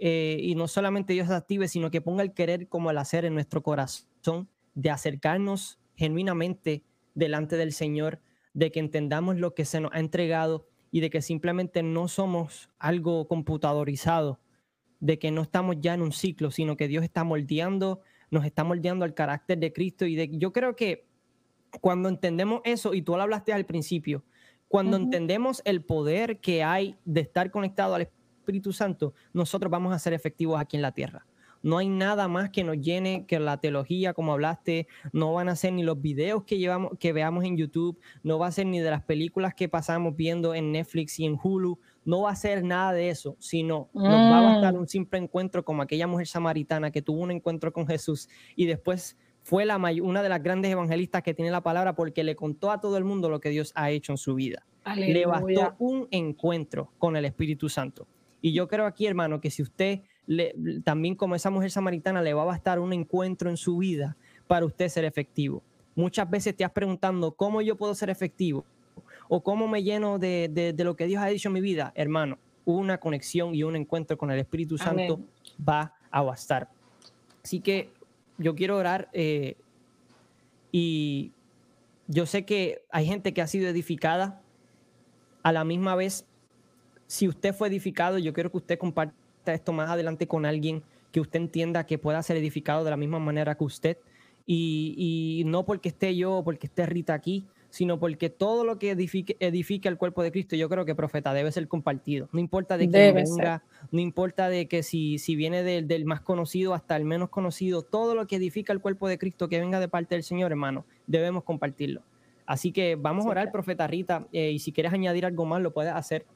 Speaker 1: y no solamente Dios active, sino que ponga el querer como el hacer en nuestro corazón, de acercarnos genuinamente delante del Señor, de que entendamos lo que se nos ha entregado y de que simplemente no somos algo computadorizado, de que no estamos ya en un ciclo, sino que Dios está moldeando, nos está moldeando al carácter de Cristo. Y de, yo creo que cuando entendemos eso, y tú lo hablaste al principio, cuando entendemos el poder que hay de estar conectado al Espíritu Santo, nosotros vamos a ser efectivos aquí en la tierra. No hay nada más que nos llene que la teología, como hablaste, no van a ser ni los videos que, llevamos, que veamos en YouTube, no va a ser ni de las películas que pasamos viendo en Netflix y en Hulu, no va a ser nada de eso, sino nos va a bastar mm. un simple encuentro como aquella mujer samaritana que tuvo un encuentro con Jesús y después fue la una de las grandes evangelistas que tiene la palabra porque le contó a todo el mundo lo que Dios ha hecho en su vida. Le bastó un encuentro con el Espíritu Santo. Y yo creo aquí, hermano, que si usted también como esa mujer samaritana le va a bastar un encuentro en su vida para usted ser efectivo. Muchas veces te has preguntando cómo yo puedo ser efectivo o cómo me lleno de, lo que Dios ha dicho en mi vida. Hermano, una conexión y un encuentro con el Espíritu Santo va a bastar. Así que yo quiero orar eh, y yo sé que hay gente que ha sido edificada a la misma vez. Si usted fue edificado, yo quiero que usted comparta esto más adelante con alguien que usted entienda que pueda ser edificado de la misma manera que usted. Y, no porque esté yo o porque esté Rita aquí, sino porque todo lo que edifique, edifique el cuerpo de Cristo, yo creo que profeta debe ser compartido. No importa de quién venga, no importa de que si, si viene del, más conocido hasta el menos conocido, todo lo que edifica el cuerpo de Cristo que venga de parte del Señor, hermano, debemos compartirlo. Así que vamos a orar, profeta Rita, eh, y si quieres añadir algo más, lo puedes hacer.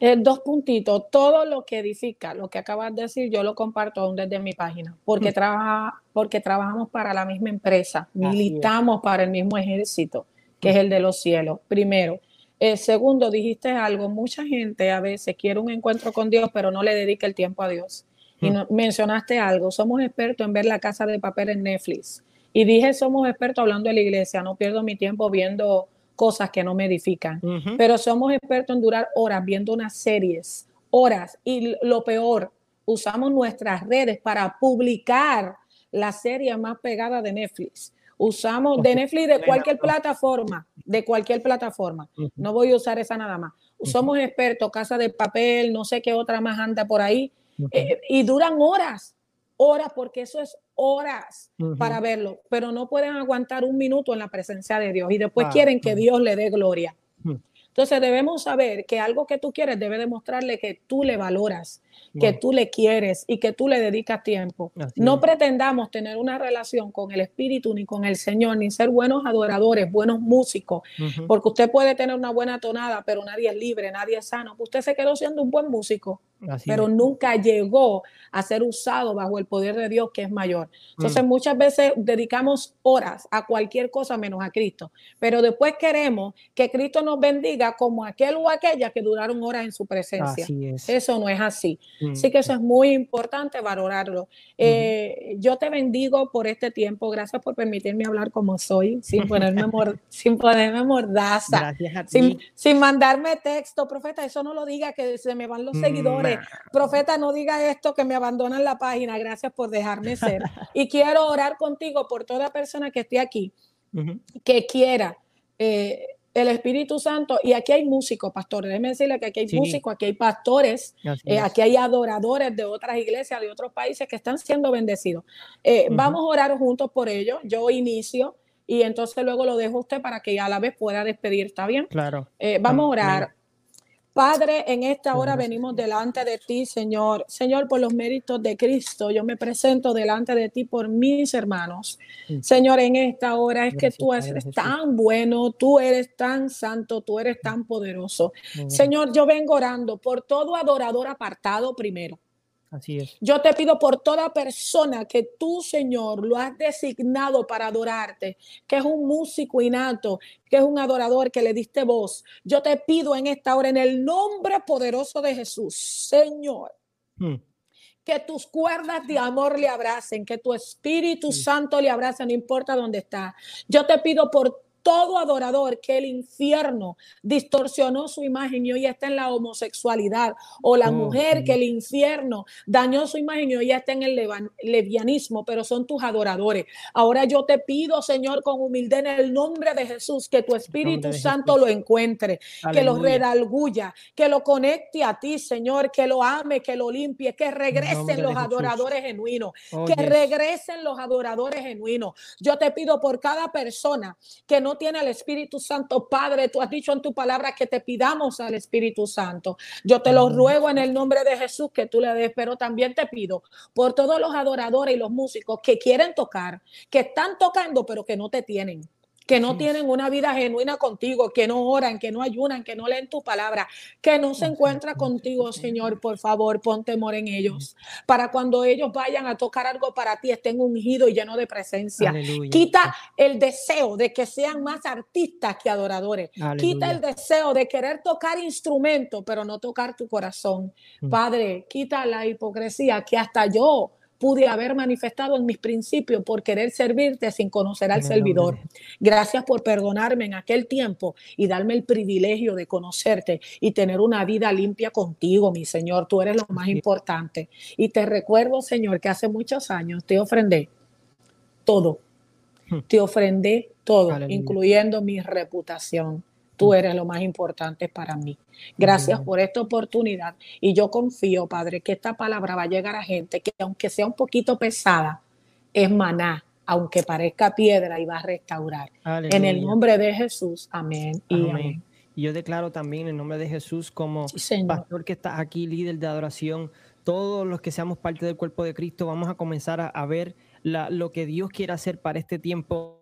Speaker 3: Eh, dos puntitos. Todo lo que edifica, lo que acabas de decir, yo lo comparto aún desde mi página, porque, mm. trabaja, porque trabajamos para la misma empresa, militamos para el mismo ejército, que es el de los cielos, primero. Eh, segundo, dijiste algo, mucha gente a veces quiere un encuentro con Dios, pero no le dedica el tiempo a Dios. Y mm. mencionaste algo, somos expertos en ver la casa de papel en Netflix
Speaker 2: Y dije, somos expertos hablando de la iglesia, no pierdo mi tiempo viendo cosas que no me edifican, pero somos expertos en durar horas viendo unas series, horas. Y lo peor, usamos nuestras redes para publicar la serie más pegada de Netflix. Usamos de Netflix de cualquier plataforma, de cualquier plataforma. No voy a usar esa nada más. Somos expertos, casa de papel, no sé qué otra más anda por ahí, eh, y duran horas, horas, porque eso es horas para verlo, pero no pueden aguantar un minuto en la presencia de Dios y después ah, quieren que Dios le dé gloria. Entonces debemos saber que algo que tú quieres debe demostrarle que tú le valoras, que tú le quieres y que tú le dedicas tiempo. no pretendamos tener una relación con el Espíritu ni con el Señor, ni ser buenos adoradores, buenos músicos, porque usted puede tener una buena tonada, pero nadie es libre, nadie es sano. Usted se quedó siendo un buen músico, pero nunca llegó a ser usado bajo el poder de Dios que es mayor. Entonces mm. muchas veces dedicamos horas a cualquier cosa menos a Cristo, pero después queremos que Cristo nos bendiga como aquel o aquella que duraron horas en su presencia. Eso no es así. Así que eso es muy importante valorarlo. Eh, yo te bendigo por este tiempo. Gracias por permitirme hablar como soy, sin ponerme, sin ponerme mordaza, sin, sin mandarme texto. Profeta, eso no lo diga que se me van los seguidores. Profeta, no diga esto que me abandonan la página. Gracias por dejarme ser. y quiero orar contigo por toda persona que esté aquí, que quiera. Eh, el Espíritu Santo. Y aquí hay músicos, pastores. Déjeme decirle que aquí hay músicos, aquí hay pastores, eh, aquí hay adoradores de otras iglesias, de otros países que están siendo bendecidos. Eh, vamos a orar juntos por ellos. Yo inicio y entonces luego lo dejo a usted para que a la vez pueda despedir. ¿Está bien?
Speaker 1: Claro.
Speaker 2: Eh, vamos a orar. Padre, en esta hora venimos delante de ti, Señor. Señor, por los méritos de Cristo, yo me presento delante de ti por mis hermanos. Señor, en esta hora es que tú eres tan bueno, tú eres tan santo, tú eres tan poderoso. Señor, yo vengo orando por todo adorador apartado primero.
Speaker 1: Así es.
Speaker 2: Yo te pido por toda persona que tú, Señor, lo has designado para adorarte, que es un músico innato, que es un adorador que le diste voz. Yo te pido en esta hora, en el nombre poderoso de Jesús, Señor. Hmm. Que tus cuerdas de amor le abracen, que tu Espíritu Santo le abrace, no importa dónde está. Yo te pido por todo adorador que el infierno distorsionó su imagen y hoy está en la homosexualidad, o la oh, mujer que el infierno dañó su imagen y hoy está en el levianismo, pero son tus adoradores. Ahora yo te pido, Señor, con humildad en el nombre de Jesús, que tu Espíritu Santo lo encuentre, que lo redalguya, que lo conecte a ti, Señor, que lo ame, que lo limpie, que regresen los adoradores genuinos, oh, que regresen los adoradores genuinos. Yo te pido por cada persona que no tiene al Espíritu Santo, Padre, tú has dicho en tu palabra que te pidamos al Espíritu Santo. Yo te lo ruego en el nombre de Jesús que tú le des, pero también te pido por todos los adoradores y los músicos que quieren tocar, que están tocando, pero que no te tienen que no tienen una vida genuina contigo, que no oran, que no ayunan, que no leen tu palabra, que no se encuentra contigo, Señor, por favor, pon temor en ellos, para cuando ellos vayan a tocar algo para ti, estén ungidos y llenos de presencia. Quita el deseo de que sean más artistas que adoradores. Quita el deseo de querer tocar instrumentos, pero no tocar tu corazón. Padre, quita la hipocresía que hasta yo pude haber manifestado en mis principios por querer servirte sin conocer al servidor. Gracias por perdonarme en aquel tiempo y darme el privilegio de conocerte y tener una vida limpia contigo, mi Señor. Tú eres lo más importante. Y te recuerdo, Señor, que hace muchos años te ofrendé todo. Hmm. Te ofrendé todo, incluyendo mi reputación. Tú eres lo más importante para mí. Gracias por esta oportunidad y yo confío, Padre, que esta palabra va a llegar a gente que aunque sea un poquito pesada, es maná, aunque parezca piedra y va a restaurar. En el nombre de Jesús, amén y amén.
Speaker 1: Y yo declaro también en el nombre de Jesús como pastor que está aquí, líder de adoración, todos los que seamos parte del cuerpo de Cristo, vamos a comenzar a, ver lo que Dios quiere hacer para este tiempo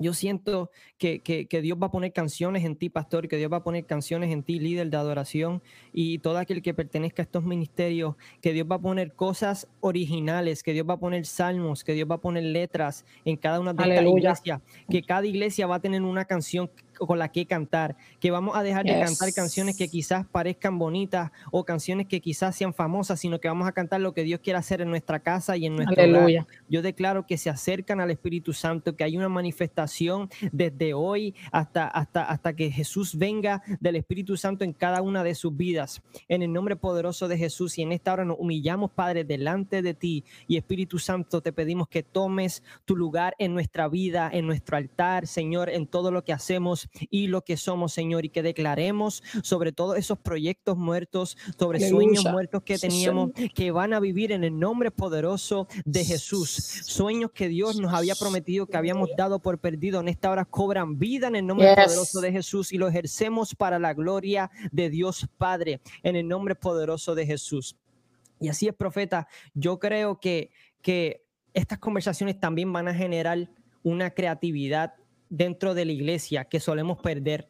Speaker 1: yo siento que, Dios va a poner canciones en ti, pastor, que Dios va a poner canciones en ti, líder de adoración, y todo aquel que pertenezca a estos ministerios, que Dios va a poner cosas originales, que Dios va a poner salmos, que Dios va a poner letras en cada una de estas iglesias, que cada iglesia va a tener una canción con la que cantar, que vamos a dejar de cantar canciones que quizás parezcan bonitas o canciones que quizás sean famosas, sino que vamos a cantar lo que Dios quiere hacer en nuestra casa y en nuestro Aleluya. Yo declaro que se acercan al Espíritu Santo, que hay una manifestación desde hoy hasta, hasta, hasta que Jesús venga del Espíritu Santo en cada una de sus vidas. En el nombre poderoso de Jesús y en esta hora nos humillamos, Padre, delante de ti y Espíritu Santo, te pedimos que tomes tu lugar en nuestra vida, en nuestro altar, Señor, en todo lo que hacemos y lo que somos, Señor, y que declaremos sobre todos esos proyectos muertos, sobre sueños muertos que teníamos, que van a vivir en el nombre poderoso de Jesús. Sueños que Dios nos había prometido que habíamos dado por perdido, en esta hora cobran vida en el nombre poderoso de Jesús y lo ejercemos para la gloria de Dios Padre, en el nombre poderoso de Jesús. Y así es, profeta. Yo creo que, que estas conversaciones también van a generar una creatividad dentro de la iglesia que solemos perder.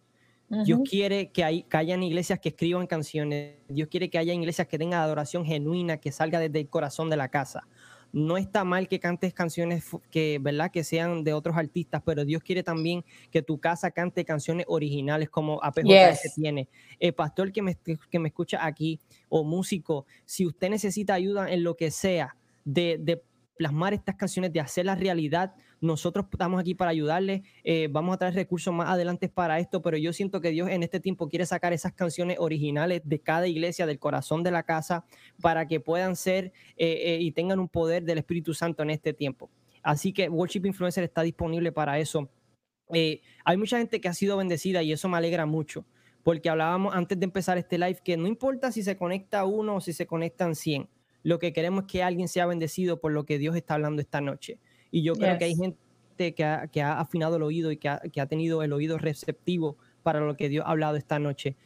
Speaker 1: Dios quiere que, hay, que hayan iglesias que escriban canciones. Dios quiere que haya iglesias que tengan adoración genuina, que salga desde el corazón de la casa. No está mal que cantes canciones que, ¿verdad? que sean de otros artistas, pero Dios quiere también que tu casa cante canciones originales como APJ tiene. El pastor que me, que me escucha aquí o músico, si usted necesita ayuda en lo que sea, de, de plasmar estas canciones, de hacer la realidad. Nosotros estamos aquí para ayudarles. Eh, vamos a traer recursos más adelante para esto, pero yo siento que Dios en este tiempo quiere sacar esas canciones originales de cada iglesia, del corazón de la casa, para que puedan ser eh, eh, y tengan un poder del Espíritu Santo en este tiempo. Así que Worship Influencer está disponible para eso. hay mucha gente que ha sido bendecida y eso me alegra mucho, porque hablábamos antes de empezar este live que no importa si se conecta uno o si se conectan 100 lo que queremos es que alguien sea bendecido por lo que Dios está hablando esta noche. Y yo creo que hay gente que ha, afinado el oído y que ha, tenido el oído receptivo para lo que Dios ha hablado esta noche.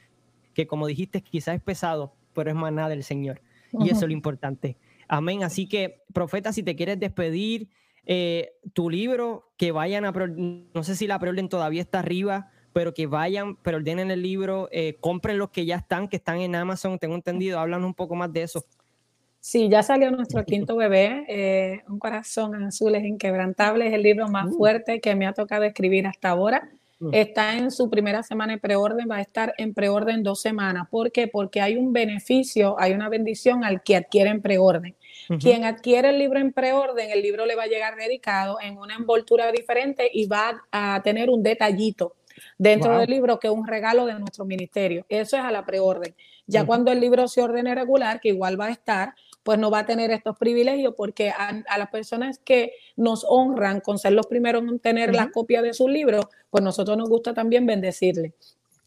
Speaker 1: Que como dijiste, quizás es pesado, pero es maná del Señor. Y eso es lo importante. Amén. Así que, profeta, si te quieres despedir, eh, tu libro, que vayan a, no sé si la preorden todavía está arriba, pero que vayan, pero ordenen el libro, eh, compren los que ya están, que están en Amazon, tengo entendido, hablan un poco más de eso.
Speaker 2: Sí, ya salió nuestro quinto bebé, eh, Un corazón azul es inquebrantable, es el libro más uh. fuerte que me ha tocado escribir hasta ahora. Uh. Está en su primera semana de preorden, va a estar en preorden dos semanas. ¿Por qué? Porque hay un beneficio, hay una bendición al que adquiere en preorden. Quien adquiere el libro en preorden, el libro le va a llegar dedicado en una envoltura diferente y va a tener un detallito dentro del libro que es un regalo de nuestro ministerio. Eso es a la preorden. Ya cuando el libro se ordene regular, que igual va a estar, pues no va a tener estos privilegios porque a, las personas que nos honran con ser los primeros en tener la copia de su libro, pues nosotros nos gusta también bendecirle.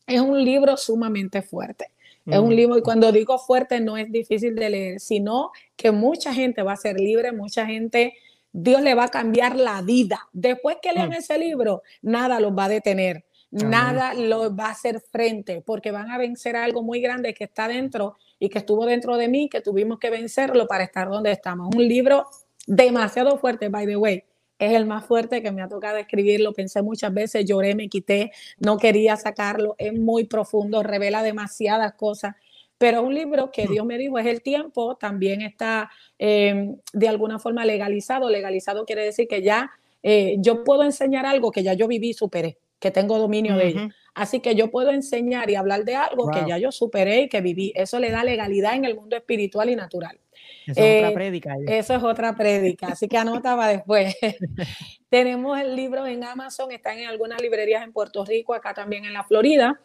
Speaker 2: Es un libro sumamente fuerte. Es un libro, y cuando digo fuerte, no es difícil de leer, sino que mucha gente va a ser libre, mucha gente, Dios le va a cambiar la vida. Después que lean mm. ese libro, nada los va a detener, nada los va a hacer frente, porque van a vencer algo muy grande que está dentro y que estuvo dentro de mí, que tuvimos que vencerlo para estar donde estamos. Un libro demasiado fuerte, by the way. Es el más fuerte que me ha tocado escribir, lo pensé muchas veces, lloré, me quité, no quería sacarlo, es muy profundo, revela demasiadas cosas, pero es un libro que mm. Dios me dijo, es el tiempo, también está em, de alguna forma legalizado. Legalizado quiere decir que ya eh, yo puedo enseñar algo que ya yo viví y superé, que tengo dominio de ello. Así que yo puedo enseñar y hablar de algo que ya yo superé y que viví. Eso le da legalidad en el mundo espiritual y natural.
Speaker 1: Eso es otra eh, prédica.
Speaker 2: Eso es otra prédica, así que anotaba después. Tenemos el libro en Amazon, están en algunas librerías en Puerto Rico, acá también en la Florida.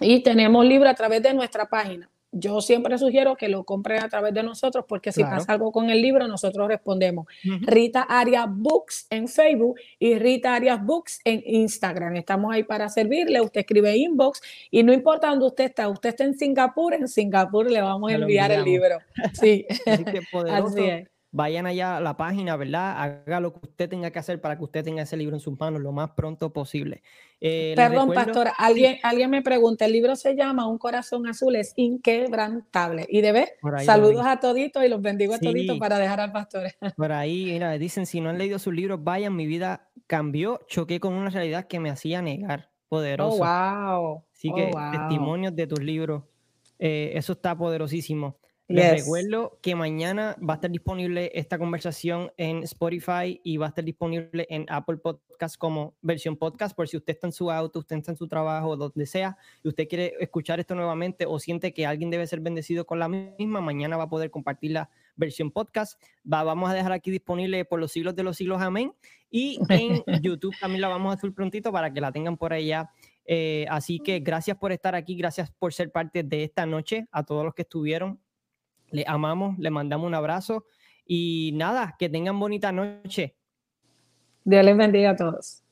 Speaker 2: Y tenemos libro a través de nuestra página yo siempre sugiero que lo compren a través de nosotros porque si pasa algo con el libro, nosotros respondemos. Rita Arias Books en Facebook y Rita Arias Books en Instagram. Estamos ahí para servirle. Usted escribe inbox y no importa dónde usted está, usted está en Singapur, en Singapur le vamos a enviar el libro. Sí,
Speaker 1: así es vayan allá a la página, ¿verdad? Haga lo que usted tenga que hacer para que usted tenga ese libro en sus manos lo más pronto posible.
Speaker 2: Eh, Perdón, pastor, alguien, alguien me pregunta, el libro se llama Un corazón azul, es inquebrantable. Y debe, saludos a toditos y los bendigo a toditos para dejar al pastor.
Speaker 1: Por ahí, mira, dicen, si no han leído su libro, vayan, mi vida cambió, choqué con una realidad que me hacía negar. Oh, Poderoso.
Speaker 2: Oh, wow.
Speaker 1: Así que testimonios de tus libros, eh, eso está poderosísimo. Les recuerdo que mañana va a estar disponible esta conversación en Spotify y va a estar disponible en Apple Podcast como versión podcast por si usted está en su auto, usted está en su trabajo, donde sea, y usted quiere escuchar esto nuevamente o siente que alguien debe ser bendecido con la misma, mañana va a poder compartir la versión podcast. Va, vamos a dejar aquí disponible por los siglos de los siglos, amén. Y en YouTube también la vamos a subir prontito para que la tengan por allá. Eh, así que gracias por estar aquí, gracias por ser parte de esta noche, a todos los que estuvieron le amamos, le mandamos un abrazo y nada, que tengan bonita noche.
Speaker 3: Dios les bendiga a todos.